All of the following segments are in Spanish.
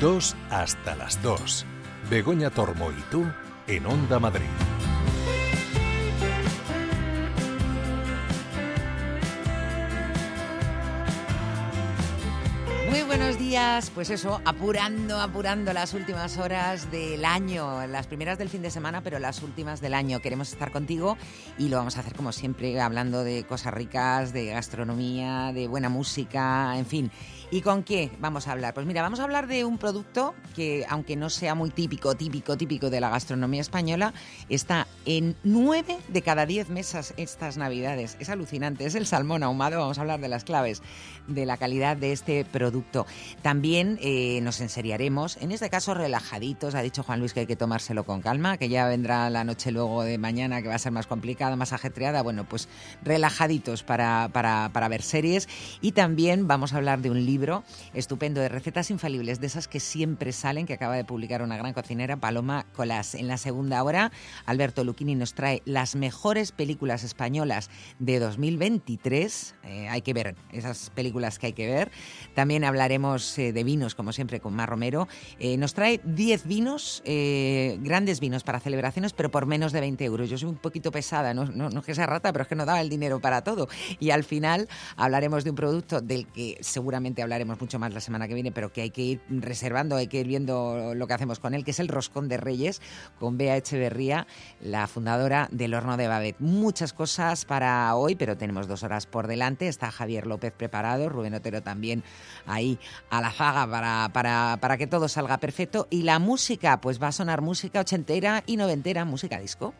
2 hasta las 2. Begoña Tormo y tú en Onda Madrid. Muy buenos días, pues eso, apurando, apurando las últimas horas del año, las primeras del fin de semana, pero las últimas del año. Queremos estar contigo y lo vamos a hacer como siempre, hablando de cosas ricas, de gastronomía, de buena música, en fin. ¿Y con qué vamos a hablar? Pues mira, vamos a hablar de un producto que, aunque no sea muy típico, típico, típico de la gastronomía española, está en nueve de cada diez mesas estas navidades. Es alucinante, es el salmón ahumado. Vamos a hablar de las claves de la calidad de este producto. También eh, nos enseriaremos, en este caso relajaditos. Ha dicho Juan Luis que hay que tomárselo con calma, que ya vendrá la noche luego de mañana, que va a ser más complicada, más ajetreada. Bueno, pues relajaditos para, para, para ver series. Y también vamos a hablar de un libro libro estupendo de recetas infalibles, de esas que siempre salen, que acaba de publicar una gran cocinera, Paloma Colás. En la segunda hora, Alberto Luchini nos trae las mejores películas españolas de 2023. Eh, hay que ver esas películas que hay que ver. También hablaremos eh, de vinos, como siempre, con Mar Romero. Eh, nos trae 10 vinos, grandes vinos para celebraciones, pero por menos de 20 euros. Yo soy un poquito pesada, no, no, no es que sea rata, pero es que no daba el dinero para todo. Y al final hablaremos de un producto del que seguramente hablaremos mucho más la semana que viene, pero que hay que ir reservando, hay que ir viendo lo que hacemos con él, que es el roscón de Reyes, con Bea Echeverría, la fundadora del Horno de Babet. Muchas cosas para hoy, pero tenemos dos horas por delante. Está Javier López preparado, Rubén Otero también ahí a la faga para, para, para que todo salga perfecto. Y la música, pues va a sonar música ochentera y noventera, música disco.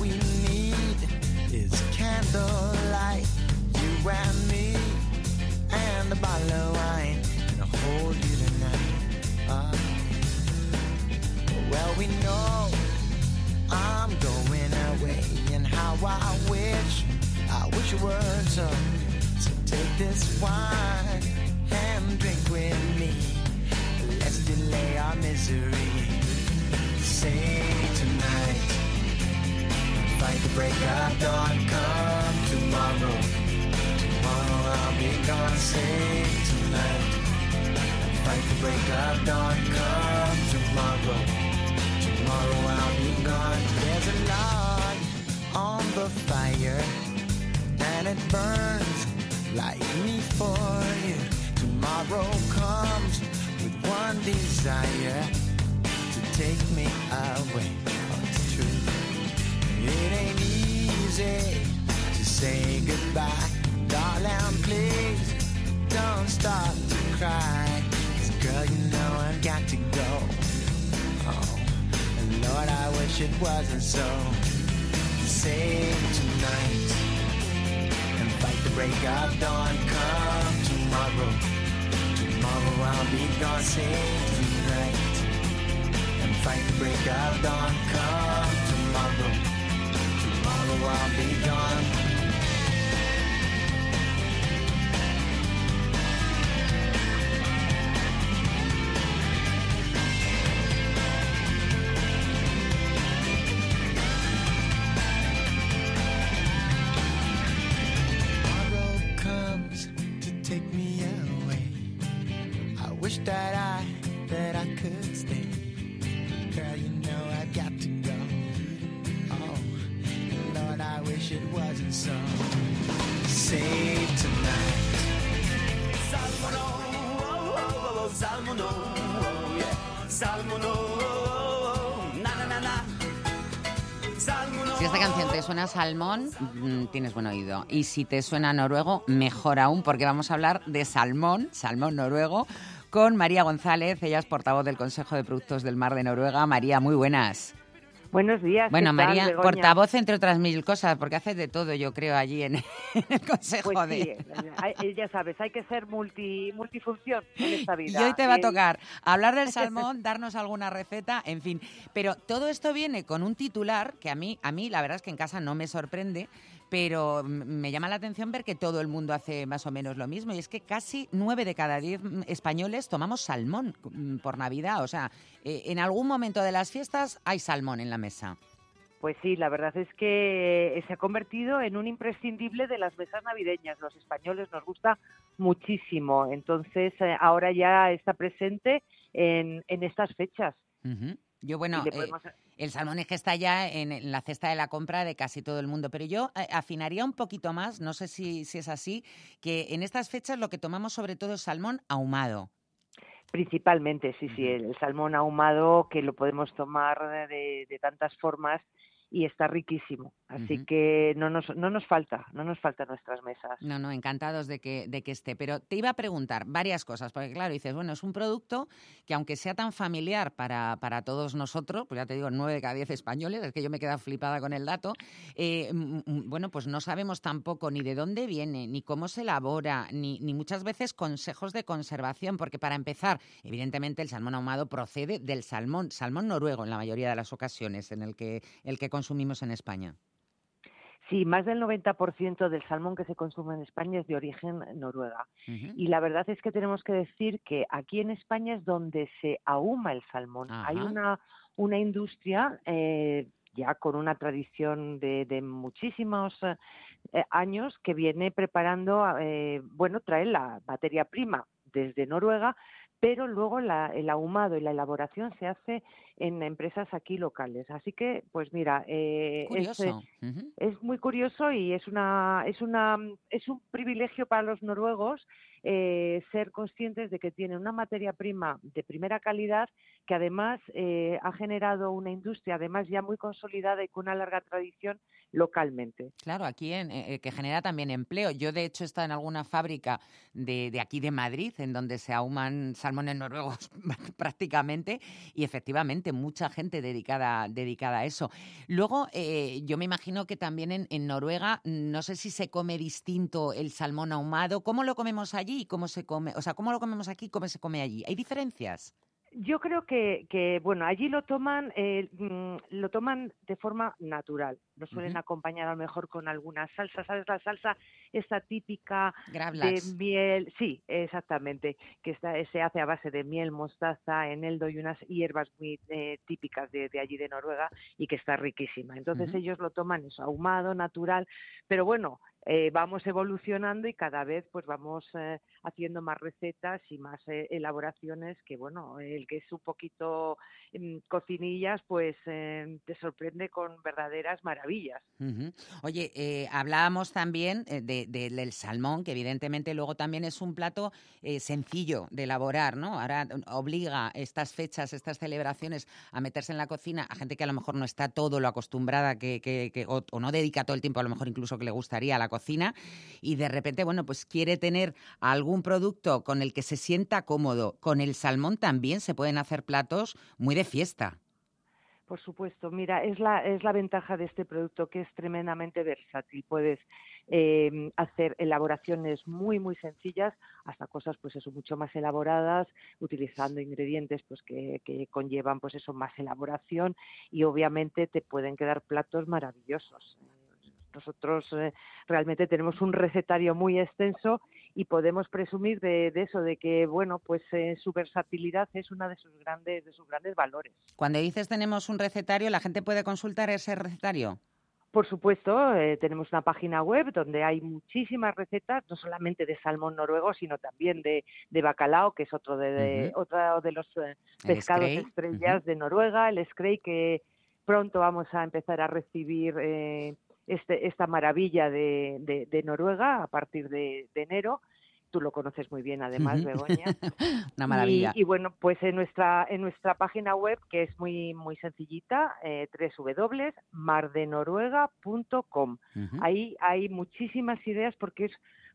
We need is candlelight. You and me, and a bottle of wine. And hold you tonight. Ah. well, we know I'm going away. And how I wish, I wish it were so. So take this wine and drink with me. Let's delay our misery. Say tonight, fight the break of dawn. Come tomorrow, tomorrow I'll be gone. Say tonight, fight the break of dawn. Come tomorrow, tomorrow I'll be gone. There's a log on the fire, and it burns like me for you. Tomorrow comes with one desire to take me away. It ain't easy to say goodbye. Darling, please don't start to cry. Cause girl, you know I've got to go. Oh, and Lord, I wish it wasn't so. Save tonight and fight the break of dawn. Come tomorrow. Tomorrow I'll be gone, save tonight And fight the break of dawn, come tomorrow I'll be gone. Salmón, mm, tienes buen oído. Y si te suena noruego, mejor aún, porque vamos a hablar de salmón, salmón noruego, con María González. Ella es portavoz del Consejo de Productos del Mar de Noruega. María, muy buenas. Buenos días. Bueno, ¿qué tal, María, portavoz entre otras mil cosas, porque hace de todo, yo creo, allí en, el Consejo Pues de... sí, eh, hay- ya sabes, hay que ser multi, multifunción en esta vida. Y hoy te va a Eh, tocar hablar del salmón, darnos alguna receta, en fin. Pero todo esto viene con un titular que a mí, a mí la verdad es que en casa no me sorprende, pero me llama la atención ver que todo el mundo hace más o menos lo mismo y es que casi nueve de cada diez españoles tomamos salmón por Navidad, o sea, eh, en algún momento de las fiestas hay salmón en la mesa. Pues sí, la verdad es que se ha convertido en un imprescindible de las mesas navideñas. Los españoles nos gusta muchísimo, entonces eh, ahora ya está presente en, en estas fechas. Yo, bueno, eh, podemos- el salmón es que está ya en, en la cesta de la compra de casi todo el mundo, pero yo eh, afinaría un poquito más, no sé si, si es así, que en estas fechas lo que tomamos sobre todo es salmón ahumado. Principalmente, sí, sí, el salmón ahumado que lo podemos tomar de, de tantas formas y está riquísimo. Así que no nos, no nos falta, no nos falta en nuestras mesas. No, no, encantados de que, de que esté. Pero te iba a preguntar varias cosas, porque claro, dices, bueno, es un producto que aunque sea tan familiar para, para todos nosotros, pues ya te digo, nueve de cada diez españoles, es que yo me quedo flipada con el dato, eh, bueno, pues no sabemos tampoco ni de dónde viene, ni cómo se elabora, ni, ni muchas veces consejos de conservación, porque para empezar, evidentemente el salmón ahumado procede del salmón, salmón noruego en la mayoría de las ocasiones, en el que, el que consumimos en España. Sí, más del 90% del salmón que se consume en España es de origen noruega. Y la verdad es que tenemos que decir que aquí en España es donde se ahuma el salmón. Hay una, una industria eh, ya con una tradición de, de muchísimos eh, eh, años que viene preparando, eh, bueno, trae la materia prima desde Noruega, pero luego la- el ahumado y la elaboración se hace en empresas aquí locales. Así que, pues mira, eh, es, eh, es muy curioso y es una es una es un privilegio para los noruegos eh, ser conscientes de que tienen una materia prima de primera calidad que además eh, ha generado una industria además ya muy consolidada y con una larga tradición localmente. Claro, aquí en, eh, que genera también empleo. Yo, de hecho, he estado en alguna fábrica de, de aquí de Madrid, en donde se ahuman salmones noruegos prácticamente, y efectivamente mucha gente dedicada, dedicada a eso. Luego, eh, yo me imagino que también en, en Noruega, no sé si se come distinto el salmón ahumado. ¿Cómo lo comemos allí y cómo se come? O sea, ¿cómo lo comemos aquí y cómo se come allí? ¿Hay diferencias? Yo creo que, que bueno, allí lo toman, eh, mm, lo toman de forma natural. Lo suelen Ujú. acompañar a lo mejor con alguna salsa, ¿sabes? La salsa esta típica de miel, sí, exactamente, que está, se hace a base de miel, mostaza, eneldo y unas hierbas muy eh, típicas de, de allí de Noruega y que está riquísima. Entonces ellos lo toman eso, ahumado, natural, pero bueno, eh, vamos evolucionando y cada vez pues vamos eh, haciendo más recetas y más eh, elaboraciones que bueno, el que es un poquito mm, cocinillas pues te sorprende con verdaderas maravillas. Ujú. Oye, eh, hablábamos también eh, de- de- del salmón, que evidentemente luego también es un plato eh, sencillo de elaborar, ¿no? Ahora obliga estas fechas, estas celebraciones a meterse en la cocina a gente que a lo mejor no está todo lo acostumbrada que, que- que- o, o no dedica todo el tiempo, a lo mejor incluso que le gustaría a la cocina, y de repente, bueno, pues quiere tener algún producto con el que se sienta cómodo. Con el salmón también se pueden hacer platos muy de fiesta. Por supuesto, mira, es la, es la ventaja de este producto que es tremendamente versátil. Puedes eh, hacer elaboraciones muy, muy sencillas hasta cosas, pues eso, mucho más elaboradas, utilizando ingredientes pues que, que conllevan, pues eso, más elaboración y obviamente te pueden quedar platos maravillosos. Nosotros eh, realmente tenemos un recetario muy extenso y podemos presumir de, de eso, de que bueno, pues eh, su versatilidad es una de sus grandes, de sus grandes valores. Cuando dices tenemos un recetario, ¿la gente puede consultar ese recetario? Por supuesto, eh, tenemos una página web donde hay muchísimas recetas, no solamente de salmón noruego, sino también de, de bacalao, que es otro de, de- otro de los eh, pescados estrellas de Noruega, el screy, que pronto vamos a empezar a recibir eh, este, esta maravilla de, de- de Noruega a partir de, de enero. Tú lo conoces muy bien, además. Begoña. Una maravilla. Y, y bueno, pues en nuestra, en nuestra página web, que es muy, muy sencillita, eh, www.mardenoruega.com. Ujú. Ahí hay muchísimas ideas porque es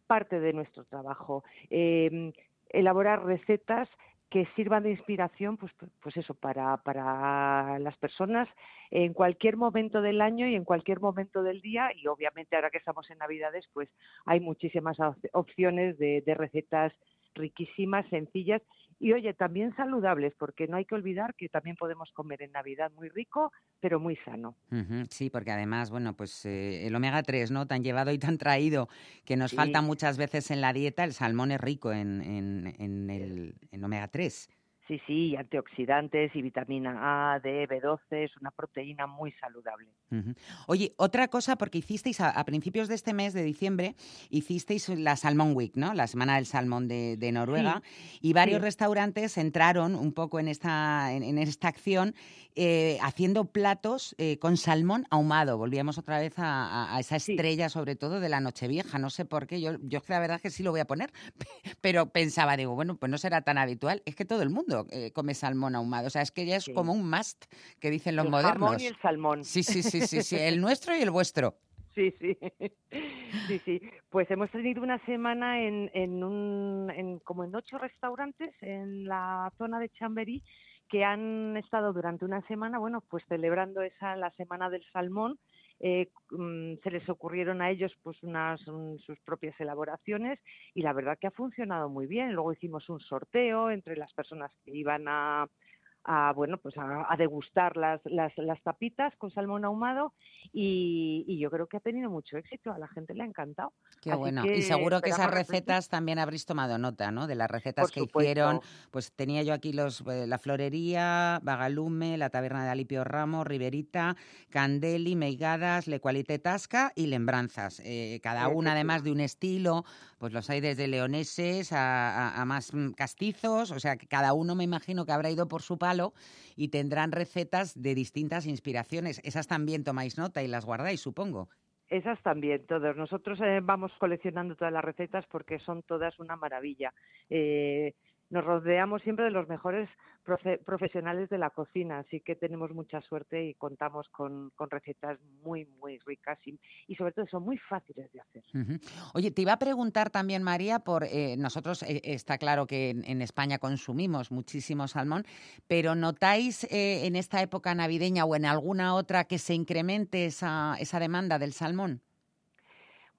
parte de nuestro trabajo. Eh, elaborar recetas que sirvan de inspiración, pues, pues eso, para, para las personas en cualquier momento del año y en cualquier momento del día. Y obviamente ahora que estamos en Navidades, pues hay muchísimas op- opciones de, de recetas riquísimas, sencillas y oye, también saludables, porque no hay que olvidar que también podemos comer en Navidad muy rico, pero muy sano. Sí, porque además, bueno, pues eh, el omega 3, ¿no? Tan llevado y tan traído que nos Sí. falta muchas veces en la dieta, el salmón es rico en, en, en el en omega 3. Sí, sí, y antioxidantes y vitamina A, D, B12, es una proteína muy saludable. Oye, otra cosa, porque hicisteis a, a principios de este mes de diciembre, hicisteis la Salmon Week, ¿no? La Semana del Salmón de, de Noruega, y varios sí. restaurantes entraron un poco en esta, en, en esta acción eh, haciendo platos eh, con salmón ahumado. Volvíamos otra vez a, esa Sí. estrella, sobre todo de la Nochevieja. No sé por qué, yo, yo la verdad es que sí lo voy a poner, pero pensaba, digo, bueno, pues no será tan habitual. Es que todo el mundo eh, come salmón ahumado. O sea, es que ya es Sí. como un must que dicen los el modernos. jamón y el salmón. Sí, sí, sí, sí, sí, el nuestro y el vuestro. Sí, sí. Sí, sí. Pues hemos tenido una semana en, en un, en, como en ocho restaurantes en la zona de Chamberí que han estado durante una semana, bueno, pues celebrando esa la semana del salmón. Eh, mm, se les ocurrieron a ellos pues unas un- sus propias elaboraciones y la verdad que ha funcionado muy bien. Luego hicimos un sorteo entre las personas que iban a, a bueno pues a, a degustar las, las, las tapitas con salmón ahumado y, y yo creo que ha tenido mucho éxito, a la gente le ha encantado. Qué Así bueno. que y seguro que esas recetas también habréis tomado nota, ¿no? De las recetas Por que hicieron. Pues tenía yo aquí los eh, la florería, Bagalume, la taberna de Alipio Ramos, Riverita, Candeli, Meigadas, Le Qualité Tasca y Lembranzas. Eh, cada una además de un estilo, pues los hay desde leoneses a, a- a más mm, castizos, o sea que cada uno me imagino que habrá ido por su y tendrán recetas de distintas inspiraciones. Esas también tomáis nota y las guardáis, supongo. Esas también, todos. Nosotros eh, vamos coleccionando todas las recetas porque son todas una maravilla. Eh, nos rodeamos siempre de los mejores profe- profesionales de la cocina, así que tenemos mucha suerte y contamos con, recetas muy, muy ricas y, sobre todo son muy fáciles de hacer. Oye, te iba a preguntar también, María, por eh, nosotros eh, está claro que en, en España consumimos muchísimo salmón, pero ¿notáis eh, en esta época navideña o en alguna otra que se incremente esa, esa demanda del salmón?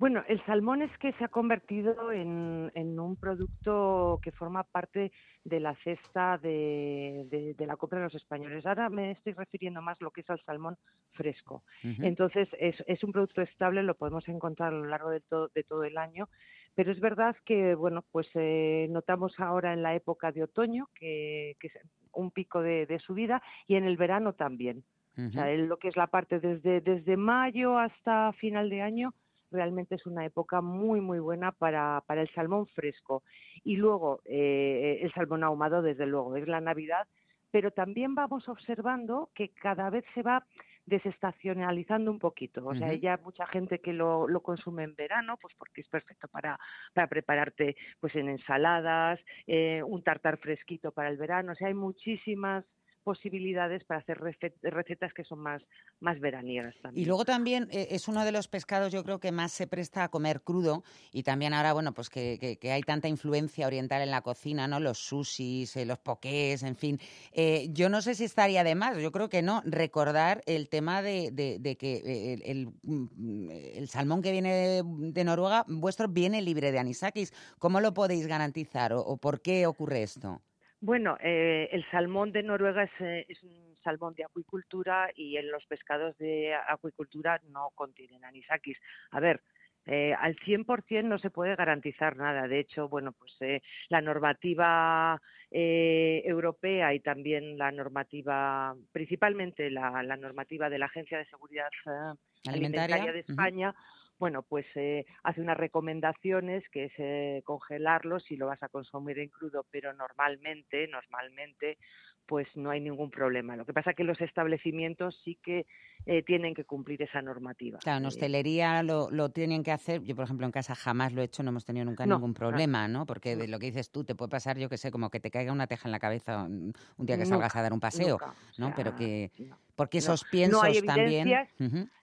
Bueno, el salmón es que se ha convertido en, en un producto que forma parte de la cesta de, de- de la compra de los españoles. Ahora me estoy refiriendo más a lo que es al salmón fresco. Entonces, es, es un producto estable, lo podemos encontrar a lo largo de, todo de todo el año, pero es verdad que, bueno, pues eh, notamos ahora en la época de otoño que, que es un pico de, de subida y en el verano también. O sea, en lo que es la parte desde, desde mayo hasta final de año, realmente es una época muy, muy buena para, para el salmón fresco. Y luego, eh, el salmón ahumado, desde luego, es la Navidad, pero también vamos observando que cada vez se va desestacionalizando un poquito. O sea, Ujú. ya mucha gente que lo, lo consume en verano, pues porque es perfecto para, para prepararte pues en ensaladas, eh, un tartar fresquito para el verano. O sea, hay muchísimas posibilidades para hacer rece- recetas que son más, más veraniegas también. Y luego también eh, es uno de los pescados, yo creo que más se presta a comer crudo y también ahora, bueno, pues que, que- que hay tanta influencia oriental en la cocina, ¿no? Los sushis, eh, los pokés, en fin. Eh, yo no sé si estaría de más, yo creo que no, recordar el tema de, de- de que el, el, mm, el salmón que viene de, de Noruega, vuestro viene libre de anisakis. ¿Cómo lo podéis garantizar o, o por qué ocurre esto? Bueno, eh, el salmón de Noruega es, eh, es un salmón de acuicultura y en los pescados de acuicultura no contienen anisakis. A ver, eh, al 100% no se puede garantizar nada. De hecho, bueno, pues eh, la normativa eh, europea y también la normativa, principalmente la, la normativa de la Agencia de Seguridad eh, ¿Alimentaria? Alimentaria de. España, bueno, pues eh, hace unas recomendaciones que es eh, congelarlo si lo vas a consumir en crudo, pero normalmente, normalmente, pues no hay ningún problema. Lo que pasa es que los establecimientos sí que eh, tienen que cumplir esa normativa. Claro, en Eh, hostelería lo, lo tienen que hacer. Yo, por ejemplo, en casa jamás lo he hecho, no hemos tenido nunca No, ningún problema, ¿no? Porque No. de lo que dices tú, te puede pasar, yo que sé, como que te caiga una teja en la cabeza un día que Nunca, salgas a dar un paseo, nunca, o ¿no? Pero que. Porque esos No piensos hay también.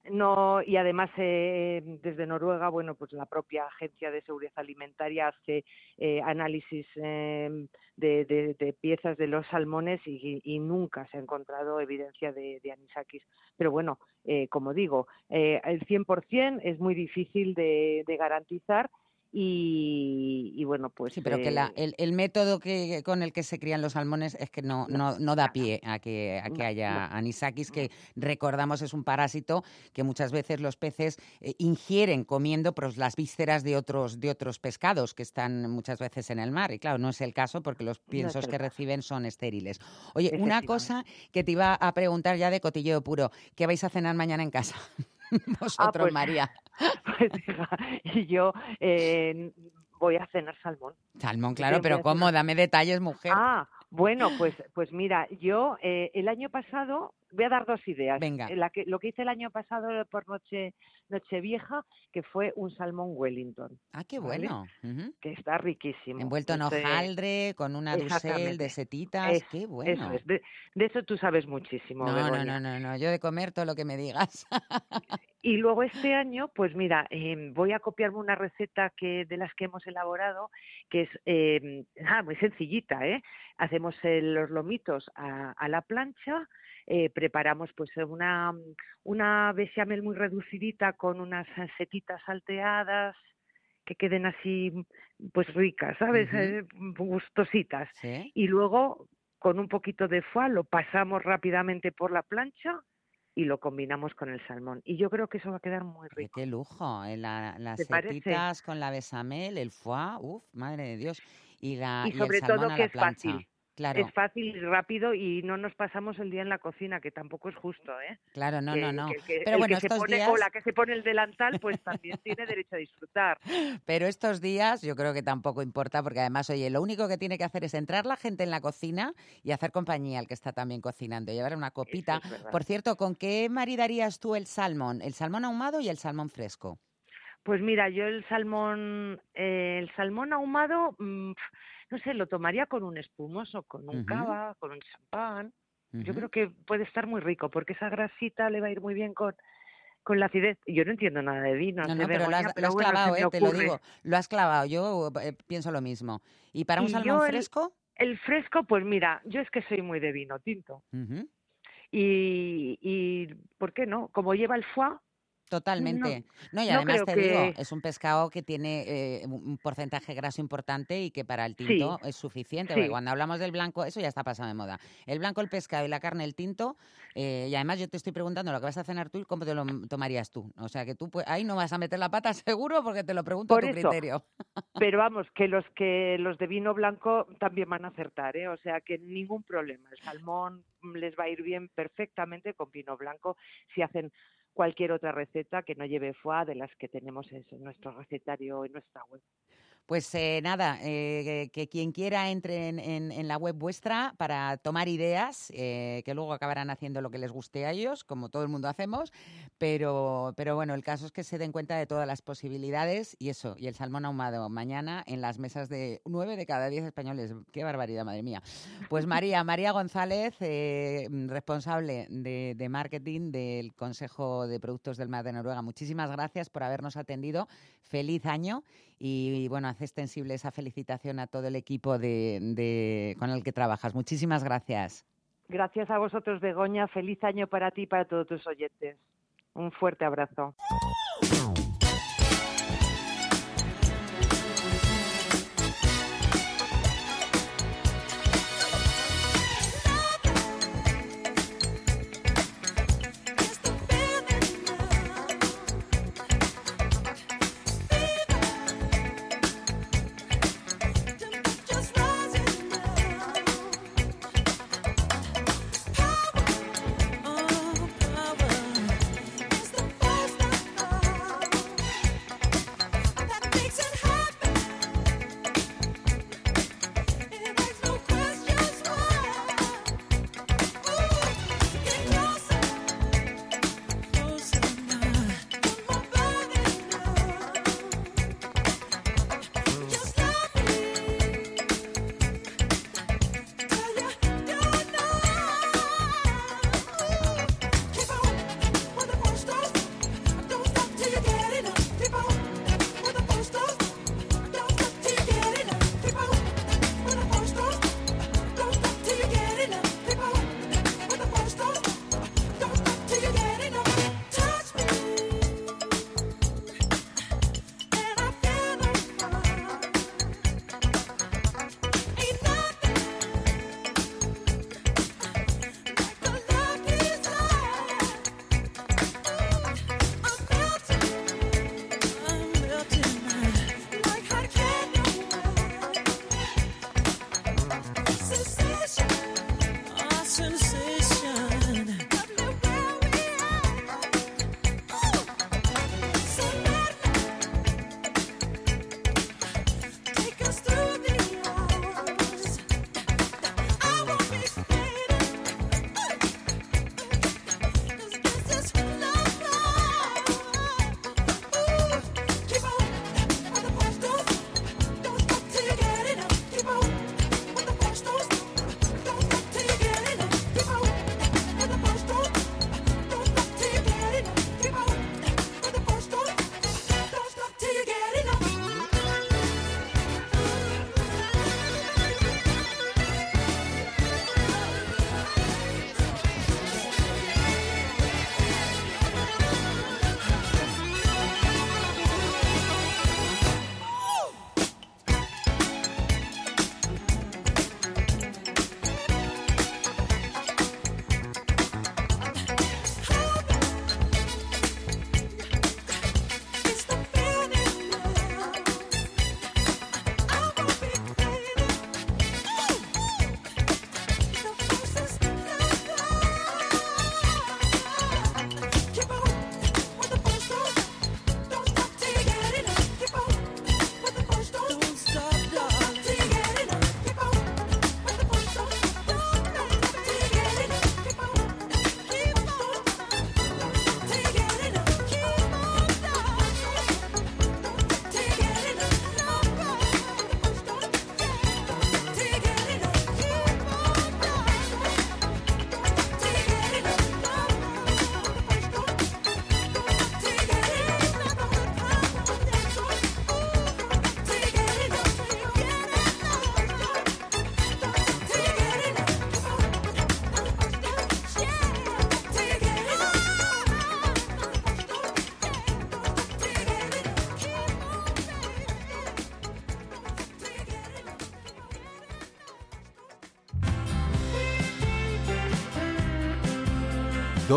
No, y además eh, desde Noruega, bueno, pues la propia Agencia de Seguridad Alimentaria hace eh, análisis eh, de, de- de piezas de los salmones y, y nunca se ha encontrado evidencia de, de anisakis. Pero bueno, eh, como digo, eh, el 100% es muy difícil de garantizar y, y bueno, pues... Sí, pero que la- eh, el, el método que, con el que se crían los salmones es que no, no, no da pie a que, a que haya anisakis, que recordamos es un parásito que muchas veces los peces eh, ingieren comiendo pues, las vísceras de otros, de otros pescados que están muchas veces en el mar. Y claro, no es el caso porque los piensos que reciben son estériles. Oye, una cosa que te iba a preguntar ya de cotilleo puro. ¿Qué vais a cenar mañana en casa? Vosotros, pues, María. Pues hija, y yo eh, voy a cenar salmón. Salmón, claro, pero ¿cómo? Dame detalles, mujer. Ah, bueno, pues, pues mira, yo eh, el año pasado, voy a dar dos ideas. Venga. Eh, La que, lo que hice el año pasado por noche Nochevieja, que fue un salmón Wellington, Ah, qué ¿vale? bueno. Que está riquísimo. Envuelto en hojaldre, con una dusel de setitas. Es- qué Eso bueno. es, de, de eso tú sabes muchísimo. No, no, Begoña. no, no, no. Yo de comer todo lo que me digas. Y luego este año, pues mira, em, voy a copiarme una receta que de las que hemos elaborado, que es ah, muy sencillita, ¿eh? Hacemos el- los lomitos a, a la plancha, eh, preparamos pues una, una bechamel muy reducidita con unas setitas salteadas que queden así pues ricas, ¿sabes? Eh, gustositas. ¿Sí? Y luego con un poquito de foie lo pasamos rápidamente por la plancha y lo combinamos con el salmón. Y yo creo que eso va a quedar muy rico. qué lujo. eh, la- las setitas con la besamel, el foie, uff, madre de Dios. Y, la, Y sobre todo que es plancha. fácil. Claro, Es fácil y rápido y no nos pasamos el día en la cocina, que tampoco es justo, ¿eh? claro, no, Que- no, no. que Pero el bueno, que se estos pone, días... o la que se pone el delantal, pues también tiene derecho a disfrutar. Pero estos días yo creo que tampoco importa porque además, oye, lo único que tiene que hacer es entrar la gente en la cocina y hacer compañía al que está también cocinando, llevar una copita. es. Por cierto, ¿con qué maridarías tú el salmón? El salmón ahumado y el salmón fresco. Pues mira, yo el salmón, eh, el salmón ahumado, mm, no sé, lo tomaría con un espumoso, con un cava, con un champán. Yo creo que puede estar muy rico porque esa grasita le va a ir muy bien con, con la acidez. Yo no entiendo nada de vino, No, no, pero lo has, lo has bueno, clavado, eh, te lo digo. Lo has clavado, yo eh, pienso lo mismo. ¿Y para un Y salmón el- fresco? El fresco, pues mira, yo es que soy muy de vino tinto. Y, y ¿por qué no? Como lleva el foie, Totalmente. No, y además te digo, que- es un pescado que tiene eh, un porcentaje graso importante y que para el Sí, tinto es suficiente. porque cuando hablamos del blanco, eso ya está pasado de moda. El blanco, el pescado y la carne, el tinto. eh, y además yo te estoy preguntando lo que vas a cenar tú y cómo te lo tomarías tú. O sea que tú pues, ahí no vas a meter la pata seguro porque te lo pregunto Por a tu eso. criterio. pero vamos, que los que los de vino blanco también van a acertar, ¿eh? O sea que ningún problema. El salmón les va a ir bien perfectamente con vino blanco si hacen cualquier otra receta que no lleve foie de las que tenemos en nuestro recetario en nuestra web. Pues eh, nada, eh, que, quien quiera entre en, la web vuestra para tomar ideas, eh, que luego acabarán haciendo lo que les guste a ellos, como todo el mundo hacemos, pero, pero bueno, el caso es que se den cuenta de todas las posibilidades y eso, y el salmón ahumado mañana en las mesas de nueve de cada diez españoles. Qué barbaridad, madre mía. Pues María, María González, eh, responsable de marketing del Consejo de Productos del Mar de Noruega, muchísimas gracias por habernos atendido. Feliz año y, bueno, hace extensible esa felicitación a todo el equipo de, con el que trabajas. Muchísimas gracias. Gracias a vosotros, Begoña. Feliz año para ti y para todos tus oyentes. Un fuerte abrazo.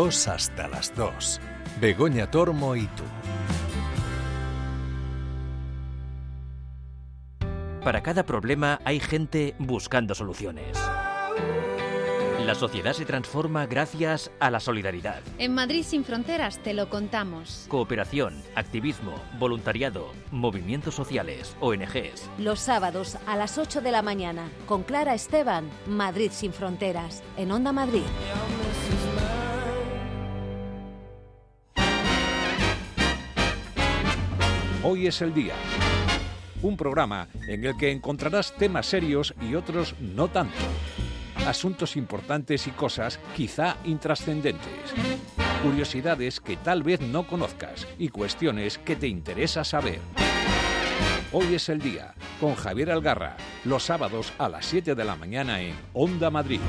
2 hasta las 2. Begoña Tormo y tú. Para cada problema hay gente buscando soluciones. La sociedad se transforma gracias a la solidaridad. En Madrid sin fronteras te lo contamos. Cooperación, activismo, voluntariado, movimientos sociales, ONGs. Los sábados a las 8 de la mañana con Clara Esteban, Madrid sin fronteras, en Onda Madrid. Hoy es el día. Un programa en el que encontrarás temas serios y otros no tanto. Asuntos importantes y cosas quizá intrascendentes. Curiosidades que tal vez no conozcas y cuestiones que te interesa saber. Hoy es el día con Javier Algarra, los sábados a las 7 de la mañana en Onda Madrid.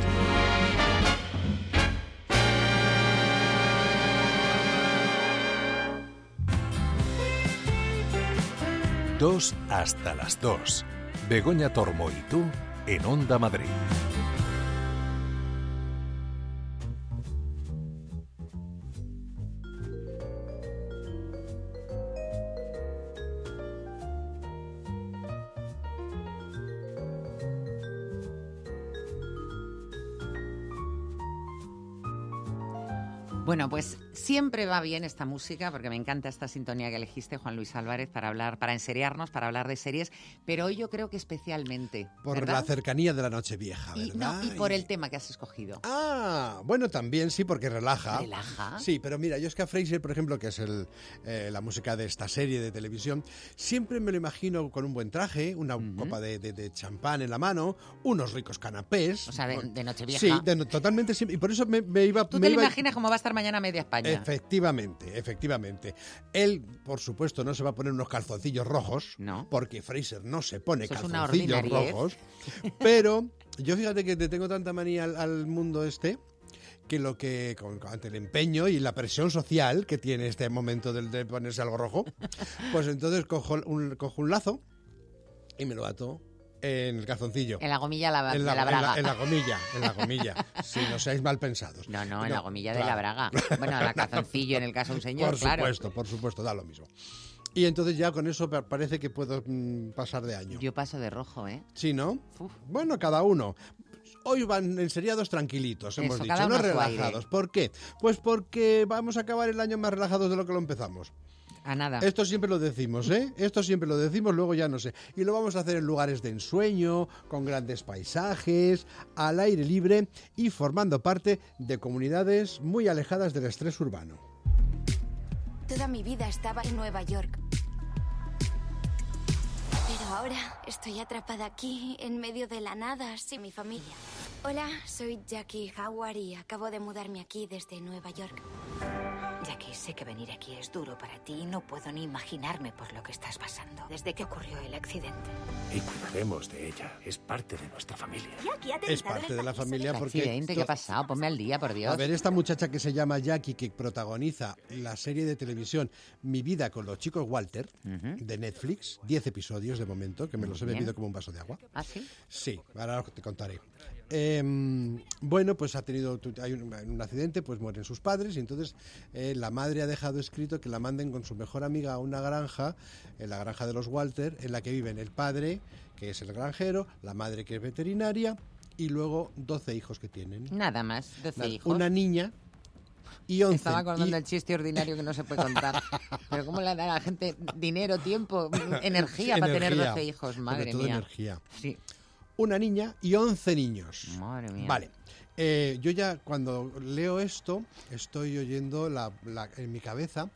2 hasta las 2. Begoña Tormo y tú en Onda Madrid. Bueno, pues siempre va bien esta música porque me encanta esta sintonía que elegiste, Juan Luis Álvarez, para hablar, para enseriarnos, para hablar de series, pero hoy yo creo que especialmente. Por ¿verdad? la cercanía de la Nochevieja, y, ¿verdad? no, y por el tema que has escogido. Ah, bueno, también sí, porque relaja. ¿Relaja? Sí, pero mira, yo es que a Fraser, por ejemplo, que es el, eh, la música de esta serie de televisión, siempre me lo imagino con un buen traje, una copa de, de- de champán en la mano, unos ricos canapés. O sea, de, de Nochevieja. Sí, de no- totalmente sí. Y por eso me, me iba... Tú me te lo imaginas cómo va a estar mañana media España. Efectivamente, efectivamente. Él, por supuesto, no se va a poner unos calzoncillos rojos, No. porque Fraser no se pone Eso calzoncillos rojos. Pero yo fíjate que te tengo tanta manía al, al mundo este que lo que con, ante el empeño y la presión social que tiene este momento del de ponerse algo rojo, pues entonces cojo un, cojo un lazo y me lo ato en el calzoncillo. En la gomilla la- En de la braga. en la gomilla, en la gomilla. si no seáis mal pensados. No, no, en la gomilla de la braga. Bueno, la calzoncillo en el caso de un señor, Por claro. supuesto, por supuesto, da lo mismo. Y entonces ya con eso pa- parece que puedo mm, pasar de año. Yo paso de rojo, ¿eh? Sí, ¿no? Uf. Bueno, cada uno. Hoy van enseriados tranquilitos, hemos Eso, dicho, no relajados. ¿Por qué? Pues porque vamos a acabar el año más relajados de lo que lo empezamos. A nada. Esto siempre lo decimos, ¿eh? Esto siempre lo decimos, luego ya no sé. Y lo vamos a hacer en lugares de ensueño, con grandes paisajes, al aire libre y formando parte de comunidades muy alejadas del estrés urbano. Toda mi vida estaba en Nueva York. Pero ahora estoy atrapada aquí, en medio de la nada, sin mi familia. Hola, soy Jackie Howard y acabo de mudarme aquí desde Nueva York. Sé que venir aquí es duro para ti y no puedo ni imaginarme por lo que estás pasando desde que ocurrió el accidente. Y cuidaremos de ella. Es parte de nuestra familia. Es parte de la familia ¿Qué porque... accidente? ¿Qué ha pasado? Ponme al día, por Dios. A ver, esta muchacha que se llama Jackie, que protagoniza la serie de televisión Mi vida con los chicos Walter, de Netflix, 10 episodios de momento, que me los he bebido como un vaso de agua. ¿Ah, sí? Sí, ahora te contaré. Em, bueno, pues ha tenido hay un, un accidente, pues mueren sus padres y entonces eh, la madre ha dejado escrito que la manden con su mejor amiga a una granja, en la granja de los Walter, en la que viven el padre, que es el granjero, la madre que es veterinaria y luego 12 hijos que tienen. Nada más, 12 Nada, hijos. Una niña y 11. Estaba acordando y- el chiste ordinario que no se puede contar. Pero ¿cómo le da a la gente dinero, tiempo, energía para tener energía. 12 hijos? Sobre Madre todo mía. energía. Sí. Una niña y 11 niños. Madre mía. Vale. Eh, yo ya cuando leo esto estoy oyendo la- la- en mi cabeza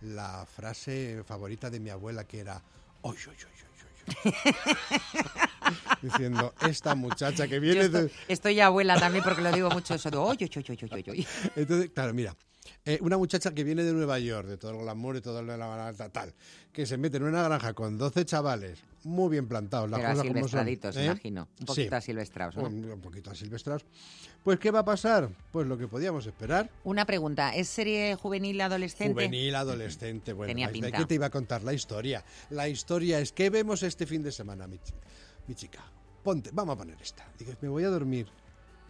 la frase favorita de mi abuela que era "Oy, oy, oy, oy, oy, oy". diciendo esta muchacha que Yo viene estoy, de estoy abuela también porque lo digo mucho eso de oy, oy, oy, oy, oy". entonces claro mira eh, una muchacha que viene de Nueva York, de todo el glamour y todo la tal, tal, que se mete en una granja con 12 chavales muy bien plantados, las Pero cosas como son. ¿eh? imagino. Un poquito Sí. asilvestrados, ¿no? Un, un poquito asilvestrados. Pues, ¿qué va a pasar? Pues lo que podíamos esperar. Una pregunta, ¿es serie juvenil adolescente? Juvenil, adolescente. Bueno, Tenía ¿de pinta. qué te iba a contar? La historia. La historia es que vemos este fin de semana, mi, mi chica. Ponte, vamos a poner esta. Digo, me voy a dormir.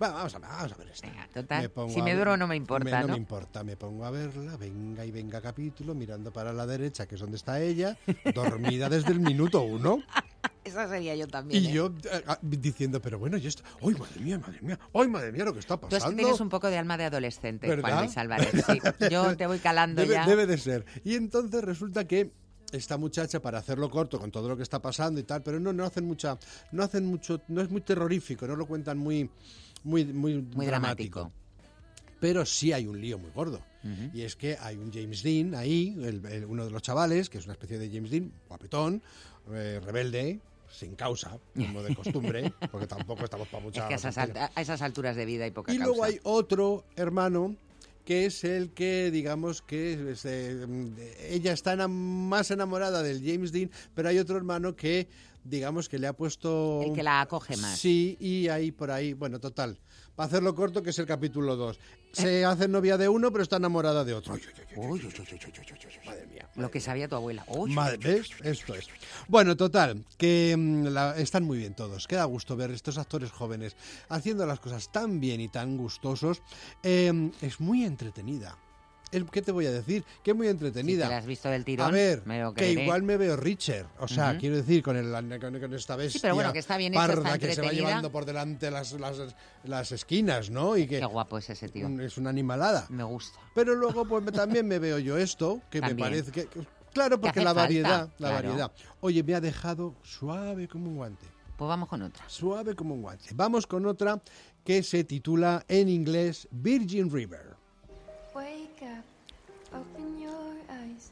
Bueno, vamos a ver, vamos a ver esta. total, pongo si me duro no me importa, me- ¿no? me importa, me pongo a verla, venga y venga capítulo, mirando para la derecha, que es donde está ella, dormida desde el minuto uno. Esa sería yo también. Y ¿eh? yo eh, ah, diciendo, pero bueno, y esto, ¡ay, madre mía, madre mía! ¡ay, madre mía, lo que está Tú es que pasando! tienes un poco de alma de adolescente, Juan ¿Verdad? Luis Álvarez. Sí, yo te voy calando debe, ya. debe de ser. Y entonces resulta que esta muchacha, para hacerlo corto con todo lo que está pasando y tal, pero no, no hacen mucha, no hacen mucho, no es muy terrorífico, no lo cuentan muy, muy, muy, Muy dramático. Pero sí hay un lío muy gordo. Y es que hay un James Dean ahí, el- el- uno de los chavales, que es una especie de James Dean, guapetón, eh, rebelde, sin causa, como de costumbre, porque tampoco estamos para mucha Es que a esas, tontería. alta- a esas alturas de vida hay poca Y luego hay otro hermano que es el que, digamos, que eh, ella está más enamorada del James Dean, pero hay otro hermano que, digamos, que le ha puesto... El que la acoge más. Sí, y ahí por ahí, bueno, total. Para hacerlo corto, que es el capítulo 2. Eh. Se hace novia de uno, pero está enamorada de otro. Madre mía. Lo que sabía tu abuela. Madre, ¿ves? Esto es. Bueno, total, que mm, la- están muy bien todos. Queda gusto ver estos actores jóvenes haciendo las cosas tan bien y tan gustosos. Eh, es muy entretenida. ¿Qué te voy a decir? Que es muy Si entretenida. te la has visto del tirón, a ver, me lo que igual me veo Richard. O sea, quiero decir, con, el, con, con esta bestia pero bueno, que está bien parda está que se va llevando por delante las, las, las esquinas, ¿no? Y que Qué guapo es ese tío. es una animalada. Me gusta. Pero luego pues también me veo yo esto, que También. me parece que... Claro, Que porque la falta, variedad, la claro. variedad. Oye, me ha dejado suave como un guante. Pues vamos con otra. Suave como un guante. Vamos con otra que se titula en inglés Virgin River.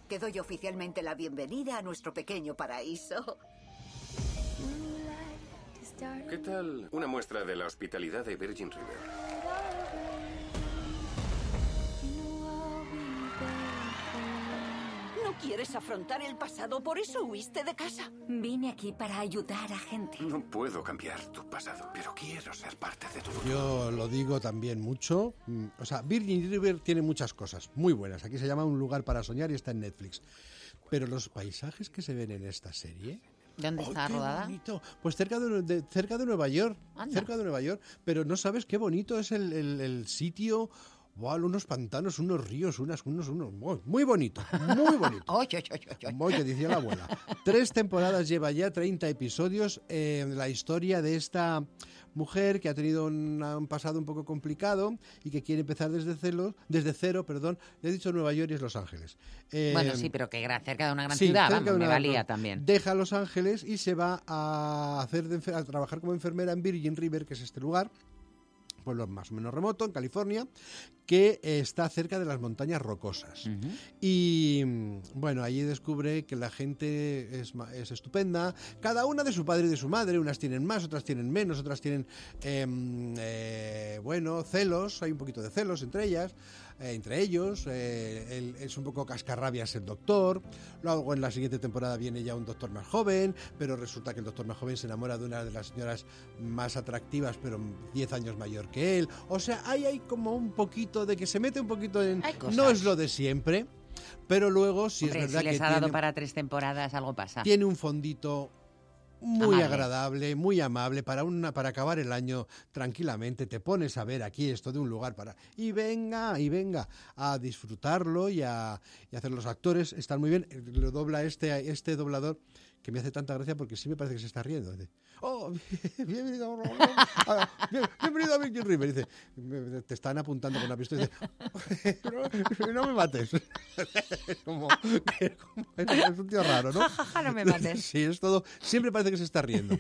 Te doy oficialmente la bienvenida a nuestro pequeño paraíso. ¿Qué tal una muestra de la hospitalidad de Virgin River? Quieres afrontar el pasado, por eso huiste de casa. Vine aquí para ayudar a gente. No puedo cambiar tu pasado, pero quiero ser parte de tu futuro. Yo lo digo también mucho. Mm, O sea, Virgin River tiene muchas cosas muy buenas. Aquí se llama Un lugar para soñar y está en Netflix. Pero los paisajes que se ven en esta serie... ¿Dónde ¡ay, está qué rodada? bonito! Pues cerca de, de- cerca de Nueva York. Anda. Cerca de Nueva York. Pero no sabes qué bonito es el, el- el sitio. Buah, unos pantanos, unos ríos, unas, unos, unos. Muy, muy bonito, muy bonito. Oy, oy, oy, oy, oy. Muy que decía la abuela. Tres temporadas lleva ya, 30 episodios. eh, la historia de esta mujer que ha tenido un, un pasado un poco complicado y que quiere empezar desde cero, desde cero, perdón. Le he dicho Nueva York y es Los Ángeles. Eh, Bueno, sí, pero que cerca de una gran sí, ciudad, vamos, de me una- valía también. Deja Los Ángeles y se va a hacer de a trabajar como enfermera en Virgin River, que es este lugar, pueblo más o menos remoto, en California, que está cerca de las montañas rocosas. Y mm, bueno, allí descubre que la gente es, es estupenda, cada una de su padre y de su madre, unas tienen más, otras tienen menos, otras tienen, em, eh, bueno, celos, hay un poquito de celos entre ellas, eh, entre ellos, eh, él es un poco cascarrabias el doctor, luego en la siguiente temporada viene ya un doctor más joven, pero resulta que el doctor más joven se enamora de una de las señoras más atractivas, pero 10 años mayor que él, o sea, ahí hay como un poquito de que se mete un poquito en... No es lo de siempre, pero luego Hombre, es verdad si les que ha dado tiene, para tres temporadas, algo pasa. tiene un fondito muy Amable. agradable, muy amable para una para acabar el año tranquilamente. Te pones a ver aquí esto de un lugar para y venga y venga a disfrutarlo y a, y a hacer los actores están muy bien. Lo dobla este este doblador que me hace tanta gracia porque sí me parece que se está riendo. Dice, oh, bienvenido, a- bien- bienvenido a Virgin River. Dice, "Me- te están apuntando con una pistola. Dice, no, no me mates. como, que- como- es un tío raro, ¿no? No me mates. Sí, es todo. Siempre parece que se está riendo.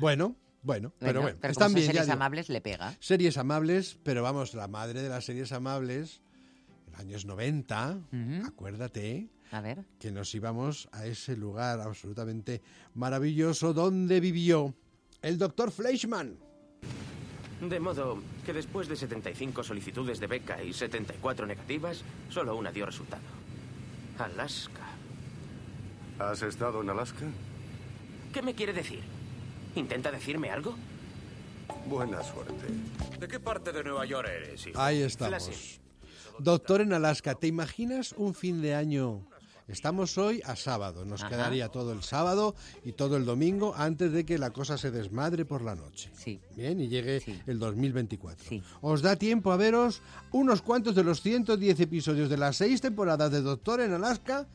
Bueno, bueno, pero bueno, pero están como son bien. ya series digo. amables, le pega. Series amables, pero vamos, la madre de las series amables, en los años 90, Ujú. acuérdate A ver. que nos íbamos a ese lugar absolutamente maravilloso donde vivió el doctor Fleischmann. De modo que después de 75 solicitudes de beca y 74 negativas, solo una dio resultado. Alaska. ¿Has estado en Alaska? ¿Qué me quiere decir? ¿Intenta decirme algo? Buena suerte. ¿De qué parte de Nueva York eres, hijo? Ahí estamos. Doctor en Alaska, ¿te imaginas un fin de año Estamos hoy a sábado. Nos Ajá. quedaría todo el sábado y todo el domingo antes de que la cosa se desmadre por la noche. Sí. Bien, y llegue el 2024. Sí. Os da tiempo a veros unos cuantos de los 110 episodios de las seis temporadas de Doctor en Alaska.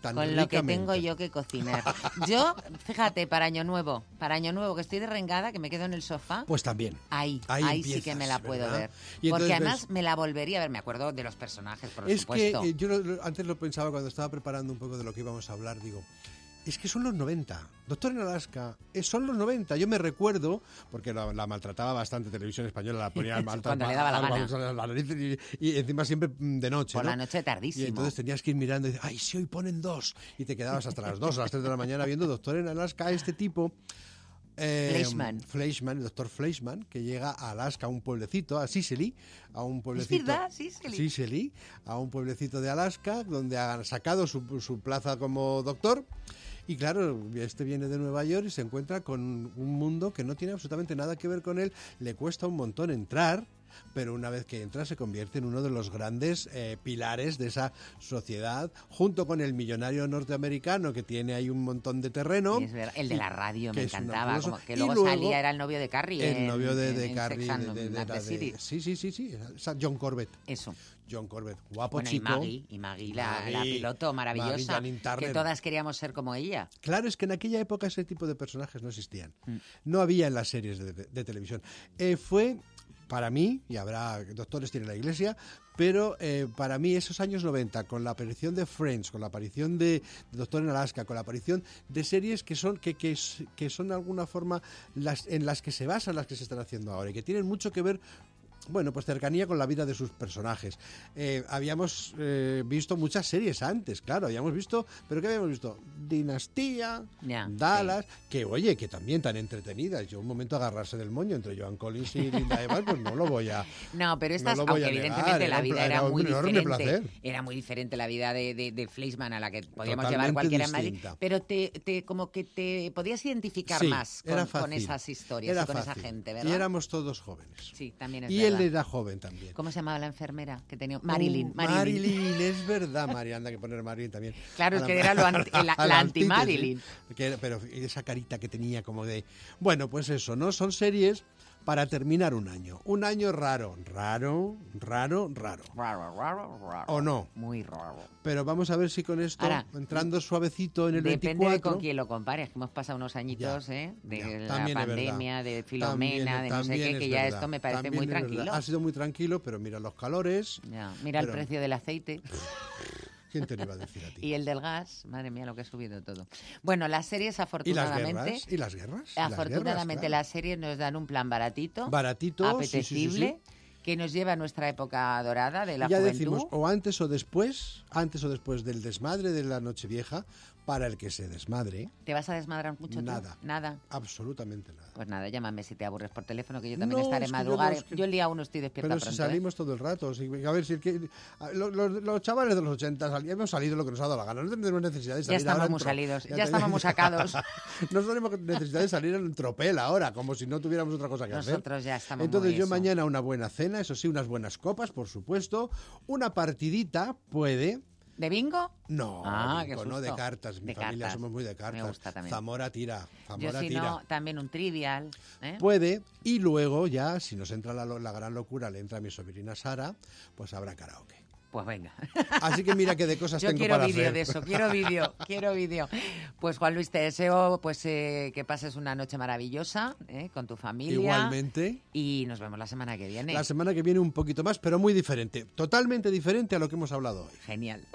Tan Con lo que tengo yo que cocinar. Yo, fíjate, para Año Nuevo, para Año Nuevo, que estoy de rengada, que me quedo en el sofá. Pues también. Ahí, Ahí ahí, sí que me la puedo ¿verdad? ver. Y Porque además ves- me la volvería a ver. Me acuerdo de los personajes, por es supuesto. que eh, yo lo- lo- antes lo pensaba cuando estaba preparando un poco de lo que íbamos a hablar, digo, es que son los 90. Doctor en Alaska, eh, son los 90. Yo me recuerdo, porque la, la maltrataba bastante Televisión Española, la ponía mal- Cuando le daba la gana. la nariz y, y encima siempre mm, de noche. Por ¿no? la noche tardísimo. Y entonces tenías que ir mirando y decir, ay, si hoy ponen dos. Y te quedabas hasta las 2 o las 3 de la mañana viendo Doctor en Alaska, este tipo. eh, Fleischmann. Fleischmann, el doctor Fleischmann, que llega a Alaska, a un pueblecito, a Sicily, a un pueblecito. verdad, Sicily. Sicily, a un pueblecito de Alaska, donde han sacado su, su plaza como doctor. Y claro, este viene de Nueva York y se encuentra con un mundo que no tiene absolutamente nada que ver con él. Le cuesta un montón entrar, pero una vez que entra se convierte en uno de los grandes eh, pilares de esa sociedad, junto con el millonario norteamericano que tiene ahí un montón de terreno. Es verdad. El de la radio me encantaba. Como que Y luego, luego salía, era el novio de Carrie. El novio de, de en Carrie, de- de- de de- sí, sí, sí, sí, John Corbett. Eso. John Corbett, guapo Bueno, y chico. Maggie, y Maggie, la, piloto maravillosa, que todas queríamos ser como ella. Claro, es que en aquella época ese tipo de personajes no existían. Mm. No había en las series de, de- de televisión. Eh, fue, para mí, y habrá doctores tiene la iglesia, pero eh, para mí esos años 90, con la aparición de Friends, con la aparición de, Doctor en Alaska, con la aparición de series que son, que, que, que son de alguna forma las, en las que se basan las que se están haciendo ahora y que tienen mucho que ver bueno, pues cercanía con la vida de sus personajes. Eh, habíamos eh, visto muchas series antes, claro, habíamos visto, pero ¿qué habíamos visto? Dinastía, Dallas, que oye, que también tan entretenidas. Yo un momento agarrarse del moño entre Joan Collins y Linda Evans, pues no lo voy a... No, pero estas, no aunque negar, evidentemente la un vida era, muy diferente, placer. era muy diferente la vida de, de, de Fleischmann a la que podíamos Totalmente llevar cualquiera en Madrid, pero te, te como que te podías identificar Sí, más con, era esas historias Era y con esa gente, ¿verdad? Y éramos todos jóvenes. Sí, también es y verdad. Él era joven también. ¿Cómo se llamaba la enfermera que tenía? Marilyn. Uh, Marilyn. Marilyn, es verdad, María, anda que poner Marilyn también. Claro, es la- que era lo anti- la- la anti-Marilyn. pero esa carita que tenía como de... Bueno, pues eso, ¿no? Son series para terminar un año. Un año raro, raro, raro, raro. Raro, raro, raro. ¿O no? Muy raro. Pero vamos a ver si con esto, Ahora, entrando suavecito en el Depende 24... de con quién lo compares, que hemos pasado unos añitos ¿eh? de Ya, la pandemia, de Filomena, También- de no sé qué, que ya verdad, esto me parece también muy verdad. tranquilo. Ha sido muy tranquilo, pero mira los calores. Ya, Mira el precio del aceite ¿Quién te lo iba a decir a ti? y el del gas. Madre mía, lo que ha subido todo. Bueno, las series ¿Y las afortunadamente... guerras? ¿Y las guerras? ¿Y las Afortunadamente las series nos dan un plan baratito, Baratito, sí, sí, sí, apetecible, que nos lleva a nuestra época dorada de la ya juventud. decimos, o antes o después, antes o después del desmadre de la Nochevieja, para el que se desmadre, ¿Te vas a desmadrar mucho tú? Nada. Nada. absolutamente nada. Pues nada, llámame si te aburres por teléfono, que yo también No, estaré es que yo madrugar. no, es que- Yo el día uno estoy despierta Pero si. ¿eh? salimos todo el rato, si- a ver si el que, los, chavales de los 80 sali- hemos salido lo que nos ha dado la gana, no tenemos necesidad de Ya salir estamos ahora en muy salidos, ya te- estamos muy sacados. no tenemos necesidad de salir en tropel ahora, como si no tuviéramos otra cosa que hacer. Nosotros ya estamos Entonces muy yo eso. mañana una buena cena, eso sí, unas buenas copas, por supuesto, una partidita puede... ¿De bingo? No, Ah, bingo, no de cartas. Mi De familia cartas. somos muy de cartas. Me gusta también. Zamora tira, Yo si tira. no, también un trivial. ¿eh? Puede, y luego ya, si nos entra la, la gran locura, le entra a mi sobrina Sara, pues habrá karaoke. Pues venga. Así que mira qué de cosas Yo tengo quiero para vídeo hacer. de eso, quiero vídeo, quiero vídeo. Pues Juan Luis, te deseo pues eh, que pases una noche maravillosa eh, con tu familia. Igualmente. Y nos vemos la semana que viene. La semana que viene un poquito más, pero muy diferente. Totalmente diferente a lo que hemos hablado hoy. Genial.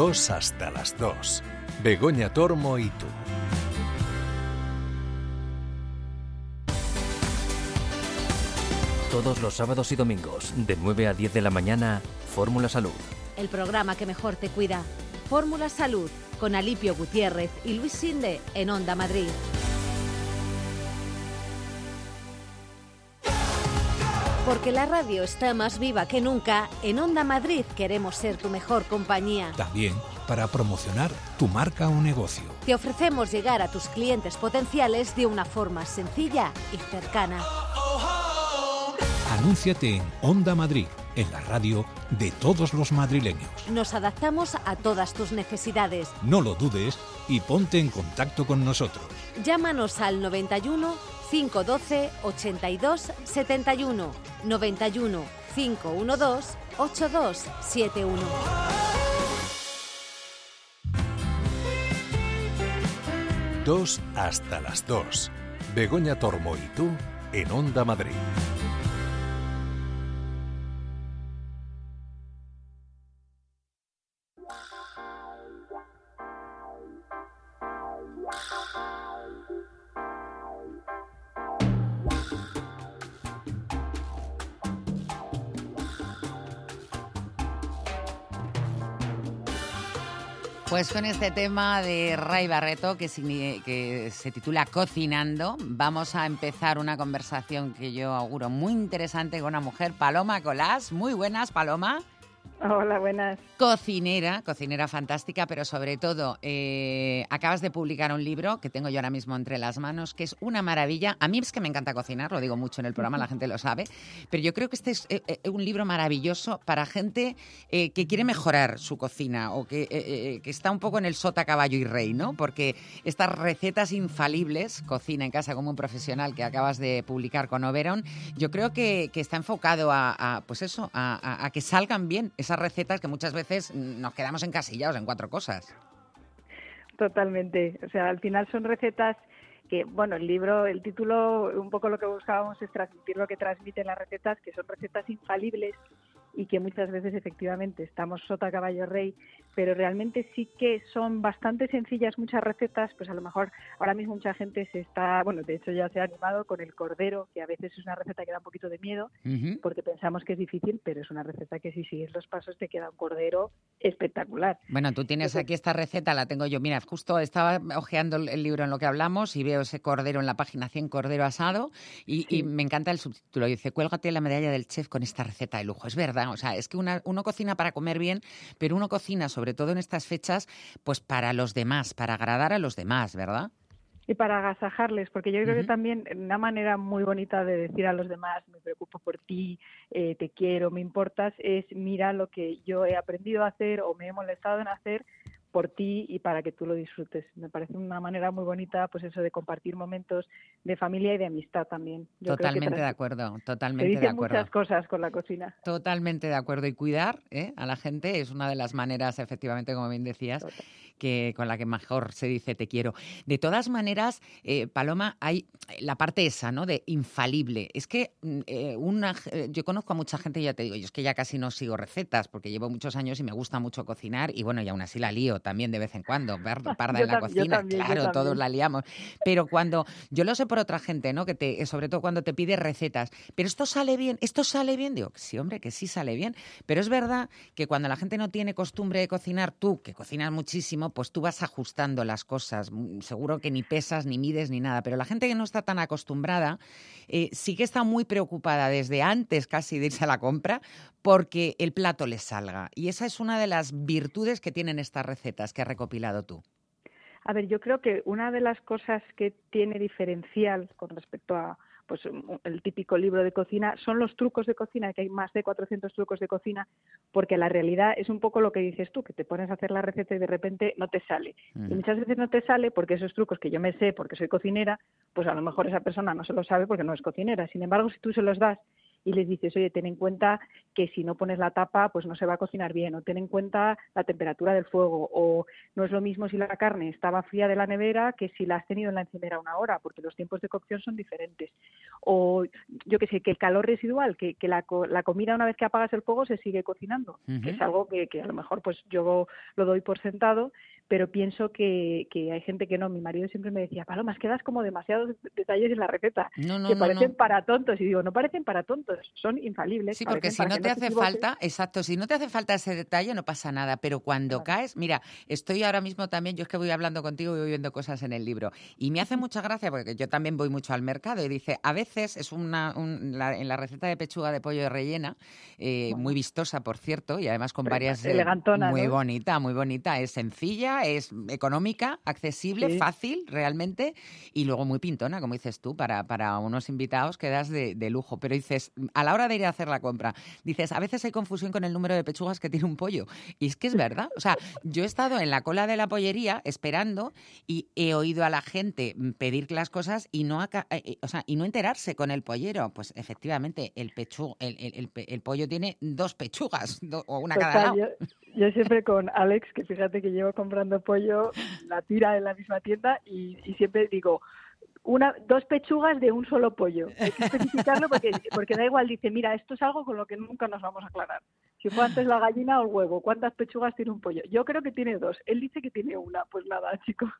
2 hasta las 2. Begoña Tormo y tú. Todos los sábados y domingos, de 9 a 10 de la mañana, Fórmula Salud. El programa que mejor te cuida. Fórmula Salud con Alipio Gutiérrez y Luis Sinde en Onda Madrid. Porque la radio está más viva que nunca, en Onda Madrid queremos ser tu mejor compañía. También para promocionar tu marca o negocio. Te ofrecemos llegar a tus clientes potenciales de una forma sencilla y cercana. Anúnciate en Onda Madrid, en la radio de todos los madrileños. Nos adaptamos a todas tus necesidades. No lo dudes y ponte en contacto con nosotros. Llámanos al 91 512 82 71 91 512 8271. Dos hasta las 2. Begoña Tormo y tú en Onda Madrid. Pues con este tema de Ray Barreto que, que se titula Cocinando, vamos a empezar una conversación que yo auguro muy interesante con una mujer, Paloma Colás. Muy buenas, Paloma. Hola, buenas. Cocinera, cocinera fantástica, pero sobre todo eh, acabas de publicar un libro que tengo yo ahora mismo entre las manos, que es una maravilla. A mí es que me encanta cocinar, lo digo mucho en el programa, la gente lo sabe, pero yo creo que este es eh, eh, un libro maravilloso para gente que quiere mejorar su cocina o que, está un poco en el sota, caballo y rey, ¿no? Porque estas recetas infalibles, cocina en casa como un profesional que acabas de publicar con Oberon, yo creo que, está enfocado a, pues eso, a que salgan bien esas recetas que muchas veces nos quedamos encasillados en cuatro cosas. Totalmente. O sea, al final son recetas que, bueno, el libro, el título, un poco lo que buscábamos es transmitir lo que transmiten las recetas, que son recetas infalibles y que muchas veces efectivamente estamos sota caballo rey, pero realmente sí que son bastante sencillas muchas recetas, pues a lo mejor ahora mismo mucha gente se está, bueno, de hecho ya se ha animado con el cordero, que a veces es una receta que da un poquito de miedo, porque pensamos que es difícil, pero es una receta que si sigues los pasos te queda un cordero espectacular. Bueno, tú tienes aquí esta receta, la tengo yo. Mira, justo estaba hojeando el- libro en lo que hablamos y veo ese cordero en la página 100, cordero asado, y, y me encanta el subtítulo. Dice, cuélgate la medalla del chef con esta receta de lujo. Es verdad, o sea, es que una- uno cocina para comer bien, pero uno cocina, sobre todo en estas fechas, pues para los demás, para agradar a los demás, ¿verdad? y para agasajarles, porque yo creo que también una manera muy bonita de decir a los demás, me preocupo por ti, eh, te quiero, me importas, es mira lo que yo he aprendido a hacer o me he molestado en hacer por ti y para que tú lo disfrutes. Me parece una manera muy bonita, pues eso de compartir momentos de familia y de amistad también. Yo creo que totalmente de acuerdo, totalmente de dicen acuerdo. muchas cosas con la cocina. Totalmente de acuerdo. Y cuidar ¿eh? a la gente es una de las maneras, efectivamente, como bien decías, que con la que mejor se dice te quiero. De todas maneras, eh, Paloma, hay la parte esa, ¿no? De infalible. Es que mm, eh, una, yo conozco a mucha gente, ya te digo, yo es que ya casi no sigo recetas porque llevo muchos años y me gusta mucho cocinar y bueno, y aún así la lío también de vez en cuando, parda en la cocina, también, claro, todos la liamos. Pero cuando, yo lo sé por otra gente, ¿no? Que te, sobre todo cuando te pide recetas, pero esto sale bien, esto sale bien, digo, sí, hombre, que sí sale bien. Pero es verdad que cuando la gente no tiene costumbre de cocinar, tú, que cocinas muchísimo, pues tú vas ajustando las cosas. Mm, Seguro que ni pesas, ni mides, ni nada. Pero la gente que no está tan acostumbrada, eh, sí que está muy preocupada desde antes casi de irse a la compra porque el plato les salga. Y esa es una de las virtudes que tienen estas recetas que has recopilado tú. A ver, yo creo que una de las cosas que tiene diferencial con respecto a pues el típico libro de cocina son los trucos de cocina, que hay más de 400 trucos de cocina, porque la realidad es un poco lo que dices tú, que te pones a hacer la receta y de repente no te sale. Y muchas veces no te sale porque esos trucos que yo me sé porque soy cocinera, pues a lo mejor esa persona no se los sabe porque no es cocinera. Sin embargo, si tú se los das y les dices, oye, ten en cuenta que si no pones la tapa, pues no se va a cocinar bien, o ten en cuenta la temperatura del fuego, o no es lo mismo si la carne estaba fría de la nevera que si la has tenido en la encimera una hora, porque los tiempos de cocción son diferentes. O yo que sé, que el calor residual, que, que la, la comida una vez que apagas el fuego se sigue cocinando, que es algo que, que a lo mejor pues yo lo doy por sentado, pero pienso que, que hay gente que no. Mi marido siempre me decía, Paloma, es que das como demasiados detalles en la receta, No, no, que no, parecen para tontos. Y digo, no parecen para tontos, son infalibles. Sí, porque si no te hace falta, exacto, si no te hace falta ese detalle no pasa nada, pero cuando caes, mira, estoy ahora mismo también, yo es que voy hablando contigo y voy viendo cosas en el libro y me hace mucha gracia porque yo también voy mucho al mercado y dice, a veces es una, un- la- en la receta de pechuga de pollo de rellena, eh, muy vistosa por cierto y además con Pero varias... eh, elegantona, muy ¿no? bonita, muy bonita, es sencilla, es económica, accesible, Sí. fácil realmente y luego muy pintona, como dices tú, para, para unos invitados quedas de, de lujo, pero dices, a la hora de ir a hacer la compra, dices, a veces hay confusión con el número de pechugas que tiene un pollo. Y es que es verdad. O sea, yo he estado en la cola de la pollería esperando y he oído a la gente pedir las cosas y no, eh, eh, o sea, y no enterarse con el pollero. Pues efectivamente, el, pechu el, el- el pollo tiene dos pechugas do- o una cada lado. yo, yo siempre con Alex, que fíjate que llevo comprando pollo, la tira en la misma tienda y, y siempre digo, una, dos pechugas de un solo pollo. Hay que especificarlo porque, porque da igual, dice, mira, esto es algo con lo que nunca nos vamos a aclarar. Si fue antes la gallina o el huevo, ¿cuántas pechugas tiene un pollo? Yo creo que tiene dos. Él dice que tiene una. Pues nada, chicos.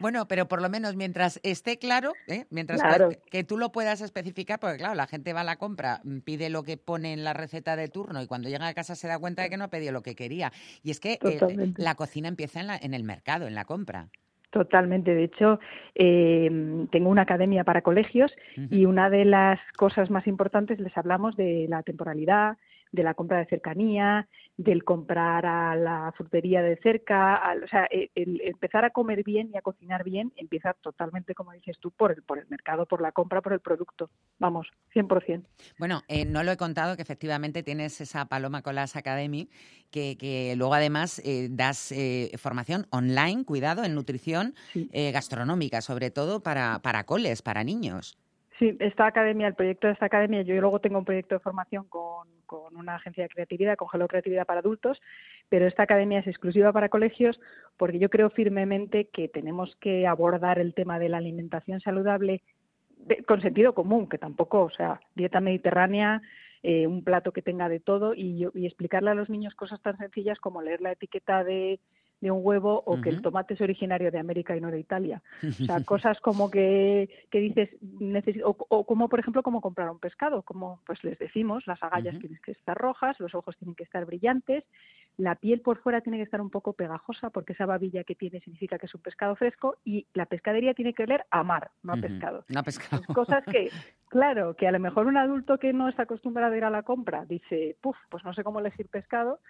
Bueno, pero por lo menos mientras esté claro, ¿eh? mientras que- Claro. que, tú lo puedas especificar, porque claro, la gente va a la compra, mm, pide lo que pone en la receta de turno y cuando llega a casa se da cuenta de que no ha pedido lo que quería. Y es que eh, la cocina empieza en, la- en el mercado, en la compra. Totalmente. De hecho, eh, tengo una academia para colegios y una de las cosas más importantes les hablamos de la temporalidad, de la compra de cercanía, del comprar a la frutería de cerca, al- o sea, el, el empezar a comer bien y a cocinar bien empieza totalmente, como dices tú, por el, por el mercado, por la compra, por el producto. Vamos, 100%. Bueno, eh, no lo he contado que efectivamente tienes esa Paloma Colas Academy, que, que luego además eh, das eh, formación online, cuidado, en nutrición eh, gastronómica, sobre todo para, para coles, para niños. Sí, esta academia, el proyecto de esta academia, yo luego tengo un proyecto de formación con, con una agencia de creatividad, con Hello Creatividad para adultos, pero esta academia es exclusiva para colegios porque yo creo firmemente que tenemos que abordar el tema de la alimentación saludable de- con sentido común, que tampoco, o sea, dieta mediterránea, eh, un plato que tenga de todo y, y explicarle a los niños cosas tan sencillas como leer la etiqueta de, de un huevo o que el tomate es originario de América y no de Italia. O sea, cosas como que, que dices, o, o como por ejemplo, como comprar un pescado, como pues les decimos, las agallas tienen que estar rojas, los ojos tienen que estar brillantes, la piel por fuera tiene que estar un poco pegajosa porque esa babilla que tiene significa que es un pescado fresco y la pescadería tiene que oler a mar, no a pescado. No a pescado. Cosas que, claro, que a lo mejor un adulto que no está acostumbrado a ir a la compra dice, puf, pues no sé cómo elegir pescado.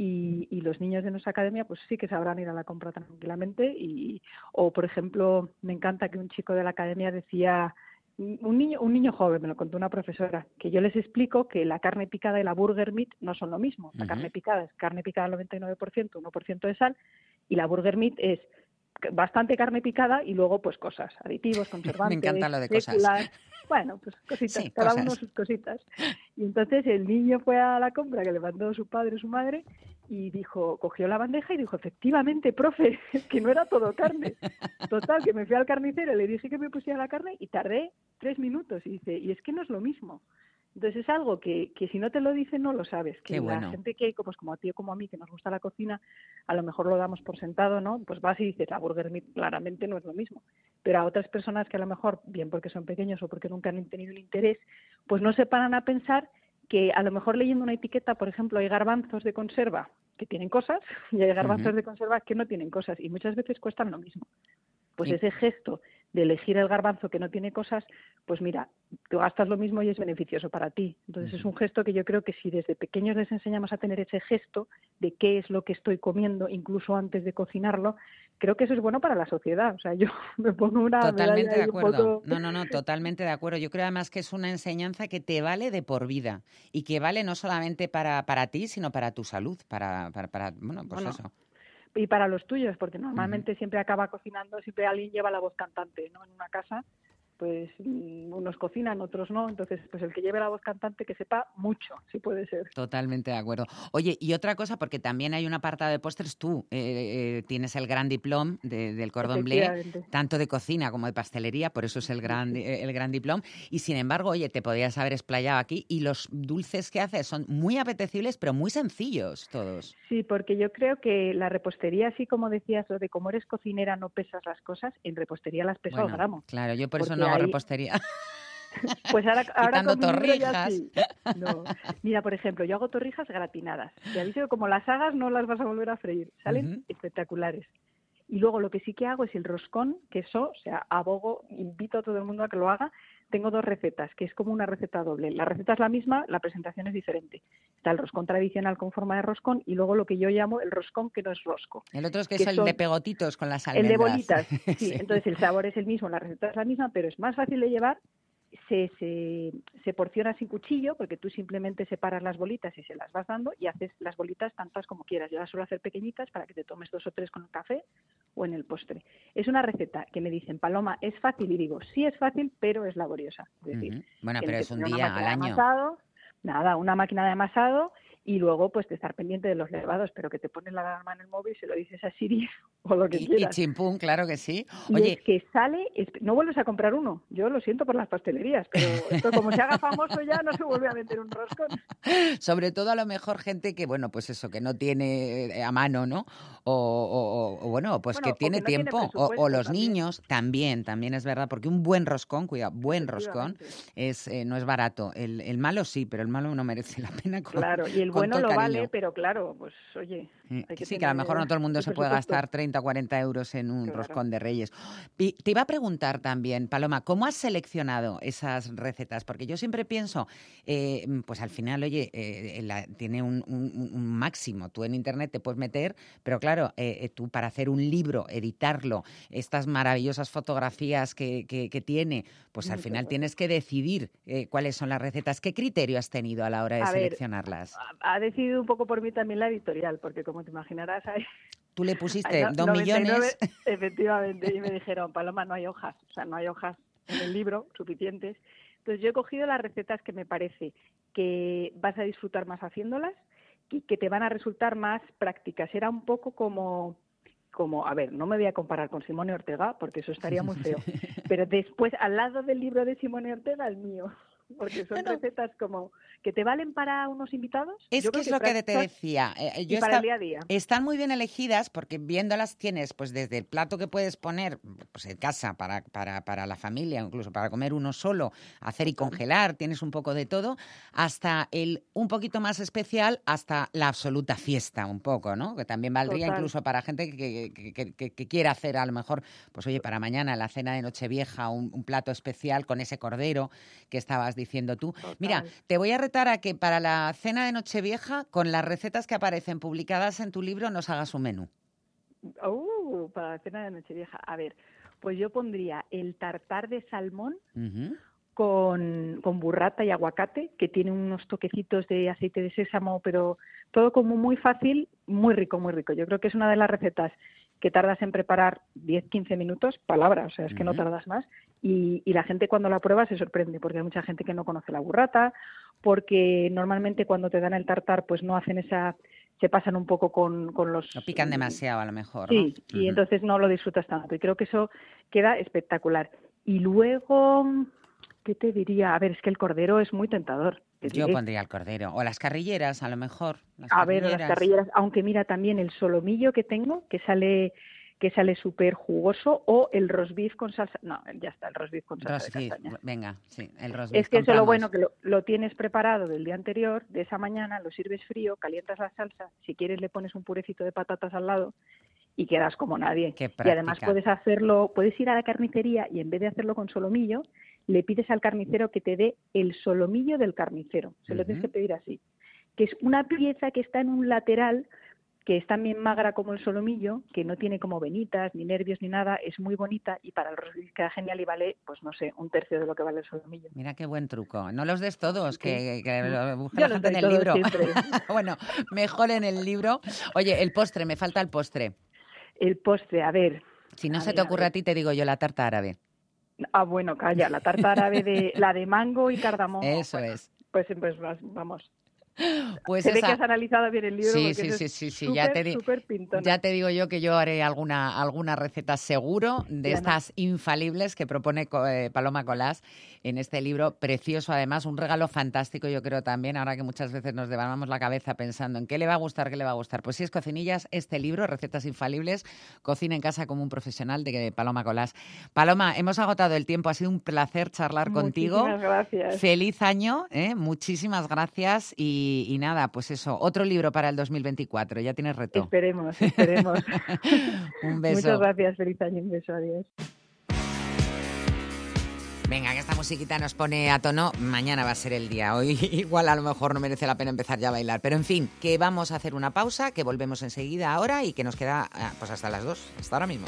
Y, y los niños de nuestra academia pues sí que sabrán ir a la compra tranquilamente y o por ejemplo me encanta que un chico de la academia decía un niño un niño joven me lo contó una profesora que yo les explico que la carne picada y la burger meat no son lo mismo. La carne picada es carne picada al 99% 1% de sal y la burger meat es bastante carne picada y luego pues cosas, aditivos, conservantes, encanta lo de cosas. féculas. Bueno, pues cositas, Sí, cada cosas. uno sus cositas. Y entonces el niño fue a la compra que le mandó su padre o su madre y dijo, cogió la bandeja y dijo, efectivamente, profe, es que no era todo carne. Total, que me fui al carnicero, le dije que me pusiera la carne y tardé tres minutos. Y dice, y es que no es lo mismo. Entonces es algo que, que si no te lo dicen no lo sabes. Que Qué la gente que, pues como a ti o como a mí, que nos gusta la cocina, a lo mejor lo damos por sentado, ¿no? Pues vas y dices, la burger meat claramente no es lo mismo. Pero a otras personas que a lo mejor, bien porque son pequeños o porque nunca han tenido el interés, pues no se paran a pensar que a lo mejor leyendo una etiqueta, por ejemplo, hay garbanzos de conserva que tienen cosas y hay garbanzos de conserva que no tienen cosas y muchas veces cuestan lo mismo. Pues Sí. ese gesto de elegir el garbanzo que no tiene cosas, pues mira, tú gastas lo mismo y es beneficioso para ti. Entonces es un gesto que yo creo que si desde pequeños les enseñamos a tener ese gesto de qué es lo que estoy comiendo, incluso antes de cocinarlo, creo que eso es bueno para la sociedad. O sea, yo me pongo una Totalmente de un acuerdo. poco- No, no, no, totalmente de acuerdo. Yo creo además que es una enseñanza que te vale de por vida y que vale no solamente para, para ti, sino para tu salud, para, para, para- bueno, pues Bueno, eso. Y para los tuyos, porque normalmente siempre acaba cocinando, siempre alguien lleva la voz cantante, ¿no? En una casa. Pues mm, unos cocinan, otros no. Entonces, pues el que lleve la voz cantante que sepa mucho, si puede ser. Totalmente de acuerdo. Oye, y otra cosa, porque también hay un apartado de postres, tú eh, eh, tienes el gran diploma de- del cordon bleu, tanto de cocina como de pastelería, por eso es el gran, eh, el gran diploma. Y sin embargo, oye, te podías haber explayado aquí y los dulces que haces son muy apetecibles, pero muy sencillos todos. Sí, porque yo creo que la repostería, así como decías, lo de como eres cocinera no pesas las cosas, en repostería las peso Bueno, al gramo. claro, yo por eso no ahí- repostería. Pues ahora, con torrijas. sí. No. Mira, por ejemplo, yo hago torrijas gratinadas. Te aviso que como las hagas no las vas a volver a freír. Salen espectaculares. Y luego lo que sí que hago es el roscón, que eso, o sea, abogo, invito a todo el mundo a que lo haga. Tengo dos recetas, que es como una receta doble. La receta es la misma, la presentación es diferente. Está el roscón tradicional con forma de roscón y luego lo que yo llamo el roscón que no es rosco. El otro es que, Que es el son- de pegotitos con las El de almendras. bolitas, sí. Sí. Entonces el sabor es el mismo, la receta es la misma, pero es más fácil de llevar. Se, se, se porciona sin cuchillo porque tú simplemente separas las bolitas y se las vas dando y haces las bolitas tantas como quieras. Yo las suelo hacer pequeñitas para que te tomes dos o tres con el café o en el postre. Es una receta que me dicen, Paloma, es fácil y digo, sí es fácil, pero es laboriosa. Es decir. Bueno, pero es un día al año. amasado, nada, una máquina de amasado y luego pues de estar pendiente de los levados, pero que te pones la alarma en el móvil, se lo dices a Siri o lo que Y, y quieras. chimpún, claro que sí. Y Oye, es que sale, es- no vuelves a comprar uno. Yo lo siento por las pastelerías, pero esto como se haga famoso ya no se vuelve a meter un roscón. Sobre todo a lo mejor gente que, bueno, pues eso, que no tiene eh, a mano, ¿no? O, o- o, bueno, pues Bueno, que tiene que no tiene tiempo. o- los también. niños también, también es verdad, porque un buen roscón, cuidado, buen roscón, es, eh, no es barato. El, el malo sí, pero el malo no merece la pena. Con, Claro, y el bueno lo vale, pero claro, pues oye, hay que sí, que a lo mejor no todo el mundo se puede gastar 30 o 40 euros en un Claro. roscón de reyes. Te iba a preguntar también, Paloma, ¿cómo has seleccionado esas recetas? Porque yo siempre pienso, eh, pues al final, oye, eh, la- tiene un, un- un máximo. Tú en Internet te puedes meter, pero claro, eh, tú para hacer un libro, editarlo, estas maravillosas fotografías que, que- que tiene, pues al final tienes que decidir cuáles son las recetas. ¿Qué criterio has tenido a la hora de A ver, seleccionarlas? Ha decidido un poco por mí también la editorial, porque como te imaginarás hay... Tú le pusiste dos 99 millones. Efectivamente, y me dijeron, Paloma, no hay hojas, o sea, no hay hojas en el libro suficientes. Entonces yo he cogido las recetas que me parece que vas a disfrutar más haciéndolas y que te van a resultar más prácticas. Era un poco como como, a ver, no me voy a comparar con Simone Ortega porque eso estaría muy feo, pero después al lado del libro de Simone Ortega el mío, porque son recetas como que te valen para unos invitados. Es Yo que creo es lo que te decía. eh, eh, yo para el día a día. Están muy bien elegidas porque viéndolas tienes pues desde el plato que puedes poner pues en casa para, para, para la familia, incluso para comer uno solo, hacer y congelar, tienes un poco de todo, hasta el un poquito más especial, hasta la absoluta fiesta un poco, ¿no? Que también valdría Total. incluso para gente que, que, que- que- que quiera hacer a lo mejor, pues oye, para mañana la cena de Nochevieja, un, un plato especial con ese cordero que estabas diciendo tú. Mira, te voy a retar a que para la cena de Nochevieja, con las recetas que aparecen publicadas en tu libro, nos hagas un menú. Uh, para la cena de Nochevieja. A ver, pues yo pondría el tartar de salmón con, con burrata y aguacate, que tiene unos toquecitos de aceite de sésamo, pero todo como muy fácil, muy rico, muy rico. Yo creo que es una de las recetas que tardas en preparar 10-15 minutos, palabra, o sea, es que no tardas más, y, y la gente cuando la prueba se sorprende, porque hay mucha gente que no conoce la burrata, porque normalmente cuando te dan el tartar, pues no hacen esa, se pasan un poco con, con los... Lo pican demasiado a lo mejor. Sí, ¿no? y entonces no lo disfrutas tanto. Y creo que eso queda espectacular. Y luego, ¿qué te diría? A ver, es que el cordero es muy tentador. te Yo diré. pondría el cordero. O las carrilleras, a lo mejor. Las A ver, las carrilleras, aunque mira también el solomillo que tengo, que sale que sale súper jugoso, o el roast beef con salsa. No, ya está, el roast beef con salsa Roast de beef, castaña. Venga, sí, el roast Es que eso lo bueno, que lo, lo tienes preparado del día anterior, de esa mañana, lo sirves frío, calientas la salsa, si quieres le pones un purecito de patatas al lado y quedas como nadie. Qué y además puedes hacerlo, puedes ir a la carnicería y en vez de hacerlo con solomillo, le pides al carnicero que te dé el solomillo del carnicero. Se lo tienes que pedir así. Que es una pieza que está en un lateral que es también magra como el solomillo, que no tiene como venitas, ni nervios, ni nada, es muy bonita y para el beef queda genial y vale, pues no sé, un tercio de lo que vale el solomillo. Mira qué buen truco. No los des todos, que, que lo la los gente en el libro. bueno, mejor en el libro. Oye, el postre, me falta el postre. El postre, a ver. Si no se ver, te ocurre a, ti, te digo yo la tarta árabe. Ah, bueno, calla, la tarta árabe de la de mango y cardamomo. Eso es. Pues, pues vamos. Pues Se ve esa- que has analizado bien el libro. Sí, sí, sí, sí, sí, ya te, di- súper pintona. ya te digo yo que yo haré alguna, alguna receta seguro de Ya no. estas infalibles que propone eh, Paloma Colás en este libro precioso, además, un regalo fantástico, yo creo también, ahora que muchas veces nos devamos la cabeza pensando en qué le va a gustar, qué le va a gustar. Pues si es cocinillas, este libro, Recetas Infalibles, Cocina en casa como un profesional de Paloma Colás. Paloma, hemos agotado el tiempo, ha sido un placer charlar contigo. Muchísimas gracias. Feliz año, ¿eh? muchísimas gracias y, y nada, pues eso, otro libro para el 2024, ya tienes reto. Esperemos, esperemos. Un beso. Muchas gracias, feliz año, un beso, adiós. Venga, que esta musiquita nos pone a tono. Mañana va a ser el día. Hoy igual a lo mejor no merece la pena empezar ya a bailar. Pero en fin, que vamos a hacer una pausa, que volvemos enseguida ahora y que nos queda ah, pues hasta las dos, hasta ahora mismo.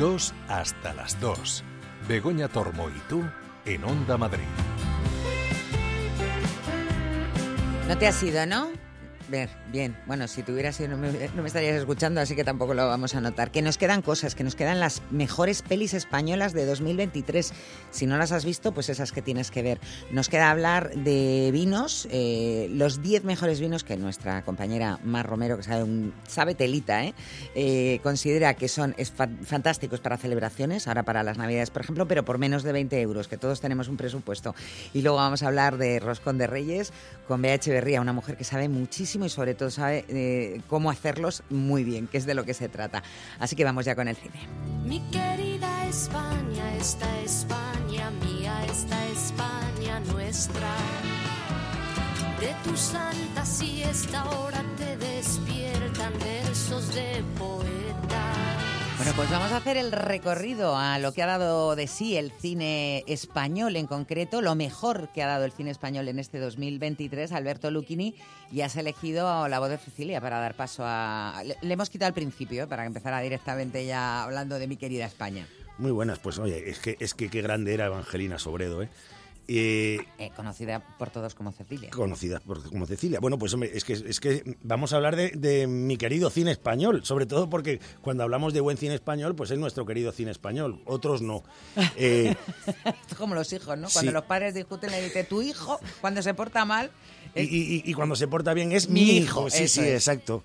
2 hasta las 2. Begoña Tormo y tú en Onda Madrid. No te has ido, ¿no? Ver, bien. Bueno, si ido no me, no me estarías escuchando, así que tampoco lo vamos a notar. Que nos quedan cosas, que nos quedan las mejores pelis españolas de 2023. Si no las has visto, pues esas que tienes que ver. Nos queda hablar de vinos, eh, los 10 mejores vinos que nuestra compañera Mar Romero, que sabe, un- sabe telita, ¿eh? Eh, considera que son es fa- fantásticos para celebraciones, ahora para las Navidades, por ejemplo, pero por menos de 20 euros, que todos tenemos un presupuesto. Y luego vamos a hablar de Roscón de Reyes con Bea Echeverría, una mujer que sabe muchísimo y sobre todo sabe eh, cómo hacerlos muy bien, que es de lo que se trata. Así que vamos ya con el cine. Mi querida España, esta España mía, esta España nuestra. De tu santa siesta ahora te despiertan versos de poeta. Bueno, pues vamos a hacer el recorrido a lo que ha dado de sí el cine español en concreto, lo mejor que ha dado el cine español en este 2023, Alberto Lucchini, y has elegido La voz de Cecilia para dar paso a... Le, hemos quitado al principio, para que empezara directamente ya hablando de mi querida España. Muy buenas, pues oye, es que, es que qué grande era Evangelina Sobredo, ¿eh? Eh, Eh, conocida por todos como Cecilia. conocida por- como Cecilia. Bueno, pues hombre, es que, es que vamos a hablar de, de mi querido cine español, sobre todo porque cuando hablamos de buen cine español, pues es nuestro querido cine español, otros no. Eh, Esto es como los hijos, ¿no? Cuando Sí. los padres discuten, le dice, tu hijo, cuando se porta mal... y, y- y cuando se porta bien es Mi mi hijo, hijo. Sí, sí, es. exacto.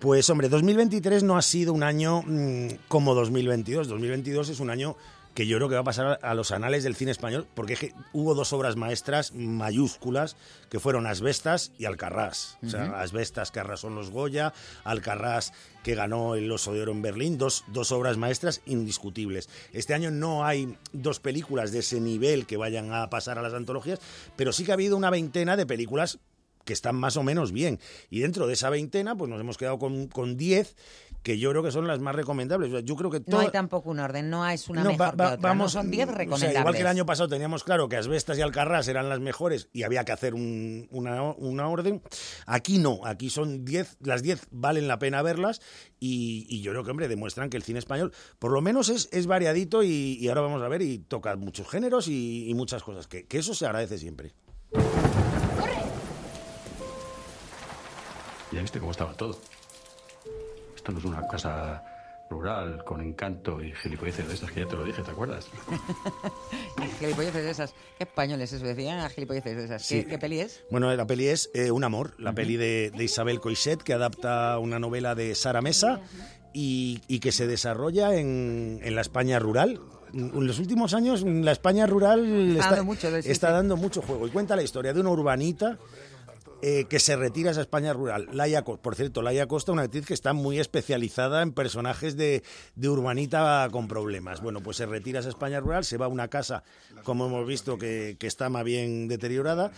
Pues hombre, 2023 no ha sido un año mm, como 2022. 2022 es un año que yo creo que va a pasar a los anales del cine español, porque es que hubo dos obras maestras mayúsculas que fueron Asbestas y Alcarrás. O sea. Asbestas que arrasó en los Goya, Alcarrás que ganó el Oso de Oro en Berlín, dos, dos obras maestras indiscutibles. Este año no hay dos películas de ese nivel que vayan a pasar a las antologías, pero sí que ha habido una veintena de películas que están más o menos bien. Y dentro de esa veintena, pues nos hemos quedado con, con 10 que yo creo que son las más recomendables. O sea, Yo creo que No hay tampoco un orden, no es una no, mejor va- va- que otra, vamos, no son 10 o sea, recomendables. igual que el año pasado teníamos claro que Asbestas y Alcarrás eran las mejores y había que hacer un- una, una orden. Aquí no, aquí son 10, las 10 valen la pena verlas y, y yo creo que, hombre, demuestran que el cine español por lo menos es, es variadito y, y ahora vamos a ver y toca muchos géneros y, y muchas cosas, que, que eso se agradece siempre. Ya viste cómo estaba todo. Esto no es una casa rural con encanto y gilipolleces de estas que ya te lo dije, ¿te acuerdas? Gilipolleces de esas. ¿Qué españoles eso decían? Ah, Gilipolleces de esas. ¿Qué, Sí. qué peli es? Bueno, la peli es eh, Un amor, la peli de, de Isabel Coixet, que adapta una novela de Sara Mesa y, y que se desarrolla en, en la España rural. En los últimos años la España rural Está está, dando mucho está dando mucho juego y cuenta la historia de una urbanita eh, que se retira a esa España rural. Laia, por cierto, Laia Costa, una actriz que está muy especializada en personajes de, de urbanita con problemas. Bueno, pues se retira a esa España rural, se va a una casa, como hemos visto, que, que está más bien deteriorada.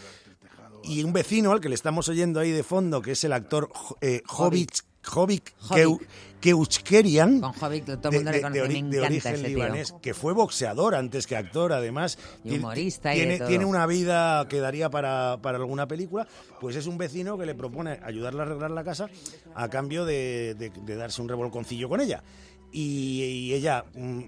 Y un vecino al que le estamos oyendo ahí de fondo, que es el actor eh, Jovic, Jovic Keu- Keuchkerian, Con Jovic todo el mundo le ori- me de origen ese tío. libanés, que fue boxeador antes que actor, además. Y Tiene- humorista y de tiene, todo. tiene una vida que daría para, para alguna película. Pues es un vecino que le propone ayudarle a arreglar la casa a cambio de, de- de darse un revolconcillo con ella. Y, y ella, mm,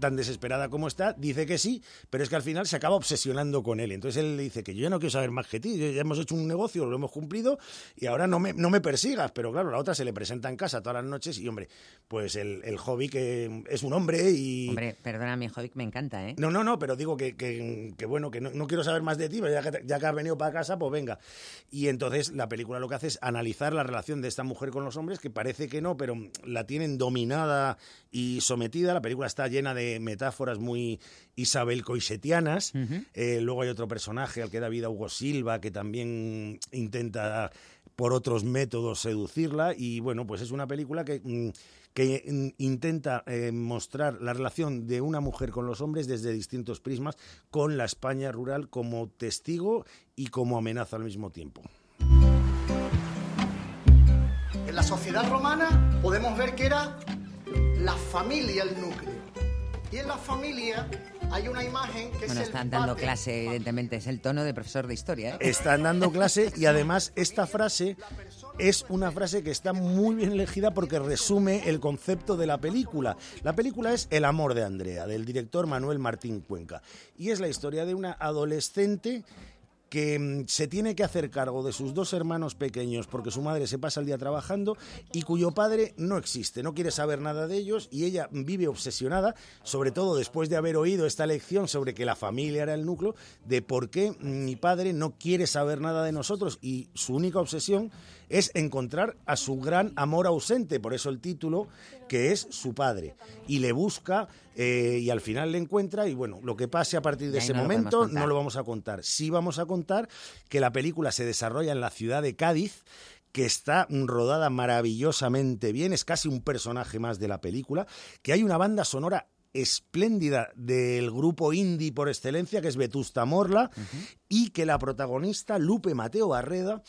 tan desesperada como está, dice que sí, pero es que al final se acaba obsesionando con él. Entonces él le dice que yo ya no quiero saber más que ti, ya hemos hecho un negocio, lo hemos cumplido y ahora no me, no me persigas. Pero claro, la otra se le presenta en casa todas las noches y, hombre, pues el, el hobby que es un hombre y... Hombre, perdona, mi Jovic me encanta, ¿eh? No, no, no, pero digo que, que- que bueno, que no, no quiero saber más de ti, pero ya que, ya que has venido para casa, pues venga. Y entonces la película lo que hace es analizar la relación de esta mujer con los hombres, que parece que no, pero la tienen dominada y sometida. La película está llena de metáforas muy Isabel Coixetianas. Eh, luego hay otro personaje al que da vida Hugo Silva, que también intenta por otros métodos seducirla. Y bueno, pues es una película que... mm, que mm, intenta eh, mostrar la relación de una mujer con los hombres desde distintos prismas, con la España rural como testigo y como amenaza al mismo tiempo. En la sociedad romana podemos ver que era la familia el núcleo. Y en la familia hay una imagen que Bueno, es el están dando padre. clase, evidentemente. Es el tono de profesor de historia, ¿eh? Están dando clase y además esta frase es una frase que está muy bien elegida porque resume el concepto de la película. La película es El amor de Andrea, del director Manuel Martín Cuenca. Y es la historia de una adolescente que mm, se tiene que hacer cargo de sus dos hermanos pequeños porque su madre se pasa el día trabajando y cuyo padre no existe, no quiere saber nada de ellos y ella vive obsesionada, sobre todo después de haber oído esta lección sobre que la familia era el núcleo, de por qué mi padre no quiere saber nada de nosotros y su única obsesión es encontrar a su gran amor ausente, por eso el título, que es su padre. Y le busca eh, y al final le encuentra y bueno, lo que pase a partir de ese no momento no lo vamos a contar. Sí vamos a contar que la película se desarrolla en la ciudad de Cádiz, que está rodada maravillosamente bien, es casi un personaje más de la película, que hay una banda sonora espléndida del grupo indie por excelencia, que es Vetusta Morla, y que la protagonista, Lupe Mateo Barreda,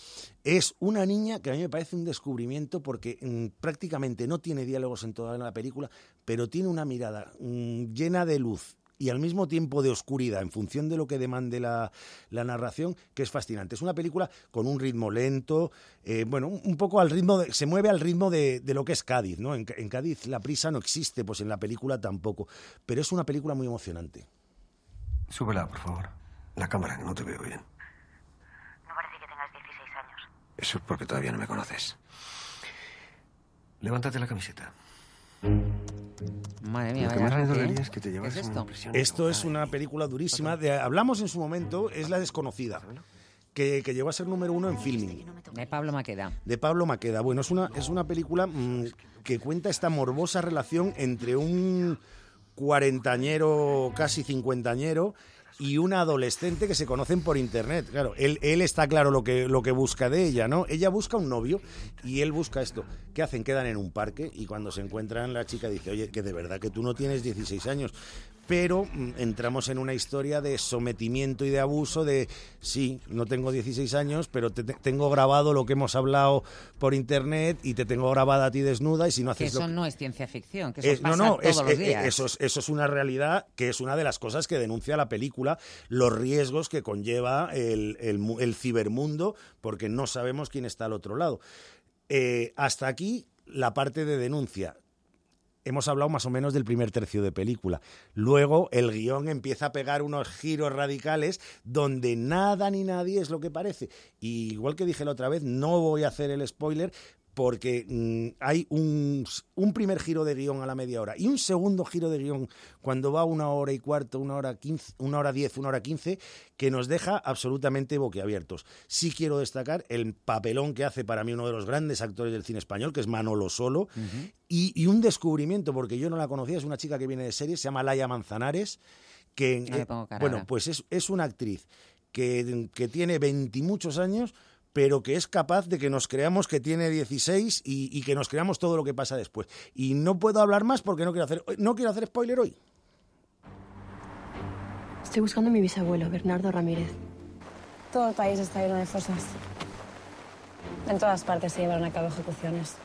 es una niña que a mí me parece un descubrimiento porque mm, prácticamente no tiene diálogos en toda la película, pero tiene una mirada mm, llena de luz y al mismo tiempo de oscuridad en función de lo que demande la, la narración, que es fascinante. Es una película con un ritmo lento, eh, bueno, un poco al ritmo, de- se mueve al ritmo de, de lo que es Cádiz, ¿no? En, en Cádiz la prisa no existe, pues en la película tampoco, pero es una película muy emocionante. Súbela, por favor. La cámara, que no te veo bien. No parece que tengas 16 años. Eso es porque todavía no me conoces. Levántate la camiseta. Madre mía, Lo que vaya más me ¿eh? es que te ¿Qué llevas es una esto? impresión. Esto es una película durísima, de, hablamos en su momento, es La Desconocida, que, que llegó a ser número uno en filming. De Pablo Maqueda. de Pablo Maqueda. Bueno, es una, es una película mm, que cuenta esta morbosa relación entre un cuarentañero, casi cincuentañero, y una adolescente que se conocen por internet. Claro, él, él está claro lo que, lo que busca de ella, ¿no? Ella busca un novio y él busca esto. ¿Qué hacen? Quedan en un parque y cuando se encuentran la chica dice, oye, que de verdad que tú no tienes 16 años. Pero mm, entramos en una historia de sometimiento y de abuso de, sí, no tengo 16 años, pero te, te- tengo grabado lo que hemos hablado por internet y te tengo grabada a ti desnuda y si no haces eso no es ciencia ficción, que eso es- pasa no, no, todos es- los eh, días. eso, es, eso es una realidad que es una de las cosas que denuncia la película, los riesgos que conlleva el, el cibermundo, porque no sabemos quién está al otro lado. Eh, hasta aquí la parte de denuncia. Hemos hablado más o menos del primer tercio de película. Luego el guion empieza a pegar unos giros radicales donde nada ni nadie es lo que parece. Y igual que dije la otra vez, no voy a hacer el spoiler porque mm, hay un, un primer giro de guion a la media hora y un segundo giro de guion cuando va una hora y cuarto, una hora quince, una hora diez, una hora quince, que nos deja absolutamente boquiabiertos. Sí quiero destacar el papelón que hace para mí uno de los grandes actores del cine español, que es Manolo Solo, y, y un descubrimiento, porque yo no la conocía, es una chica que viene de series, se llama Laia Manzanares, que No eh, bueno, pues es, es una actriz que, que tiene veintimuchos años, pero que es capaz de que nos creamos que tiene 16 y, y que nos creamos todo lo que pasa después. Y no puedo hablar más porque no quiero hacer, no quiero hacer spoiler hoy. Estoy buscando a mi bisabuelo, Bernardo Ramírez. Todo el país está lleno de fosas. En todas partes se llevaron a cabo ejecuciones.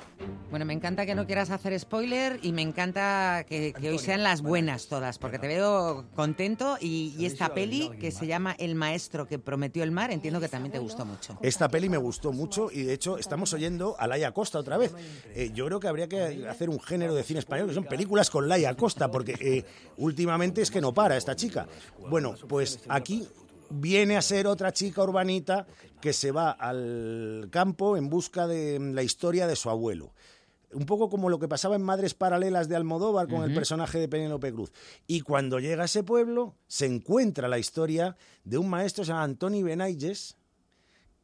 Bueno, me encanta que no quieras hacer spoiler y me encanta que, que hoy sean las buenas todas, porque te veo contento y, y esta peli que se llama El maestro que prometió el mar, entiendo que también te gustó mucho. Esta peli me gustó mucho y de hecho estamos oyendo a Laia Costa otra vez. Eh, yo creo que habría que hacer un género de cine español que son películas con Laia Costa, porque eh, últimamente es que no para esta chica. Bueno, pues aquí viene a ser otra chica urbanita que se va al campo en busca de la historia de su abuelo. Un poco como lo que pasaba en Madres Paralelas de Almodóvar con el personaje de Penélope Cruz. Y cuando llega a ese pueblo, se encuentra la historia de un maestro, se llama Antoni Benayges,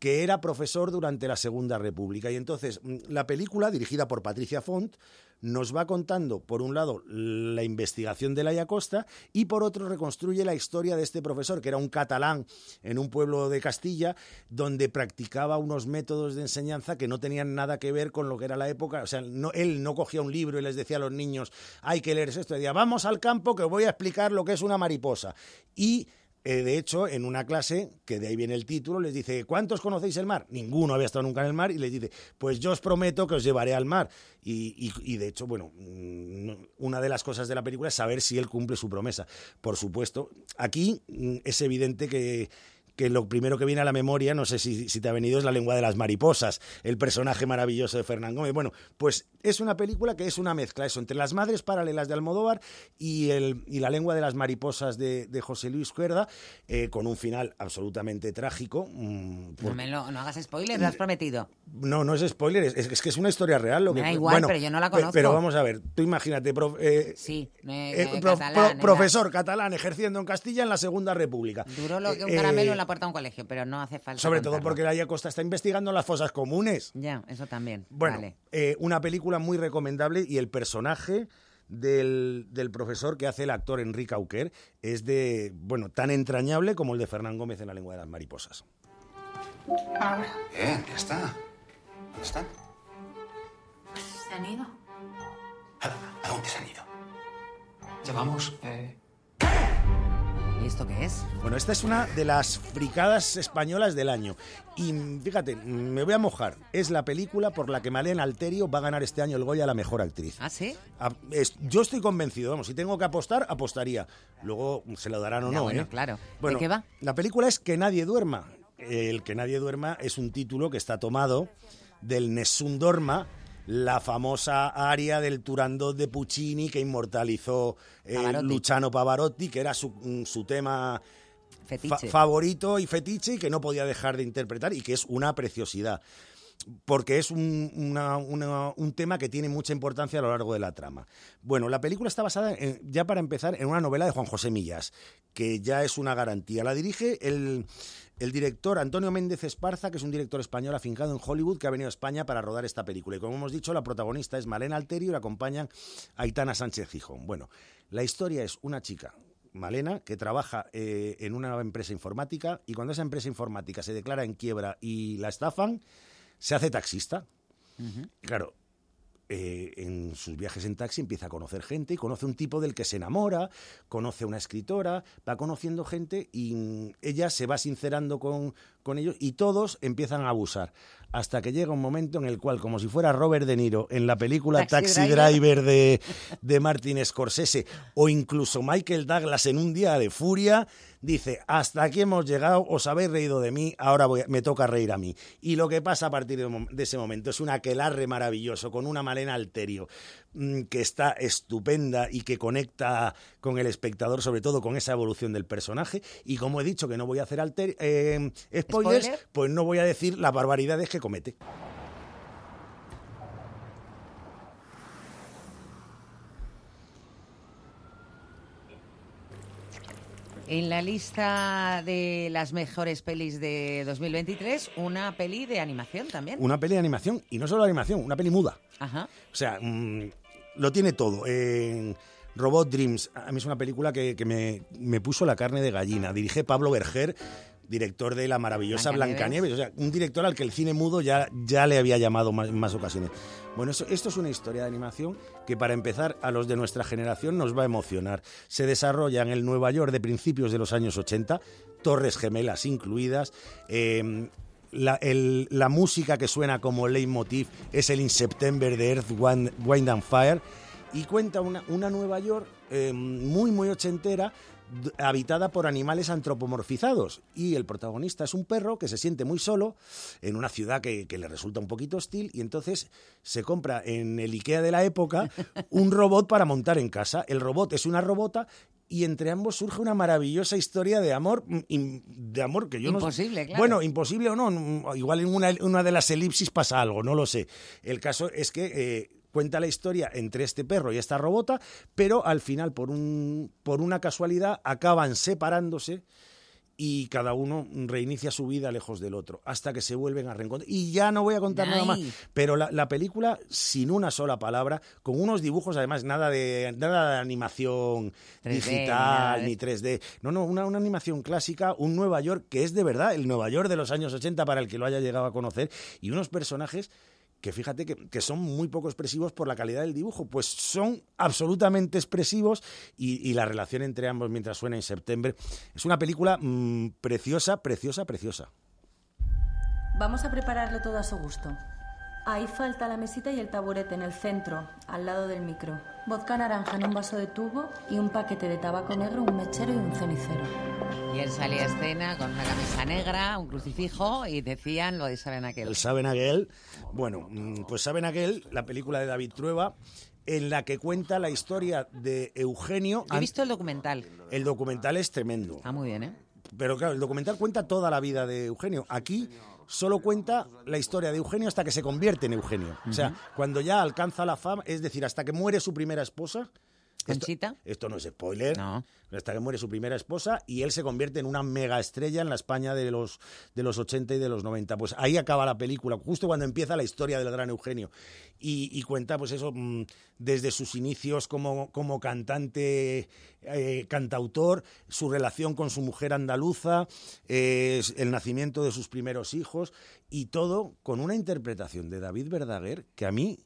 que era profesor durante la Segunda República. Y entonces, mm, la película, dirigida por Patricia Font, nos va contando, por un lado, la investigación de Laia Costa y por otro reconstruye la historia de este profesor, que era un catalán en un pueblo de Castilla, donde practicaba unos métodos de enseñanza que no tenían nada que ver con lo que era la época. O sea, él no cogía un libro y les decía a los niños, hay que leer esto. Decía, vamos al campo que os voy a explicar lo que es una mariposa. Y eh, de hecho, en una clase, que de ahí viene el título, les dice, ¿cuántos conocéis el mar? Ninguno había estado nunca en el mar y les dice, pues yo os prometo que os llevaré al mar. Y, y- y de hecho, bueno, mm, una de las cosas de la película es saber si él cumple su promesa. Por supuesto, aquí mm, es evidente que que lo primero que viene a la memoria, no sé si, si te ha venido, es La lengua de las mariposas, el personaje maravilloso de Fernán Gómez. Bueno, pues es una película que es una mezcla, eso, entre las madres paralelas de Almodóvar y, el, y La lengua de las mariposas de, de José Luis Cuerda, eh, con un final absolutamente trágico. mm, No, por- me lo- no hagas spoiler, lo has prometido. no, no es spoiler, es, es que es una historia real. Lo que, da igual, pero yo no la conozco. Pero vamos a ver, tú imagínate, prof- eh, Sí, eh, prof- catalán, pro- era- profesor catalán ejerciendo en Castilla en la Segunda República. Duró lo que un caramelo en la puerta un colegio, pero no hace falta. Sobre todo porque Laia Costa está investigando las fosas comunes. Ya, eso también. Bueno, Vale. eh, una película muy recomendable y el personaje del, del profesor que hace el actor Enrique Auquer es de, bueno, tan entrañable como el de Fernán Gómez en La lengua de las mariposas. Bien, ya está. ¿Dónde están? ¿Se han ido? ¿A dónde se han ido? Llevamos... Eh... ¿Y esto qué es? Bueno, esta es una de las fricadas españolas del año. Y fíjate, me voy a mojar. Es la película por la que Malena Alterio va a ganar este año el Goya a la mejor actriz. ¿Ah, sí? Ah, es- yo estoy convencido, vamos, si tengo que apostar, apostaría. Luego se lo darán o Ya, no, bueno, ¿eh? claro. Bueno, ¿De qué va? La película es Que nadie duerma. El Que nadie duerma es un título que está tomado del Nessun Dorma, la famosa aria del Turandot de Puccini que inmortalizó eh, Pavarotti. Luciano Pavarotti, que era su, mm, su tema fa- favorito y fetiche y que no podía dejar de interpretar y que es una preciosidad. Porque es un, una- una- un tema que tiene mucha importancia a lo largo de la trama. Bueno, la película está basada, en- ya para empezar, en una novela de Juan José Millas, que ya es una garantía. La dirige el, el director Antonio Méndez Esparza, que es un director español afincado en Hollywood, que ha venido a España para rodar esta película. Y como hemos dicho, la protagonista es Malena Alterio y la acompañan Aitana Sánchez Gijón. Bueno, la historia es una chica Malena, que trabaja eh, en una empresa informática y cuando esa empresa informática se declara en quiebra y la estafan, se hace taxista. Claro, eh, en sus viajes en taxi empieza a conocer gente y conoce un tipo del que se enamora, conoce a una escritora, va conociendo gente y mm, ella se va sincerando con, con ellos y todos empiezan a abusar. Hasta que llega un momento en el cual, como si fuera Robert De Niro en la película Taxi Taxi, Driver. Driver de, de Martin Scorsese o incluso Michael Douglas en un día de furia, dice, hasta aquí hemos llegado, os habéis reído de mí, ahora voy me toca reír a mí. Y lo que pasa a partir de, ese momento es un aquelarre maravilloso con una Malena Alterio mm, que está estupenda y que conecta con el espectador, sobre todo con esa evolución del personaje. Y como he dicho que no voy a hacer alter- eh, spoilers, ¿Spoiler? pues no voy a decir las barbaridades que comete. En la lista de las mejores pelis de 2023, una peli de animación también. Una peli de animación, y no solo animación, una peli muda. Ajá. O sea, mm, lo tiene todo. Robot Dreams, a mí es una película que, que me, me puso la carne de gallina. Dirige Pablo Berger, director de la maravillosa Blancanieves. Blancanieves. O sea, un director al que el cine mudo ya, ya le había llamado más, en más ocasiones. Bueno, esto es una historia de animación que para empezar a los de nuestra generación nos va a emocionar. Se desarrolla en el Nueva York de principios de los años 80, Torres Gemelas incluidas. eh, la, música que suena como leitmotiv es el In September de Earth, Wind, Wind and Fire y cuenta una, una Nueva York eh, muy, muy ochentera habitada por animales antropomorfizados y el protagonista es un perro que se siente muy solo en una ciudad que, que le resulta un poquito hostil y entonces se compra en el Ikea de la época un robot para montar en casa. El robot es una robota y entre ambos surge una maravillosa historia de amor, mm, de amor que yo no- Imposible, claro. Bueno, imposible o no, mm, igual en una, una de las elipsis pasa algo, no lo sé. El caso es que eh, cuenta la historia entre este perro y esta robota, pero al final, por, un, por una casualidad, acaban separándose y cada uno reinicia su vida lejos del otro, hasta que se vuelven a reencontrar. Y ya no voy a contar nada más, pero la, la película, sin una sola palabra, con unos dibujos, además, nada de, nada de animación 3D, digital, ni ni 3D. No, no, una, una animación clásica, un Nueva York que es de verdad el Nueva York de los años 80 para el que lo haya llegado a conocer, y unos personajes que fíjate que, que son muy poco expresivos por la calidad del dibujo, pues son absolutamente expresivos y, y la relación entre ambos mientras suena en septiembre es una película mm, preciosa, preciosa, preciosa. Vamos a prepararle todo a su gusto. Ahí falta la mesita y el taburete en el centro, al lado del micro. Vodka naranja en un vaso de tubo y un paquete de tabaco negro, un mechero y un cenicero. Y él salía a escena con una camisa negra, un crucifijo y decían lo de Saben aquel. El Saben aquel, bueno, mm, pues Saben aquel, la película de David Trueba, en la que cuenta la historia de Eugenio. He visto el documental. El documental es tremendo. Está muy bien, ¿eh? Pero claro, el documental cuenta toda la vida de Eugenio. Aquí solo cuenta la historia de Eugenio hasta que se convierte en Eugenio. O sea, cuando ya alcanza la fama, es decir, hasta que muere su primera esposa. ¿Conchita? Esto, esto no es spoiler. Hasta que muere su primera esposa y él se convierte en una mega estrella en la España de los, de los 80 y de los 90. Pues ahí acaba la película, justo cuando empieza la historia del gran Eugenio. Y, y cuenta, pues eso, mm, desde sus inicios como, como cantante, eh, cantautor, su relación con su mujer andaluza, eh, el nacimiento de sus primeros hijos y todo con una interpretación de David Verdaguer que a mí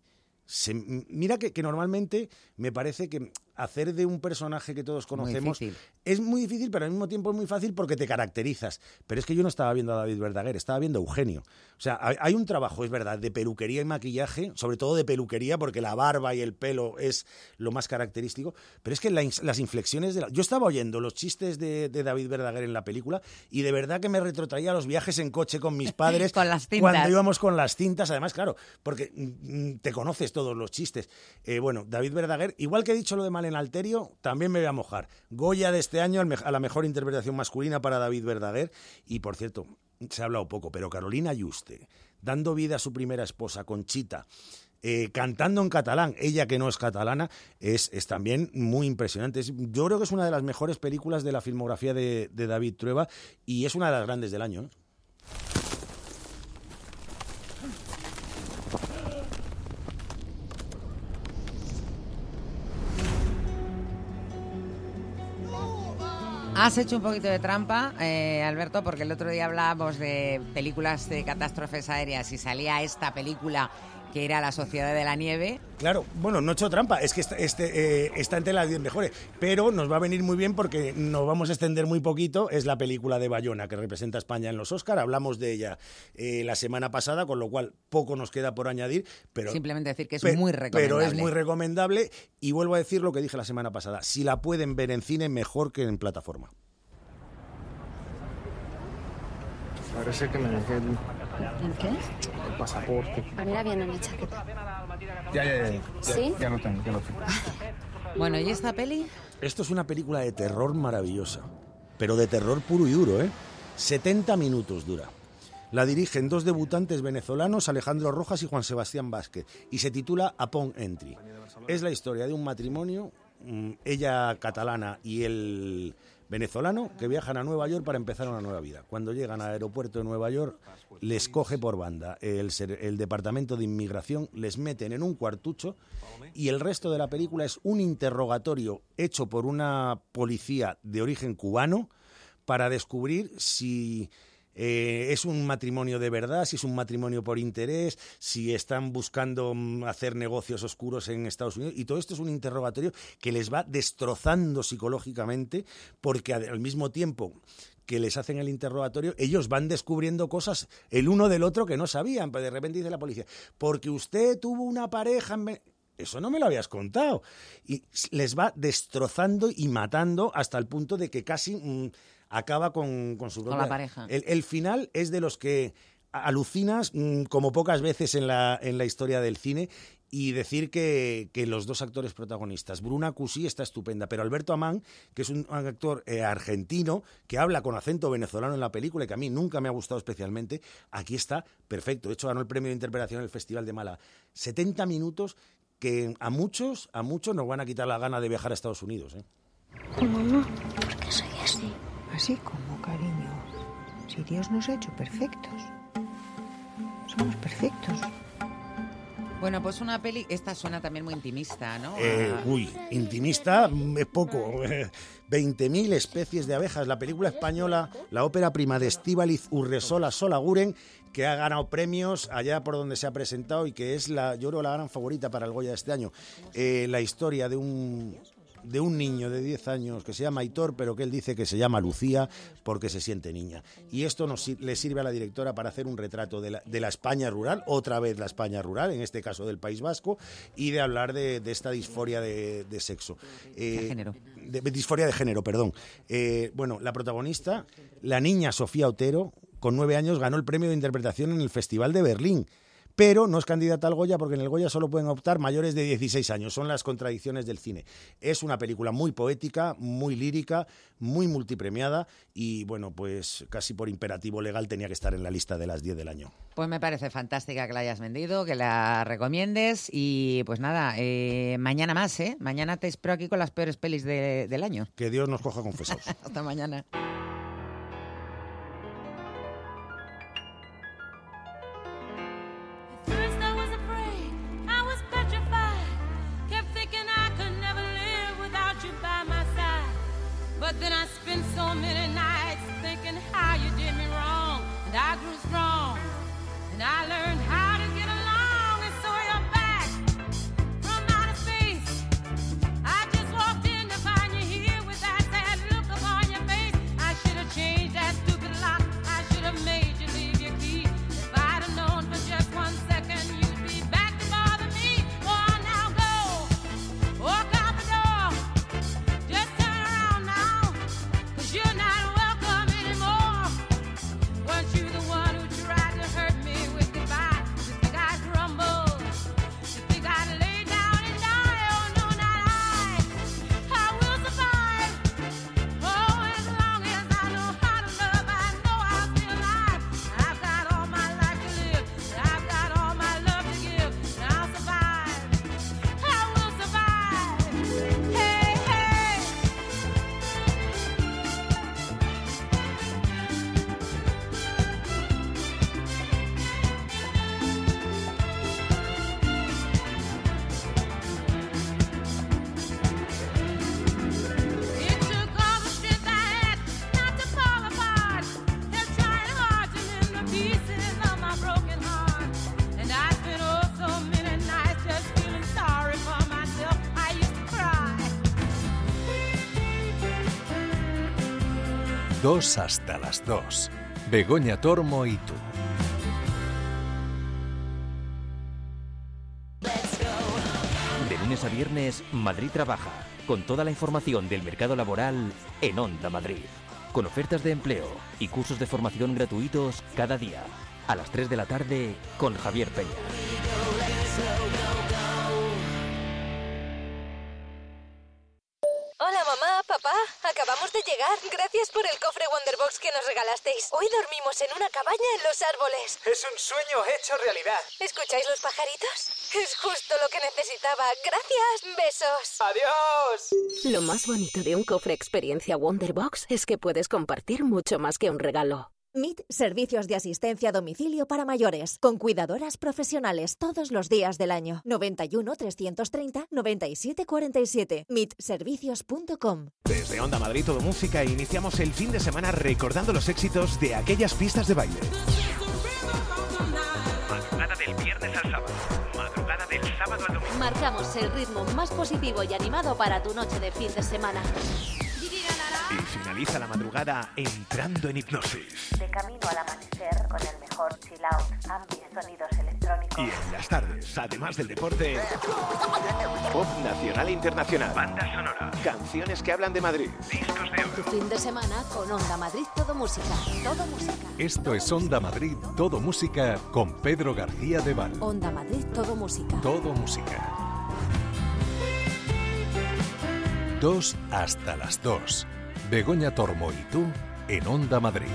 se- mira que, que normalmente me parece que hacer de un personaje que todos conocemos es muy difícil, pero al mismo tiempo es muy fácil porque te caracterizas. Pero es que yo no estaba viendo a David Verdaguer, estaba viendo a Eugenio. O sea, hay, un trabajo, es verdad, de peluquería y maquillaje, sobre todo de peluquería, porque la barba y el pelo es lo más característico. Pero es que la las inflexiones de la... Yo estaba oyendo los chistes de, de David Verdaguer en la película y de verdad que me retrotraía a los viajes en coche con mis padres Con las cintas. cuando íbamos con las cintas, además, claro, porque mm, te conoces todos los chistes. Eh, bueno, David Verdaguer, igual que he dicho lo de Malen Alterio, también me voy a mojar. Goya de este año a la mejor interpretación masculina para David Verdaguer. Y por cierto, se ha hablado poco, pero Carolina Yuste, dando vida a su primera esposa, Conchita. eh, cantando en catalán, ella que no es catalana, es, es también muy impresionante. Es- yo creo que es una de las mejores películas de la filmografía de, de David Trueba y es una de las grandes del año. ¿eh? Has hecho un poquito de trampa, eh, Alberto, porque el otro día hablábamos de películas de catástrofes aéreas y salía esta película que era La Sociedad de la Nieve. Claro, bueno, no he hecho trampa, es que está, este, eh, está entre las 10 mejores, pero nos va a venir muy bien porque nos vamos a extender muy poquito, es la película de Bayona que representa a España en los Oscar, hablamos de ella eh, la semana pasada, con lo cual poco nos queda por añadir, pero... Simplemente decir que es muy recomendable. Pero es muy recomendable y vuelvo a decir lo que dije la semana pasada, si la pueden ver en cine, mejor que en plataforma. Parece que me dejé el, ¿En qué? el pasaporte. Ah, mira bien en mi chaqueta. Ya, ya, ya. ya, ¿Sí? Ya lo tengo, ya lo tengo. Bueno, ¿y esta peli? Esto es una película de terror maravillosa, pero de terror puro y duro, ¿eh? 70 minutos dura. La dirigen dos debutantes venezolanos, Alejandro Rojas y Juan Sebastián Vázquez, y se titula Upon Entry. Es la historia de un matrimonio, mm, ella catalana y él venezolano, que viajan a Nueva York para empezar una nueva vida. Cuando llegan al aeropuerto de Nueva York, les coge por banda el, el Departamento de Inmigración, les meten en un cuartucho y el resto de la película es un interrogatorio hecho por una policía de origen cubano para descubrir si eh, es un matrimonio de verdad, si es un matrimonio por interés, si están buscando mm, hacer negocios oscuros en Estados Unidos. Y todo esto es un interrogatorio que les va destrozando psicológicamente porque al mismo tiempo que les hacen el interrogatorio, ellos van descubriendo cosas el uno del otro que no sabían. Pero de repente dice la policía, porque usted tuvo una pareja en... Ve-". Eso no me lo habías contado. Y les va destrozando y matando hasta el punto de que casi mm, acaba con, con su Con la pareja. El, el final es de los que alucinas mm, como pocas veces en la, en la historia del cine y decir que, que los dos actores protagonistas, Bruna Cusí está estupenda, pero Alberto Amán, que es un, un actor eh, argentino que habla con acento venezolano en la película y que a mí nunca me ha gustado especialmente, aquí está perfecto. De hecho, ganó el premio de interpretación en el Festival de Málaga. 70 minutos que a muchos, a muchos nos van a quitar la gana de viajar a Estados Unidos. ¿eh? Mamá, ¿por qué soy así? Así como, cariño. Si Dios nos ha hecho perfectos. Somos perfectos. Bueno, pues una peli, esta suena también muy intimista, ¿no? Eh, Ah, uy, intimista es poco. 20.000 especies de abejas. La película española, la ópera prima de Estíbaliz Urresola Solaguren, que ha ganado premios allá por donde se ha presentado y que es la, yo creo, la gran favorita para el Goya de este año. Eh, la historia de un de un niño de 10 años que se llama Aitor, pero que él dice que se llama Lucía porque se siente niña. Y esto nos, le sirve a la directora para hacer un retrato de la, de la España rural, otra vez la España rural, en este caso del País Vasco, y de hablar de, de esta disforia de, de sexo. Eh, género. de- de disforia de género, perdón. Eh, bueno, la protagonista, la niña Sofía Otero, con nueve años, ganó el premio de interpretación en el Festival de Berlín. Pero no es candidata al Goya porque en el Goya solo pueden optar mayores de 16 años. Son las contradicciones del cine. Es una película muy poética, muy lírica, muy multipremiada y, bueno, pues casi por imperativo legal tenía que estar en la lista de las 10 del año. Pues me parece fantástica que la hayas vendido, que la recomiendes y pues nada, eh, mañana más, ¿eh? Mañana te espero aquí con las peores pelis de- del año. Que Dios nos coja confesados. Hasta mañana. 2 hasta las 2. Begoña Tormo y tú. De lunes a viernes, Madrid trabaja, con toda la información del mercado laboral en Onda Madrid, con ofertas de empleo y cursos de formación gratuitos cada día, a las 3 de la tarde, con Javier Peña. Gracias por el cofre Wonderbox que nos regalasteis. Hoy dormimos en una cabaña en los árboles. Es un sueño hecho realidad. ¿Escucháis los pajaritos? Es justo lo que necesitaba. Gracias. Besos. ¡Adiós! Lo más bonito de un cofre experiencia Wonderbox es que puedes compartir mucho más que un regalo. MIT Servicios de Asistencia a Domicilio para Mayores, con cuidadoras profesionales todos los días del año. 91 330 97 47. mitservicios.com. Desde Onda Madrid Todo Música iniciamos el fin de semana recordando los éxitos de aquellas pistas de baile. Madrugada del viernes al sábado. Madrugada del sábado al domingo. Marcamos el ritmo más positivo y animado para tu noche de fin de semana. Y finaliza la madrugada entrando en hipnosis. De camino al amanecer con el mejor chill out, ambiente, sonidos electrónicos. Y en las tardes, además del deporte, pop nacional e internacional. Banda sonora. Canciones que hablan de Madrid. Discos de Tu fin de semana con Onda Madrid Todo Música. Todo Música. Esto es Onda Madrid, todo música con Pedro García de Val. Onda Madrid Todo Música. Todo música. Dos hasta las dos. Begoña Tormo y tú en Onda Madrid.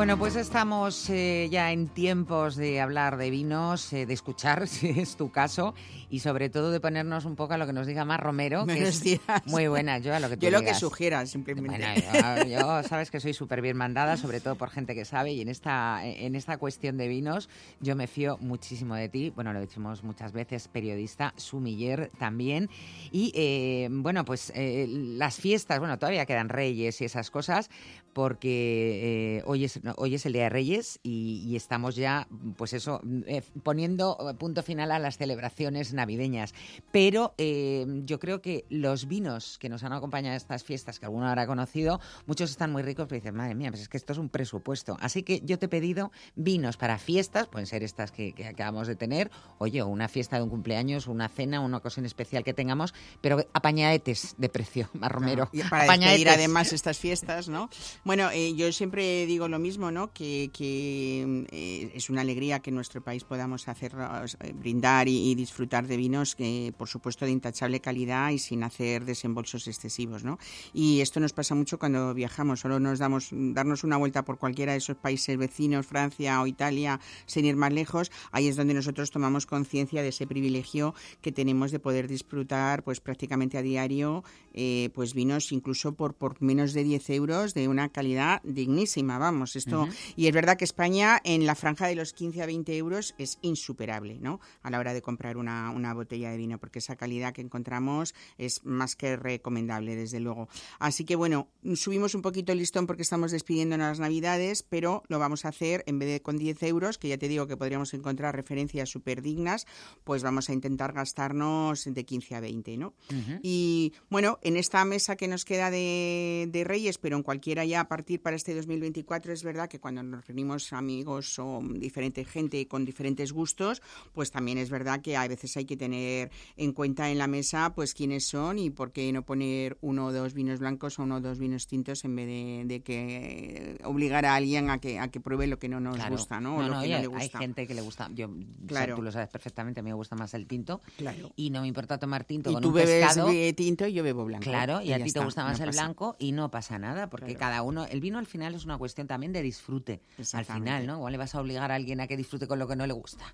Bueno, pues estamos eh, ya en tiempos de hablar de vinos, eh, de escuchar, si es tu caso, y sobre todo de ponernos un poco a lo que nos diga más Romero, que Buenos es días. muy buena. Yo a lo que tú Yo lo que digas. sugiera, simplemente. Bueno, yo, yo sabes que soy súper bien mandada, sobre todo por gente que sabe, y en esta, en esta cuestión de vinos yo me fío muchísimo de ti. Bueno, lo decimos muchas veces, periodista, sumiller también. Y eh, bueno, pues eh, las fiestas, bueno, todavía quedan reyes y esas cosas, porque eh, hoy, es, hoy es el Día de Reyes y, y estamos ya, pues eso, eh, poniendo punto final a las celebraciones navideñas. Pero eh, yo creo que los vinos que nos han acompañado a estas fiestas, que alguno habrá conocido, muchos están muy ricos, pero dicen, madre mía, pues es que esto es un presupuesto. Así que yo te he pedido vinos para fiestas, pueden ser estas que, que acabamos de tener, oye, una fiesta de un cumpleaños, una cena, una ocasión especial que tengamos, pero apañadetes de precio, más Romero. Y para despedir además estas fiestas, ¿no? Bueno, eh, yo siempre digo lo mismo, ¿no? Que, que, eh, es una alegría que en nuestro país podamos hacer eh, brindar y, disfrutar de vinos que, por supuesto, de intachable calidad y sin hacer desembolsos excesivos, ¿no? Y esto nos pasa mucho cuando viajamos, solo nos damos darnos una vuelta por cualquiera de esos países vecinos, Francia o Italia, sin ir más lejos, ahí es donde nosotros tomamos conciencia de ese privilegio que tenemos de poder disfrutar, pues prácticamente a diario, eh, pues vinos incluso por, por menos de 10 euros de una calidad dignísima, vamos, esto, y es verdad que España en la franja de los 15 a 20 euros es insuperable, ¿no? A la hora de comprar una, una botella de vino, porque esa calidad que encontramos es más que recomendable, desde luego. Así que bueno, subimos un poquito el listón porque estamos despidiéndonos las navidades, pero lo vamos a hacer en vez de con 10 euros, que ya te digo que podríamos encontrar referencias súper dignas, pues vamos a intentar gastarnos de 15 a 20, ¿no? Y bueno, en esta mesa que nos queda de, de Reyes, pero en cualquiera ya a partir para este 2024, es verdad que cuando nos reunimos amigos o diferente gente con diferentes gustos, pues también es verdad que a veces hay que tener en cuenta en la mesa pues quiénes son y por qué no poner uno o dos vinos blancos o uno o dos vinos tintos en vez de, de que obligar a alguien a que, a que pruebe lo que no nos Claro. gusta, ¿no? O lo que oye, no le Hay gusta. gente que le gusta, yo, o sea, Claro. tú lo sabes perfectamente, a mí me gusta más el tinto. Claro. Y no me importa tomar tinto Y con tú un bebes pescado. tinto y yo bebo blanco. Claro, y, a ya ti te gusta más no el blanco y no pasa nada, porque cada uno, el vino al final es una cuestión también de disfrute. Al final, ¿no? Igual le vas a obligar a alguien a que disfrute con lo que no le gusta.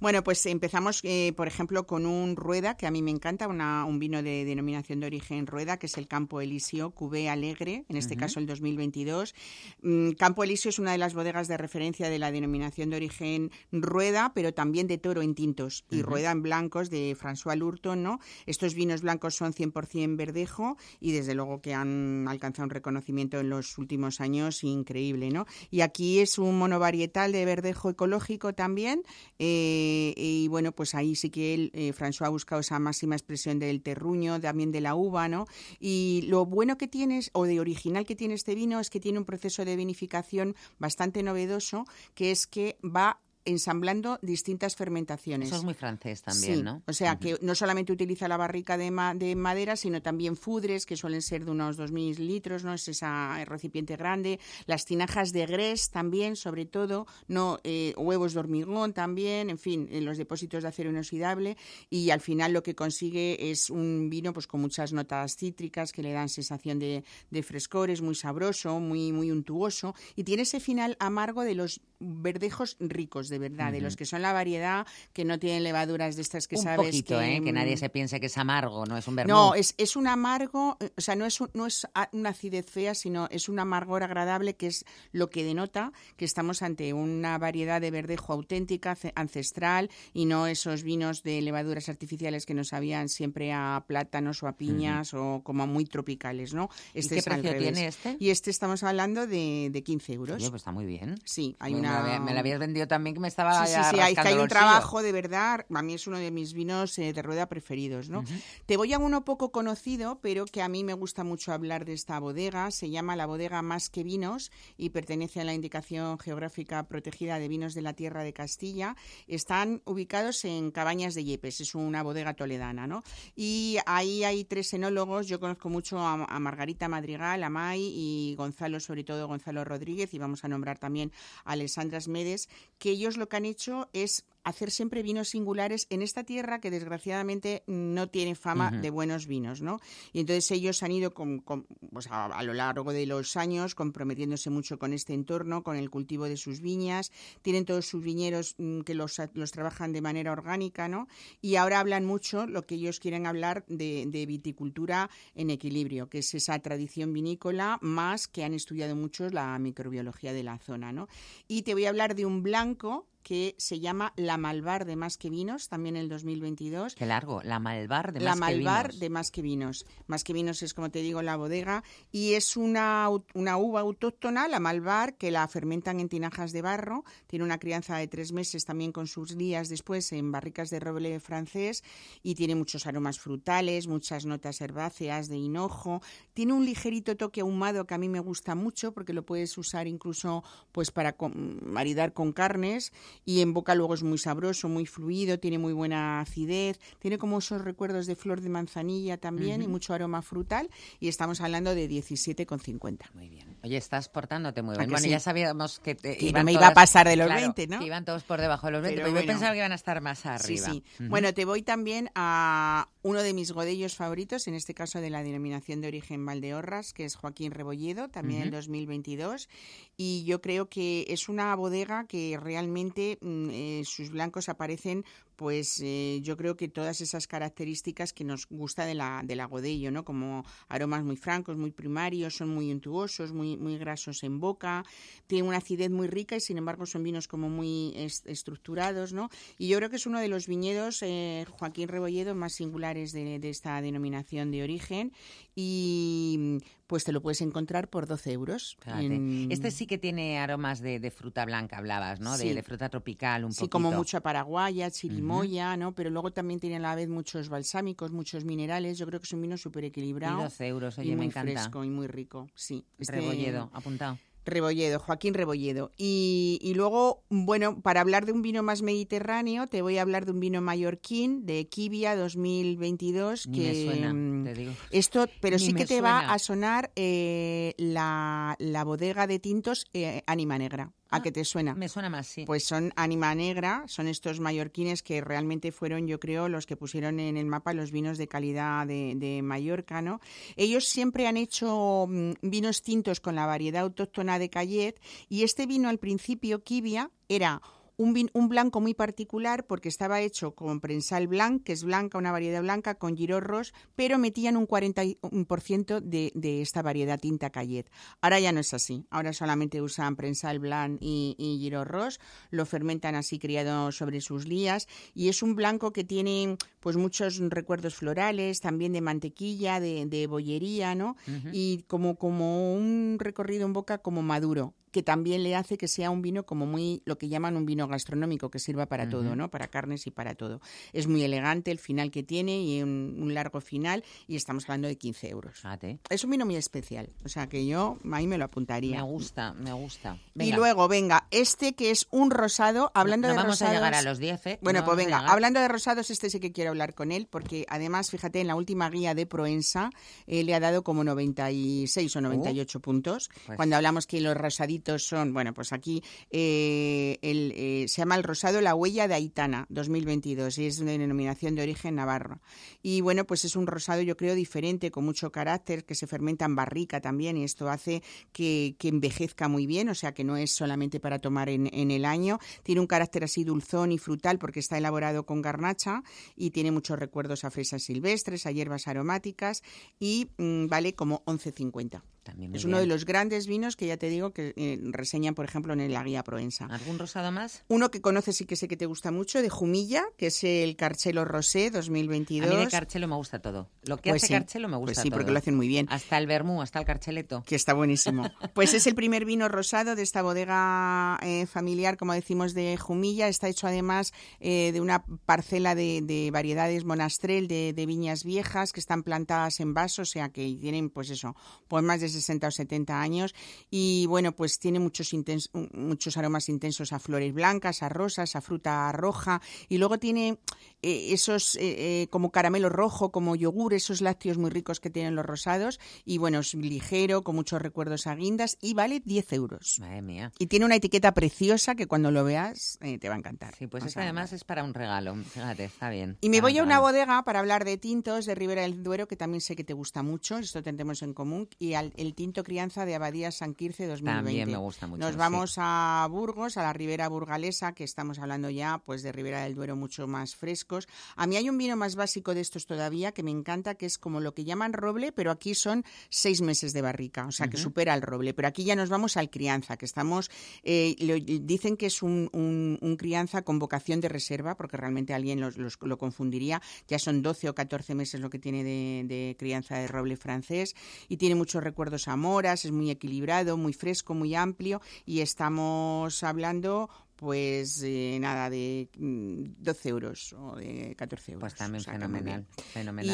Bueno, pues empezamos, eh, por ejemplo, con un Rueda, que a mí me encanta, una- un vino de denominación de origen Rueda, que es el Campo Elisio, Cubé Alegre, en este caso el 2022. Mm, Campo Elisio es una de las bodegas de referencia de la denominación de origen Rueda, pero también de Toro en tintos, y. Rueda en blancos de François Lurton, ¿no? Estos vinos blancos son 100% verdejo y desde luego que han alcanzado un reconocimiento en los últimos años increíble, ¿no? Y aquí es un monovarietal de verdejo ecológico también eh, y bueno, pues ahí sí que él, eh, François ha buscado esa máxima expresión del terruño, también de la uva, ¿no? Y lo bueno que tienes, o de original que tiene este vino, es que tiene un proceso de vinificación bastante novedoso, que es que va ensamblando distintas fermentaciones. Eso es muy francés también, Sí, ¿no? O sea, que no solamente utiliza la barrica de, ma- de madera, sino también fudres, que suelen ser de unos 2.000 litros, ¿no? Es esa recipiente grande. Las tinajas de grés también, sobre todo, no eh, huevos de hormigón también, en fin, en los depósitos de acero inoxidable. Y al final lo que consigue es un vino pues con muchas notas cítricas que le dan sensación de, de frescor, es muy sabroso, muy, muy untuoso. Y tiene ese final amargo de los verdejos ricos, de verdad, de los que son la variedad que no tienen levaduras de estas que un sabes poquito, que, ¿eh? Que nadie mm, se piense que es amargo, no es un vermut. no, es, es un amargo, eh, o sea, no es, un- no es una acidez fea, sino es un amargor agradable que es lo que denota que estamos ante una variedad de verdejo auténtica, ce- ancestral, y no esos vinos de levaduras artificiales que nos sabían siempre a plátanos o a piñas o como muy tropicales, ¿no? ¿Y Este qué precio tiene este? Y este estamos hablando de, de 15 euros. Oye, pues está muy bien. Sí, hay una... Me, la- me la habías vendido también que me estaba Sí, sí, sí, hay, que hay un trabajo de verdad, a mí es uno de mis vinos eh, de rueda preferidos, ¿no? Te voy a uno poco conocido, pero que a mí me gusta mucho hablar de esta bodega, se llama la bodega Más que Vinos y pertenece a la indicación geográfica protegida de vinos de la tierra de Castilla. Están ubicados en Cabañas de Yepes, es una bodega toledana, ¿no? Y ahí hay tres enólogos, yo conozco mucho a, a Margarita Madrigal, a May y Gonzalo, sobre todo Gonzalo Rodríguez, y vamos a nombrar también a Alessandra Medes, que ellos lo que han hecho es hacer siempre vinos singulares en esta tierra que desgraciadamente no tiene fama de buenos vinos, ¿no? Y entonces ellos han ido con, con- pues a, a lo largo de los años comprometiéndose mucho con este entorno, con el cultivo de sus viñas, tienen todos sus viñeros mm, que los, los trabajan de manera orgánica, ¿no? Y ahora hablan mucho, lo que ellos quieren hablar de, de viticultura en equilibrio, que es esa tradición vinícola más que han estudiado mucho la microbiología de la zona, ¿no? Y te voy a hablar de un blanco que se llama La Malvar de Más que Vinos, también en el 2022. Qué largo, la Malvar de La Más que Malvar Vinos. de Más que Vinos. Más que Vinos es, como te digo, la bodega y es una, una uva autóctona, la Malvar, que la fermentan en tinajas de barro. Tiene una crianza de tres meses también con sus días después en barricas de roble francés y tiene muchos aromas frutales, muchas notas herbáceas de hinojo. Tiene un ligerito toque ahumado que a mí me gusta mucho porque lo puedes usar incluso pues para con- maridar con carnes y en boca luego es muy sabroso, muy fluido, tiene muy buena acidez, tiene como esos recuerdos de flor de manzanilla también y mucho aroma frutal y estamos hablando de 17,50. Muy bien. Oye, estás portándote muy ¿A bien. Bueno, sí? ya sabíamos que, te Que iban no me todas- iba a pasar de los claro, 20, ¿no? Que iban todos por debajo de los 20, Pero pero, yo pensaba que iban a estar más arriba. Sí, sí. Bueno, te voy también a uno de mis godellos favoritos, en este caso de la denominación de origen Valdeorras, que es Joaquín Rebolledo, también en Ujú. 2022. Y yo creo que es una bodega que realmente mm, eh, sus blancos aparecen, pues eh, yo creo que todas esas características que nos gusta de la, de la Godello, ¿no? Como aromas muy francos, muy primarios, son muy untuosos, muy, muy grasos en boca, tienen una acidez muy rica y sin embargo son vinos como muy est- estructurados, ¿no? Y yo creo que es uno de los viñedos, eh, Joaquín Rebolledo, más singulares de, de esta denominación de origen y pues te lo puedes encontrar por 12 euros. En- Este sí que tiene aromas de, de fruta blanca, hablabas, ¿no? De, Sí. de fruta tropical, un Sí, poquito. como mucha paraguaya, chirimoya, ¿no? Pero luego también tiene a la vez muchos balsámicos, muchos minerales. Yo creo que es un vino súper equilibrado. Y 12 euros, y oye, me muy encanta. fresco y muy rico, sí. Este- Rebolledo, apuntado. Rebolledo, Joaquín Rebolledo. Y, y luego, bueno, para hablar de un vino más mediterráneo, te voy a hablar de un vino mallorquín de Kibia 2022. Ni que, me suena, mm, te digo. Esto, pero Ni sí que me te va a sonar eh, la, la bodega de tintos eh, Ánima Negra. ¿A qué te suena? Ah, Me suena más, sí. Pues son Ánima Negra, son estos mallorquines que realmente fueron, yo creo, los que pusieron en el mapa los vinos de calidad de, de Mallorca, ¿no? Ellos siempre han hecho mm, vinos tintos con la variedad autóctona de Cayet y este vino al principio, Kibia, era un, vin- un blanco muy particular porque estaba hecho con prensal blanc, que es blanca, una variedad blanca, con girorros, pero metían un 40% de, de esta variedad tinta Cayet. Ahora ya no es así. Ahora solamente usan prensal blanc y, y girorros, lo fermentan así criado sobre sus lías y es un blanco que tiene pues muchos recuerdos florales, también de mantequilla, de, de bollería, ¿no? Y como, como un recorrido en boca como maduro que también le hace que sea un vino como muy, lo que llaman un vino gastronómico, que sirva para todo. ¿no? Para carnes y para todo. Es muy elegante el final que tiene y un, un largo final y estamos hablando de 15 euros. Es un vino muy especial, o sea que yo ahí me lo apuntaría. Me gusta, me gusta. Y Venga. luego, venga, este que es un rosado, hablando no de vamos rosados... a llegar a los 10, ¿eh? Bueno, No pues venga, hablando de rosados, este sí que quiero hablar con él, porque además, fíjate, en la última guía de Proensa eh, le ha dado como 96 o 98 puntos. pues- Cuando hablamos que los rosaditos son, bueno, pues aquí eh, eh, se llama el rosado La Huella de Aitana 2022 y es una denominación de origen navarro. Y bueno, pues es un rosado yo creo diferente, con mucho carácter, que se fermenta en barrica también y esto hace que, envejezca muy bien, o sea que no es solamente para tomar en, en el año. Tiene un carácter así dulzón y frutal porque está elaborado con garnacha y tiene muchos recuerdos a fresas silvestres, a hierbas aromáticas y mm, vale como 11,50. También Es uno de los grandes vinos que ya te digo que eh, reseñan, por ejemplo, en la guía Proensa. ¿Algún rosado más? Uno que conoces y que sé que te gusta mucho, de Jumilla, que es el Carchelo Rosé 2022. A mí de Carchelo me gusta todo. Lo que Pues hace sí, Carchelo me gusta Pues sí, todo. porque lo hacen muy bien. Hasta el vermú, hasta el carcheleto. Que está buenísimo. Pues es el primer vino rosado de esta bodega eh, familiar, como decimos, de Jumilla. Está hecho además eh, de una parcela de, de variedades monastrel, de, de viñas viejas, que están plantadas en vasos, o sea que tienen, pues eso, pues más de 60 o 70 años y bueno, pues tiene muchos, intens- muchos aromas intensos a flores blancas, a rosas, a fruta roja y luego tiene eh, esos eh, eh, como caramelo rojo, como yogur, esos lácteos muy ricos que tienen los rosados y bueno, es ligero, con muchos recuerdos a guindas y vale 10 euros. Madre mía. Y tiene una etiqueta preciosa que cuando lo veas eh, te va a encantar. Sí, pues este además es para un regalo. Fíjate, está bien. y me voy a un una bodega para hablar de tintos de Ribera del Duero, que también sé que te gusta mucho, esto tendremos en común, y al- el tinto crianza de Abadía San Quirce 2020. También me gusta mucho, Nos sí. vamos a Burgos, a la Ribera Burgalesa, que estamos hablando ya pues de Ribera del Duero mucho más frescos. A mí hay un vino más básico de estos todavía que me encanta, que es como lo que llaman roble, pero aquí son seis meses de barrica, o sea que supera el roble. Pero aquí ya nos vamos al crianza, que estamos, eh, lo- dicen que es un, un- un crianza con vocación de reserva, porque realmente alguien los- los- lo confundiría. Ya son 12 o 14 meses lo que tiene de, de crianza de roble francés y tiene muchos recuerdos a moras, es muy equilibrado, muy fresco, muy amplio y estamos hablando pues eh, nada de mm, 12 euros o de 14 euros. Pues también O sea fenomenal.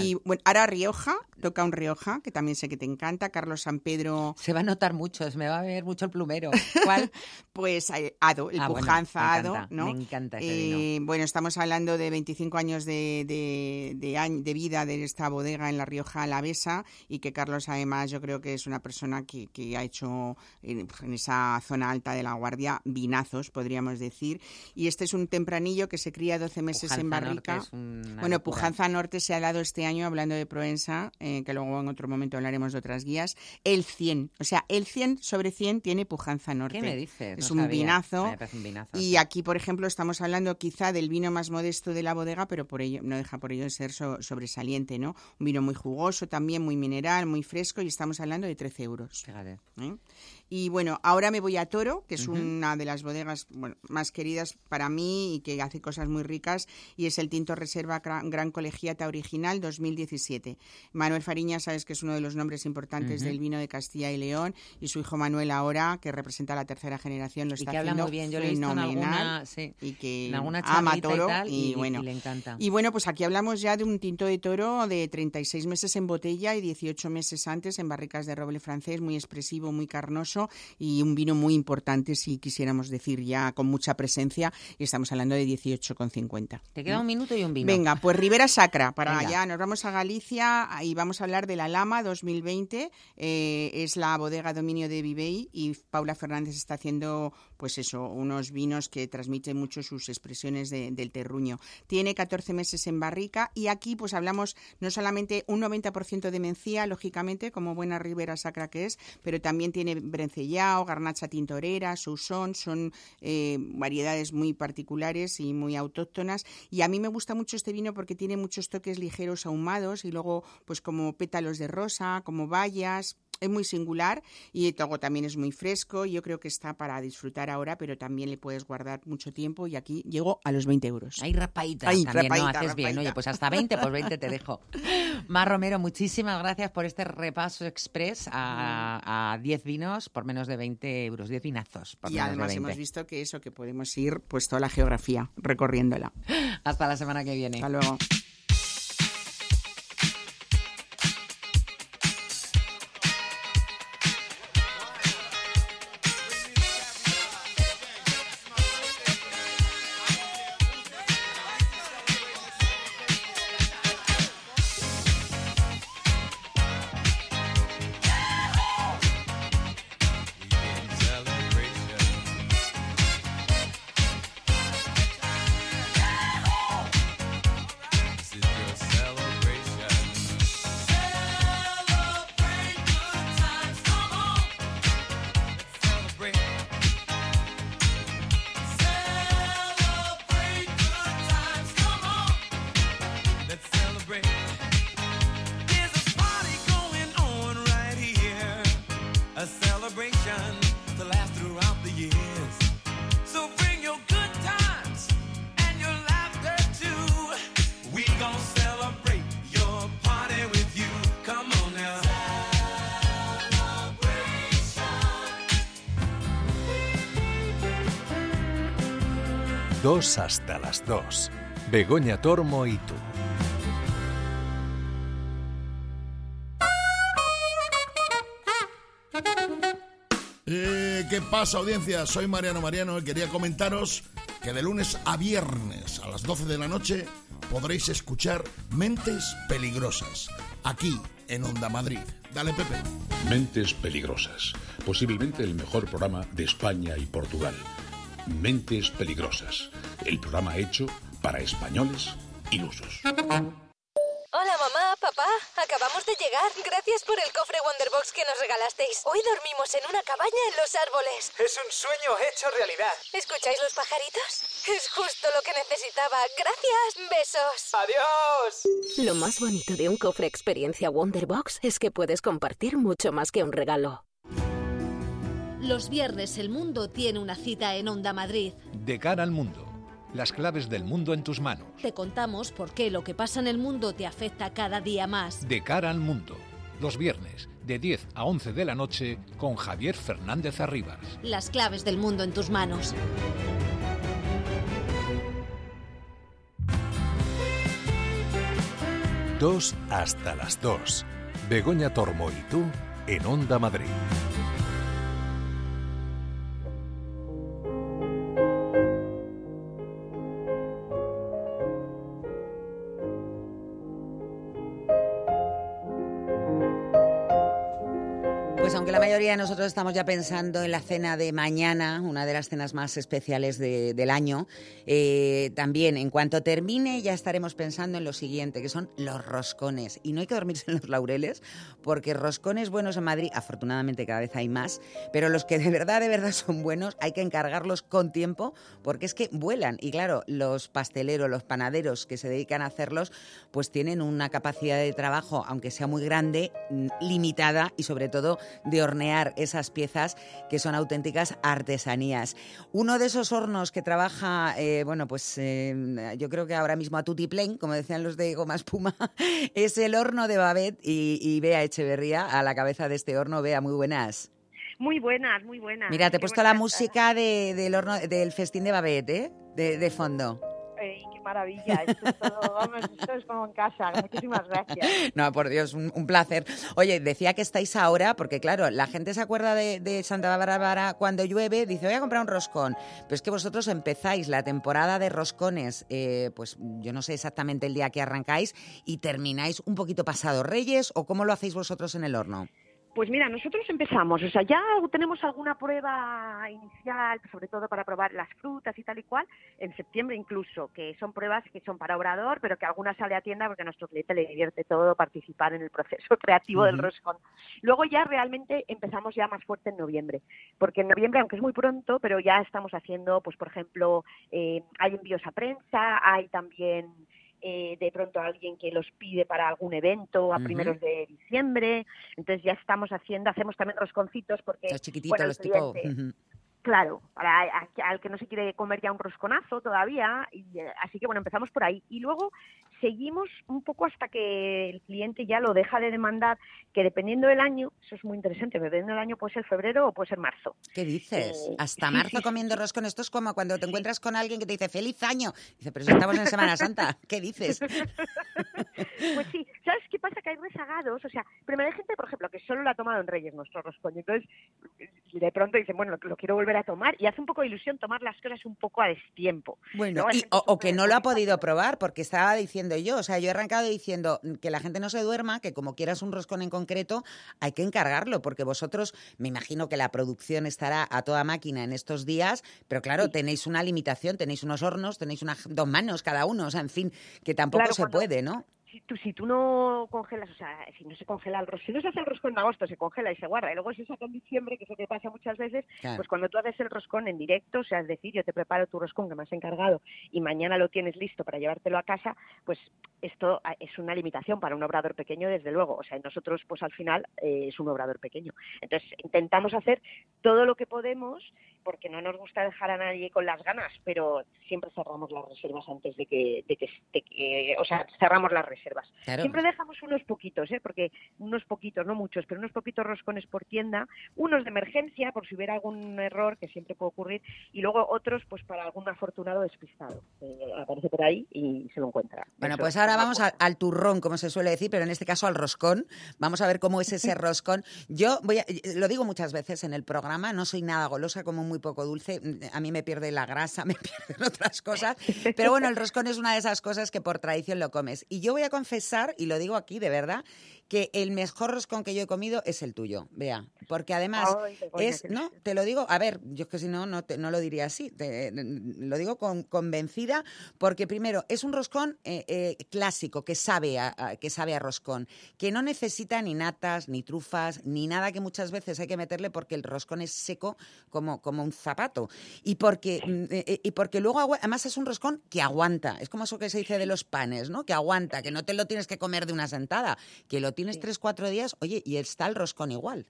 Y bueno, ahora Rioja, toca un Rioja, que también sé que te encanta, Carlos San Pedro. Se va a notar mucho, se me va a ver mucho el plumero. ¿Cuál? pues eh, Ado, el Ah, bueno, Pujanza me Ado, encanta, ¿no? me encanta ese Eh, Bueno, estamos hablando de 25 años de, de, de de vida de esta bodega en La Rioja Alavesa y que Carlos además yo creo que es una persona que, que ha hecho en, en esa zona alta de la Guardia vinazos, podríamos decir. Y este es un tempranillo que se cría 12 meses en Pujanza barrica. bueno, locura. Pujanza Norte se ha dado este año, hablando de Provenza, eh, que luego en otro momento hablaremos de otras guías, el 100. O sea, el 100 sobre 100 tiene Pujanza Norte. ¿Qué me dices? Es No un sabía. vinazo. Me un vinazo, Y aquí, por ejemplo, estamos hablando quizá del vino más modesto de la bodega, pero por ello no deja por ello de ser so- sobresaliente, ¿no? Un vino muy jugoso también, muy mineral, muy fresco y estamos hablando de 13 euros. Fíjate. ¿eh? Y bueno, ahora me voy a Toro, que es una de las bodegas bueno, más queridas para mí y que hace cosas muy ricas, y es el Tinto Reserva Gran, Colegiata Original 2017. Manuel Fariña, sabes que es uno de los nombres importantes del vino de Castilla y León, y su hijo Manuel ahora, que representa la tercera generación, lo Y está que habla haciendo muy bien. Yo visto en fenomenal alguna, sí, y que en alguna ama y toro tal, y- y bueno le encanta. y bueno pues aquí hablamos ya de un tinto de toro de 36 meses en botella y 18 meses antes en barricas de roble francés muy expresivo muy carnoso y un vino muy importante si quisiéramos decir ya con mucha presencia y estamos hablando de 18,50 Te queda ¿no? un minuto y un vino. Venga, pues Ribera Sacra, para Venga. allá nos vamos a Galicia y vamos a hablar de la Lama 2020. eh, es la bodega dominio de Vivey y Paula Fernández está haciendo, pues eso, unos vinos que transmiten mucho sus expresiones de- del terruño. Tiene 14 meses en barrica y aquí pues hablamos no solamente un 90% de mencía, lógicamente, como buena Ribera Sacra que es, pero también tiene brencellao, garnacha tintorera, sousón, son eh, variedades muy particulares y muy autóctonas. Y a mí me gusta mucho este vino porque tiene muchos toques ligeros ahumados y luego pues como pétalos de rosa, como bayas. Es muy singular y luego también es muy fresco. Yo creo que está para disfrutar ahora, pero también le puedes guardar mucho tiempo y aquí llego a los 20 euros. Hay rapaíta Ay, también, rapaíta, ¿no? Haces bien. Oye, pues hasta 20, pues 20 te dejo. Mar Romero, muchísimas gracias por este repaso express a, a 10 vinos por menos de 20 euros, 10 vinazos por Y menos además de 20. hemos visto que eso, que podemos ir pues toda la geografía recorriéndola. Hasta la semana que viene. Hasta luego. Hasta las dos. Begoña Tormo y tú. Eh, ¿Qué pasa, audiencia? Soy Mariano Mariano y quería comentaros que de lunes a viernes a las 12 de la noche podréis escuchar Mentes Peligrosas, aquí en Onda Madrid. Dale, Pepe. Mentes Peligrosas, posiblemente el mejor programa de España y Portugal. Mentes Peligrosas, el programa hecho para españoles ilusos. Hola mamá, papá, acabamos de llegar. Gracias por el cofre Wonderbox que nos regalasteis. Hoy dormimos en una cabaña en los árboles. Es un sueño hecho realidad. ¿Escucháis los pajaritos? Es justo lo que necesitaba. Gracias. Besos. Adiós. Lo más bonito de un cofre experiencia Wonderbox es que puedes compartir mucho más que un regalo. Los viernes el mundo tiene una cita en Onda Madrid. De cara al mundo. Las claves del mundo en tus manos. Te contamos por qué lo que pasa en el mundo te afecta cada día más. De cara al mundo. Los viernes, de 10 a 11 de la noche, con Javier Fernández Arribas. Las claves del mundo en tus manos. Dos hasta las dos. Begoña Tormo y tú en Onda Madrid. Nosotros estamos ya pensando en la cena de mañana, una de las cenas más especiales de- del año, eh, también en cuanto termine ya estaremos pensando en lo siguiente, que son los roscones. Y no hay que dormirse en los laureles, porque roscones buenos en Madrid, afortunadamente cada vez hay más, pero los que de verdad, de verdad son buenos, hay que encargarlos con tiempo, porque es que vuelan. Y claro, los pasteleros, los panaderos que se dedican a hacerlos, pues tienen una capacidad de trabajo, aunque sea muy grande, limitada y sobre todo de hornear esas piezas que son auténticas artesanías. Uno de esos hornos que trabaja, eh, bueno, pues eh, yo creo que ahora mismo a tutiplén, como decían los de Goma Espuma, es el horno de Babet y, y Bea Echeverría a la cabeza de este horno. Bea, muy buenas. Muy buenas, muy buenas. Mira, te he puesto la música de- del horno del festín de Babet, ¿eh? De, de fondo. Qué maravilla. Esto es, vamos, como en casa. Muchísimas gracias. No, por Dios, un, un placer. Oye, decía que estáis ahora, porque claro, la gente se acuerda de, de Santa Bárbara cuando llueve, dice, voy a comprar un roscón. Pero es que vosotros empezáis la temporada de roscones, eh, pues yo no sé exactamente el día que arrancáis, y termináis un poquito pasado Reyes, o cómo lo hacéis vosotros en el horno. Pues mira, nosotros empezamos, o sea, ya tenemos alguna prueba inicial, sobre todo para probar las frutas y tal y cual, en septiembre incluso, que son pruebas que son para obrador, pero que alguna sale a tienda porque a nuestro cliente le divierte todo participar en el proceso creativo del roscón. Luego ya realmente empezamos ya más fuerte en noviembre, porque en noviembre, aunque es muy pronto, pero ya estamos haciendo, pues por ejemplo, eh, hay envíos a prensa, hay también eh, de pronto alguien que los pide para algún evento a primeros de diciembre, entonces ya estamos haciendo, hacemos también rosconcitos porque Los chiquititos, bueno, los tipo... Claro, para a- al que no se quiere comer ya un rosconazo todavía, y, eh, así que bueno, empezamos por ahí. Y luego seguimos un poco hasta que el cliente ya lo deja de demandar, que dependiendo del año, eso es muy interesante, dependiendo del año puede ser febrero o puede ser marzo. ¿Qué dices? Eh, Hasta sí, marzo sí, comiendo roscón. Esto es como cuando te encuentras con alguien que te dice ¡Feliz año! Dice, pero si estamos en Semana Santa. ¿Qué dices? Pues sí, ¿sabes qué pasa? Que hay rezagados, o sea, primero hay gente, por ejemplo, que solo lo ha tomado en Reyes nuestro roscón, y entonces de pronto dicen, bueno, lo, lo quiero volver a tomar, y hace un poco de ilusión tomar las cosas un poco a destiempo. Bueno, y- o, o que no lo ha podido probar, porque estaba diciendo yo, o sea, yo he arrancado diciendo que la gente no se duerma, que como quieras un roscón en concreto, hay que encargarlo, porque vosotros, me imagino que la producción estará a toda máquina en estos días, pero claro, tenéis una limitación, tenéis unos hornos, tenéis unas dos manos cada uno, o sea, en fin, que tampoco Claro, se cuando- puede, ¿no? Si tú, si tú no congelas, o sea, si no se congela el roscón, si no se hace el roscón en agosto, se congela y se guarda, y luego se saca en diciembre, que es lo que pasa muchas veces, Claro. pues cuando tú haces el roscón en directo, o sea, es decir, yo te preparo tu roscón que me has encargado y mañana lo tienes listo para llevártelo a casa, pues esto ah, es una limitación para un obrador pequeño, desde luego. O sea, nosotros, pues al final, eh, es un obrador pequeño. Entonces, intentamos hacer todo lo que podemos, porque no nos gusta dejar a nadie con las ganas, pero siempre cerramos las reservas antes de que, de que, de que- o sea, cerramos las reservas. Claro. Siempre dejamos unos poquitos, ¿eh? porque unos poquitos, no muchos, pero unos poquitos roscones por tienda, unos de emergencia, por si hubiera algún error, que siempre puede ocurrir, y luego otros, pues para algún afortunado despistado. Eh, aparece por ahí y se lo encuentra. Bueno, Eso pues es. ahora ahora vamos a- al turrón, como se suele decir, pero en este caso al roscón. Vamos a ver cómo es ese roscón. Yo voy a- lo digo muchas veces en el programa, no soy nada golosa, como muy poco dulce. A mí me pierde la grasa, me pierden otras cosas. Pero bueno, el roscón es una de esas cosas que por tradición lo comes. Y yo voy a confesar, y lo digo aquí de verdad, que el mejor roscón que yo he comido es el tuyo, vea. Porque además Ay, es, no, te lo digo, a ver, yo es que si no, no, te- no lo diría así. te- lo digo con, convencida, porque primero, es un roscón eh, eh, clásico, que sabe, a, a- que sabe a roscón, que no necesita ni natas, ni trufas, ni nada que muchas veces hay que meterle porque el roscón es seco como, como un zapato. Y porque, mm, eh, y porque luego, además es un roscón que aguanta. Es como eso que se dice de los panes, ¿no? Que aguanta, que no te lo tienes que comer de una sentada, que lo tienes tres, cuatro días, oye, y está el roscón igual.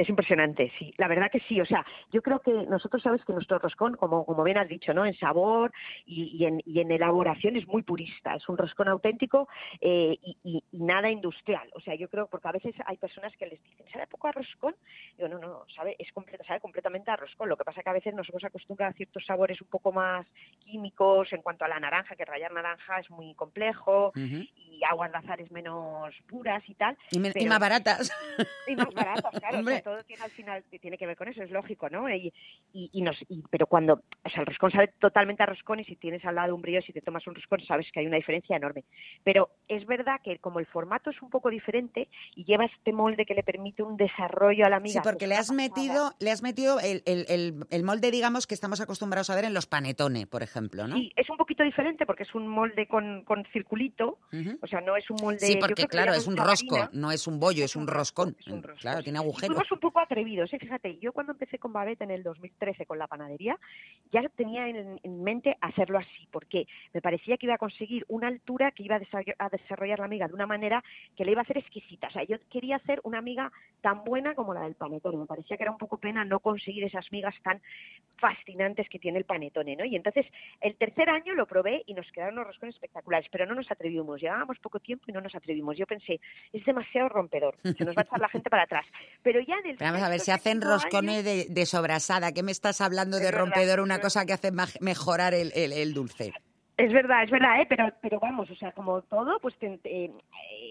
Es impresionante, sí. La verdad que sí. O sea, yo creo que nosotros sabes que nuestro roscón, como, como bien has dicho, ¿no? En sabor y, y en, y en elaboración es muy purista. Es un roscón auténtico eh, y, y- nada industrial. O sea, yo creo, porque a veces hay personas que les dicen, ¿sabe poco a roscón? Digo, no, no, sabe, es completa, sabe completamente a roscón. Lo que pasa que a veces nos hemos acostumbrado a ciertos sabores un poco más químicos en cuanto a la naranja, que rayar naranja es muy complejo y aguas de azares menos puras y tal. Y, pero- más baratas. y más baratas, claro. o sea, Hombre. Todo tiene al final tiene que ver con eso, es lógico, ¿no? Y, y, y nos, y- pero cuando, o sea, el roscón sabe totalmente a roscón y si tienes al lado un brillo, si te tomas un roscón, sabes que hay una diferencia enorme. Pero es verdad que como el formato es un poco diferente y lleva este molde que le permite un desarrollo a la amiga. Sí, porque le has metido, le has metido el, el- el- el molde, digamos, que estamos acostumbrados a ver en los panetones, por ejemplo, ¿no? Sí, es un poquito diferente porque es un molde con, con circulito, o sea, no es un molde... Sí, porque claro, es un rosco, no es un bollo, es un roscón. Claro, tiene agujeros. Un poco atrevidos, ¿eh? fíjate, yo cuando empecé con Babette en el 2013 con la panadería, ya tenía en, en mente hacerlo así, porque me parecía que iba a conseguir una altura que iba a desarrollar la amiga de una manera que le iba a hacer exquisita. O sea, yo quería hacer una amiga tan buena como la del panetone. Me parecía que era un poco pena no conseguir esas migas tan fascinantes que tiene el panetone, ¿no? Y entonces el tercer año lo probé y nos quedaron unos roscones espectaculares, pero no nos atrevimos. Llevábamos poco tiempo y no nos atrevimos. Yo pensé, es demasiado rompedor, se nos va a echar la gente para atrás. Pero ya Pero vamos a ver, si hacen roscones de, de sobrasada, ¿qué me estás hablando de Es verdad, rompedor? Una cosa que hace mejorar el, el- el dulce. Es verdad, es verdad, ¿eh? pero, pero vamos, o sea, como todo, pues eh,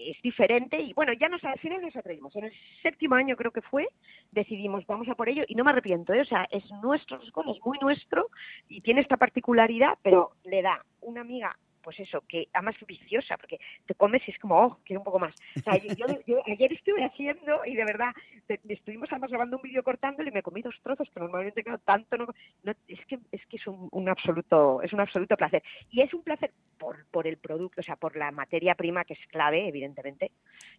es diferente y bueno, ya nos, al final nos atrevimos. En el séptimo año creo que fue, decidimos, vamos a por ello y no me arrepiento, ¿eh? o sea, es nuestro roscón, es muy nuestro y tiene esta particularidad, pero le da una amiga pues eso, que además es viciosa, porque te comes y es como, oh, quiero un poco más. O sea, yo, yo- yo ayer estuve haciendo y de verdad, te- estuvimos además grabando un vídeo cortándolo y me comí dos trozos, que normalmente claro, tanto no, no- es que es que es un, un absoluto, es un absoluto placer. Y es un placer por, por el producto, o sea, por la materia prima que es clave, evidentemente,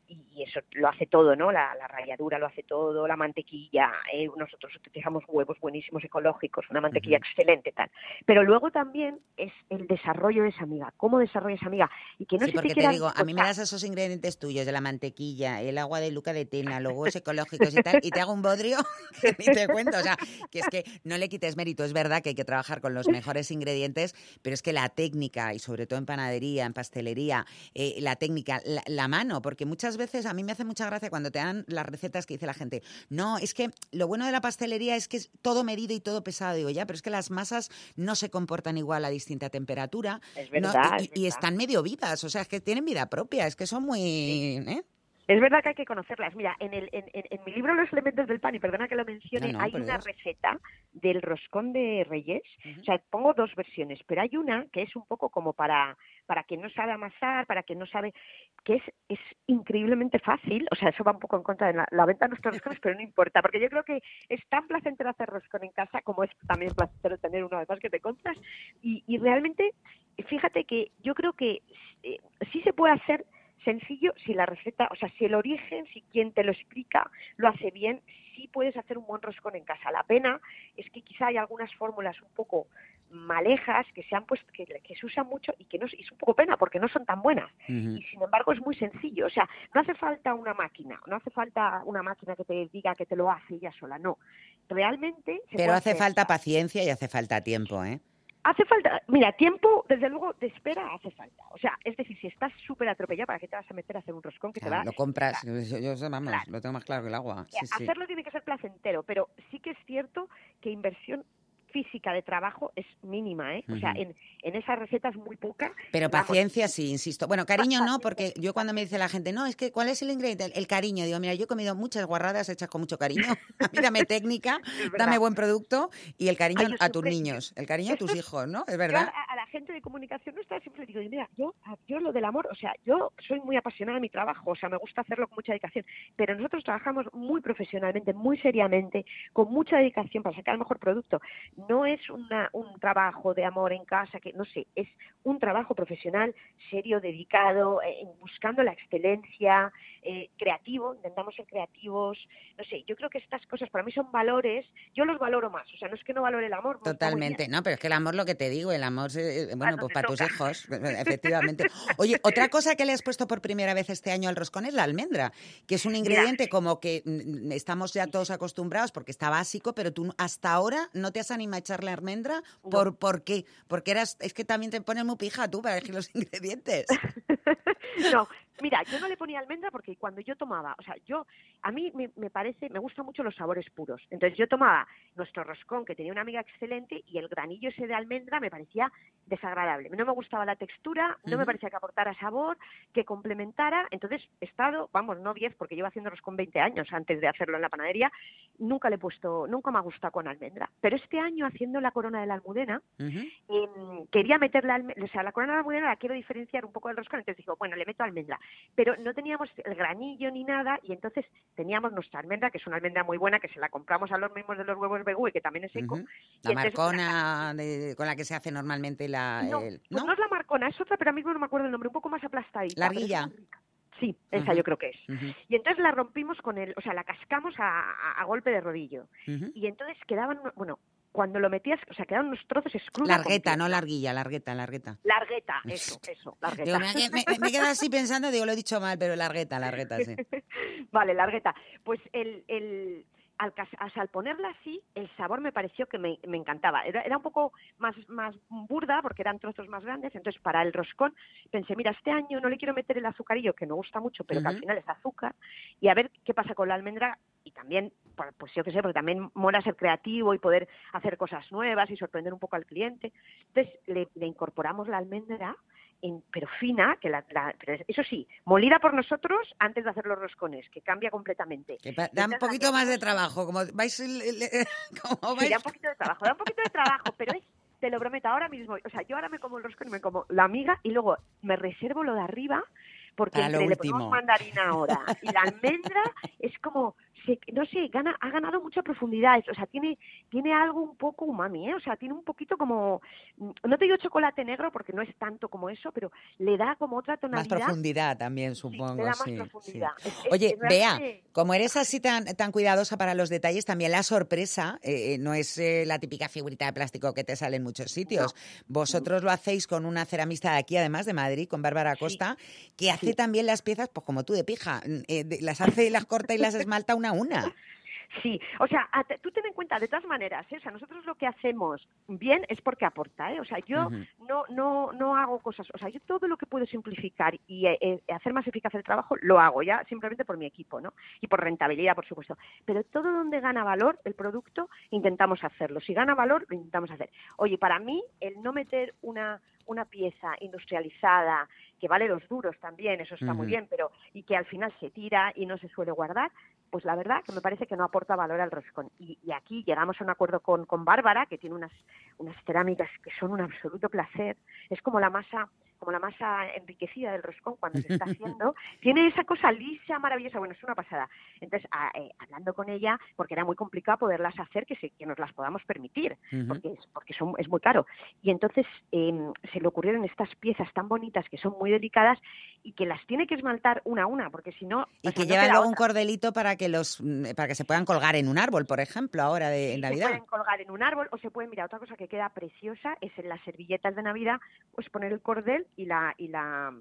y, y eso lo hace todo, ¿no? La, la ralladura lo hace todo, la mantequilla, eh, nosotros utilizamos huevos buenísimos ecológicos, una mantequilla excelente, tal. Pero luego también es el desarrollo de esa amiga, cómo desarrolla esa amiga, y que no Sí, se porque te te digo, a mí me das esos ingredientes tuyos de la mantequilla, el agua de Luca de Tena, los huevos ecológicos y tal, y te hago un bodrio que ni te cuento. O sea, que es que no le quites mérito. Es verdad que hay que trabajar con los mejores ingredientes, pero es que la técnica, y sobre todo en panadería, en pastelería, eh, la técnica, la, la mano, porque muchas veces a mí me hace mucha gracia cuando te dan las recetas que dice la gente, no, es que lo bueno de la pastelería es que es todo medido y todo pesado. Digo, ya, pero es que las masas no se comportan igual a distinta temperatura. Es no, verdad, y, es y están medio vivas, o sea, es que tienen vida propia, es que son muy... ¿eh? Es verdad que hay que conocerlas. Mira, en, el, en, en- en mi libro Los elementos del pan, y perdona que lo mencione, No, no, hay una receta del roscón de Reyes. O sea, pongo dos versiones, pero hay una que es un poco como para, para quien no sabe amasar, para quien no sabe, que es, es increíblemente fácil. O sea, eso va un poco en contra de la, la venta de nuestros roscones, pero no importa, porque yo creo que es tan placentero hacer roscón en casa como es también placentero tener uno además que te compras. Y, y realmente, fíjate que yo creo que eh, sí se puede hacer sencillo si la receta, o sea, si el origen, si quien te lo explica lo hace bien, sí puedes hacer un buen roscón en casa. La pena es que quizá hay algunas fórmulas un poco malejas que se han puesto, que, que se usan mucho y que no, y es un poco pena porque no son tan buenas. Y sin embargo es muy sencillo, o sea, no hace falta una máquina, no hace falta una máquina que te diga que te lo hace ella sola, no. Realmente se Pero hace falta paciencia y hace falta tiempo, ¿eh? Hace falta, mira, tiempo, desde luego, de espera hace falta. O sea, es decir, si estás súper atropellado, ¿para qué te vas a meter a hacer un roscón que te va Lo compras, yo, yo- vamos, lo tengo más claro que el agua. Sí, sí. Hacerlo tiene que ser placentero, pero sí que es cierto que inversión física de trabajo es mínima, ¿eh? O sea, en, en esas recetas muy poca. Pero Vamos, paciencia, sí, insisto. Bueno, cariño no, porque yo cuando me dice la gente, no, es que ¿cuál es el ingrediente? El, el cariño. Digo, mira, yo he comido muchas guarradas hechas con mucho cariño. A mí dame técnica, dame buen producto y el cariño Ay, a tus niños, el cariño a tus hijos, ¿no? Es Yo verdad. a, a la gente de comunicación no siempre digo, mira, yo, yo lo del amor, o sea, yo soy muy apasionada de mi trabajo, o sea, me gusta hacerlo con mucha dedicación, pero nosotros trabajamos muy profesionalmente, muy seriamente, con mucha dedicación para sacar el mejor producto. No es una, un trabajo de amor en casa, que no sé, es un trabajo profesional, serio, dedicado, eh, buscando la excelencia, eh, creativo, intentamos ser creativos, no sé, yo creo que estas cosas para mí son valores, yo los valoro más, o sea, no es que no valore el amor, Totalmente, no, pero es que el amor, lo que te digo, el amor, eh, bueno, Cuando pues para tus hijos, efectivamente. Oye, otra cosa que le has puesto por primera vez este año al roscón es la almendra, que es un ingrediente como que mm, estamos ya todos acostumbrados porque está básico, pero tú hasta ahora no te has animado a echarle almendra, ¿por, ¿por qué? Porque eras, es que también te pones muy pija tú para elegir los ingredientes. No, mira, yo no le ponía almendra porque cuando yo tomaba, o sea, yo, a mí me, me parece, me gustan mucho los sabores puros. Entonces yo tomaba nuestro roscón, que tenía una amiga excelente, y el granillo ese de almendra me parecía desagradable. No me gustaba la textura, no me parecía que aportara sabor, que complementara. Entonces he estado, vamos, no 10, porque llevo haciendo roscón 20 años antes de hacerlo en la panadería, nunca le he puesto, nunca me ha gustado con almendra. Pero este año, haciendo la corona de la almudena, em, quería meter la almendra, o sea, la corona de la almudena la quiero diferenciar un poco del roscón, entonces digo, bueno, le meto almendra, pero no teníamos el granillo ni nada, y entonces teníamos nuestra almendra, que es una almendra muy buena, que se la compramos a los mismos de los huevos Begú y que también es seco. La entonces- marcona de- con la que se hace normalmente la... No, el- pues no es la marcona, es otra, pero a mí no me acuerdo el nombre, un poco más aplastadita. La rica. Sí, esa yo creo que es. Y entonces la rompimos con el, o sea, la cascamos a, a- a golpe de rodillo. Y entonces quedaban, bueno, cuando lo metías, o sea, quedaban unos trozos escrudos. Largueta, no larguilla, largueta, largueta. Largueta, eso, eso, largueta. Digo, me, me, me he quedado así pensando, digo, lo he dicho mal, pero largueta, largueta, sí. Vale, largueta. Pues el, el, al, al ponerla así, el sabor me pareció que me, me encantaba. Era, era un poco más, más burda porque eran trozos más grandes. Entonces, para el roscón, pensé, mira, este año no le quiero meter el azucarillo, que me gusta mucho, pero que al final es azúcar, y a ver qué pasa con la almendra. Y también, pues yo qué sé, porque también mola ser creativo y poder hacer cosas nuevas y sorprender un poco al cliente. Entonces, le, le incorporamos la almendra en- pero fina, que la, la- pero eso sí, molida por nosotros antes de hacer los roscones, que cambia completamente. Que da un poquito más de trabajo, como vais... como Sí, vais- da un poquito de trabajo, da un poquito de trabajo, pero es, te lo prometo, ahora mismo, o sea, yo ahora me como el roscón y me como la amiga y luego me reservo lo de arriba porque entre le ponemos mandarina ahora y la almendra es como, se- no sé, gana, ha ganado mucha profundidad, o sea, tiene, tiene algo un poco umami, ¿eh? o sea, tiene un poquito como, mm, no te digo chocolate negro porque no es tanto como eso, pero le da como otra Más tonalidad. profundidad también, supongo. le da más sí, profundidad. sí. Es- es- Oye, Bea, realmente- como eres así tan, tan cuidadosa para los detalles, también la sorpresa eh, eh, no es eh, la típica figurita de plástico que te sale en muchos sitios. Vosotros lo hacéis con una ceramista de aquí, además de Madrid, con Bárbara Costa, que hace también las piezas, pues como tú de pija, mm, eh, de- las hace, las corta y las esmalta una una. Sí, o sea, tú ten en cuenta, de todas maneras, ¿eh? o sea, nosotros lo que hacemos bien es porque aporta, ¿eh? O sea, yo no, no, no hago cosas, o sea, yo todo lo que puedo simplificar y eh, eh, hacer más eficaz el trabajo, lo hago ya simplemente por mi equipo, ¿no? Y por rentabilidad, por supuesto. Pero todo donde gana valor el producto, intentamos hacerlo. Si gana valor, lo intentamos hacer. Oye, para mí, el no meter una, una pieza industrializada, que vale los duros también, eso está muy bien, pero y que al final se tira y no se suele guardar, pues la verdad que me parece que no aporta valor al roscón. Y, y aquí llegamos a un acuerdo con, con Bárbara, que tiene unas, unas cerámicas que son un absoluto placer. Es como la masa como la masa enriquecida del roscón cuando se está haciendo, tiene esa cosa lisa, maravillosa, bueno, es una pasada. Entonces, a- eh, hablando con ella, porque era muy complicado poderlas hacer, que, se, que nos las podamos permitir, porque, es, porque son, es muy caro. Y entonces em, se le ocurrieron estas piezas tan bonitas, que son muy delicadas, y que las tiene que esmaltar una a una, porque si no... Y que no llevan luego un cordelito para que los mm, para que se puedan colgar en un árbol, por ejemplo, ahora de en se Navidad. pueden colgar en un árbol o se pueden, mira, otra cosa que queda preciosa es en las servilletas de Navidad, pues poner el cordel y la y la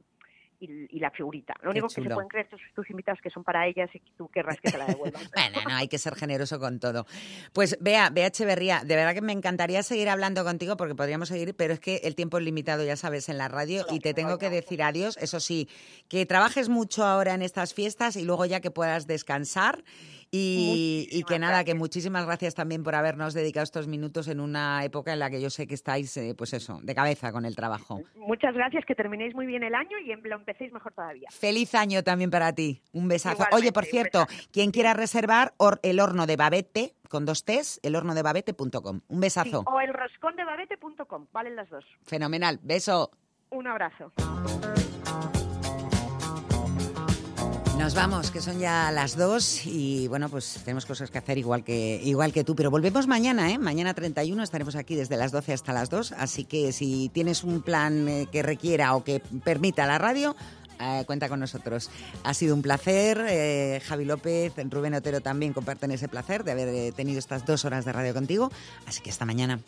y, y la figurita. Lo Qué único que se pueden creer tus, tus invitados que son para ellas y tú querrás que te la devuelvan. Bueno, no, hay que ser generoso con todo. Pues vea, Bea Echeverría, de verdad que me encantaría seguir hablando contigo porque podríamos seguir, pero es que el tiempo es limitado, ya sabes, en la radio y te tengo que decir adiós. Eso sí, que trabajes mucho ahora en estas fiestas y luego ya que puedas descansar Y, y que nada, que muchísimas gracias también por habernos dedicado estos minutos en una época en la que yo sé que estáis, eh, pues eso, de cabeza con el trabajo. Muchas gracias, que terminéis muy bien el año y lo empecéis mejor todavía. Feliz año también para ti. Un besazo. Igualmente, Oye, por un cierto, quien quiera reservar el horno de Babette, con dos T's, elhornodebabete.com. Un Sí, besazo. o el roscondebabete.com, valen las dos. Fenomenal. Beso. Un abrazo. Nos vamos, que son ya las dos y bueno, pues tenemos cosas que hacer igual que, igual que tú, pero volvemos mañana, ¿eh? Mañana 31 estaremos aquí desde las 12 hasta las 2, así que si tienes un plan eh, que requiera o que permita la radio, eh, cuenta con nosotros. Ha sido un placer, eh, Javi López, Rubén Otero también comparten ese placer de haber tenido estas dos horas de radio contigo, así que hasta mañana.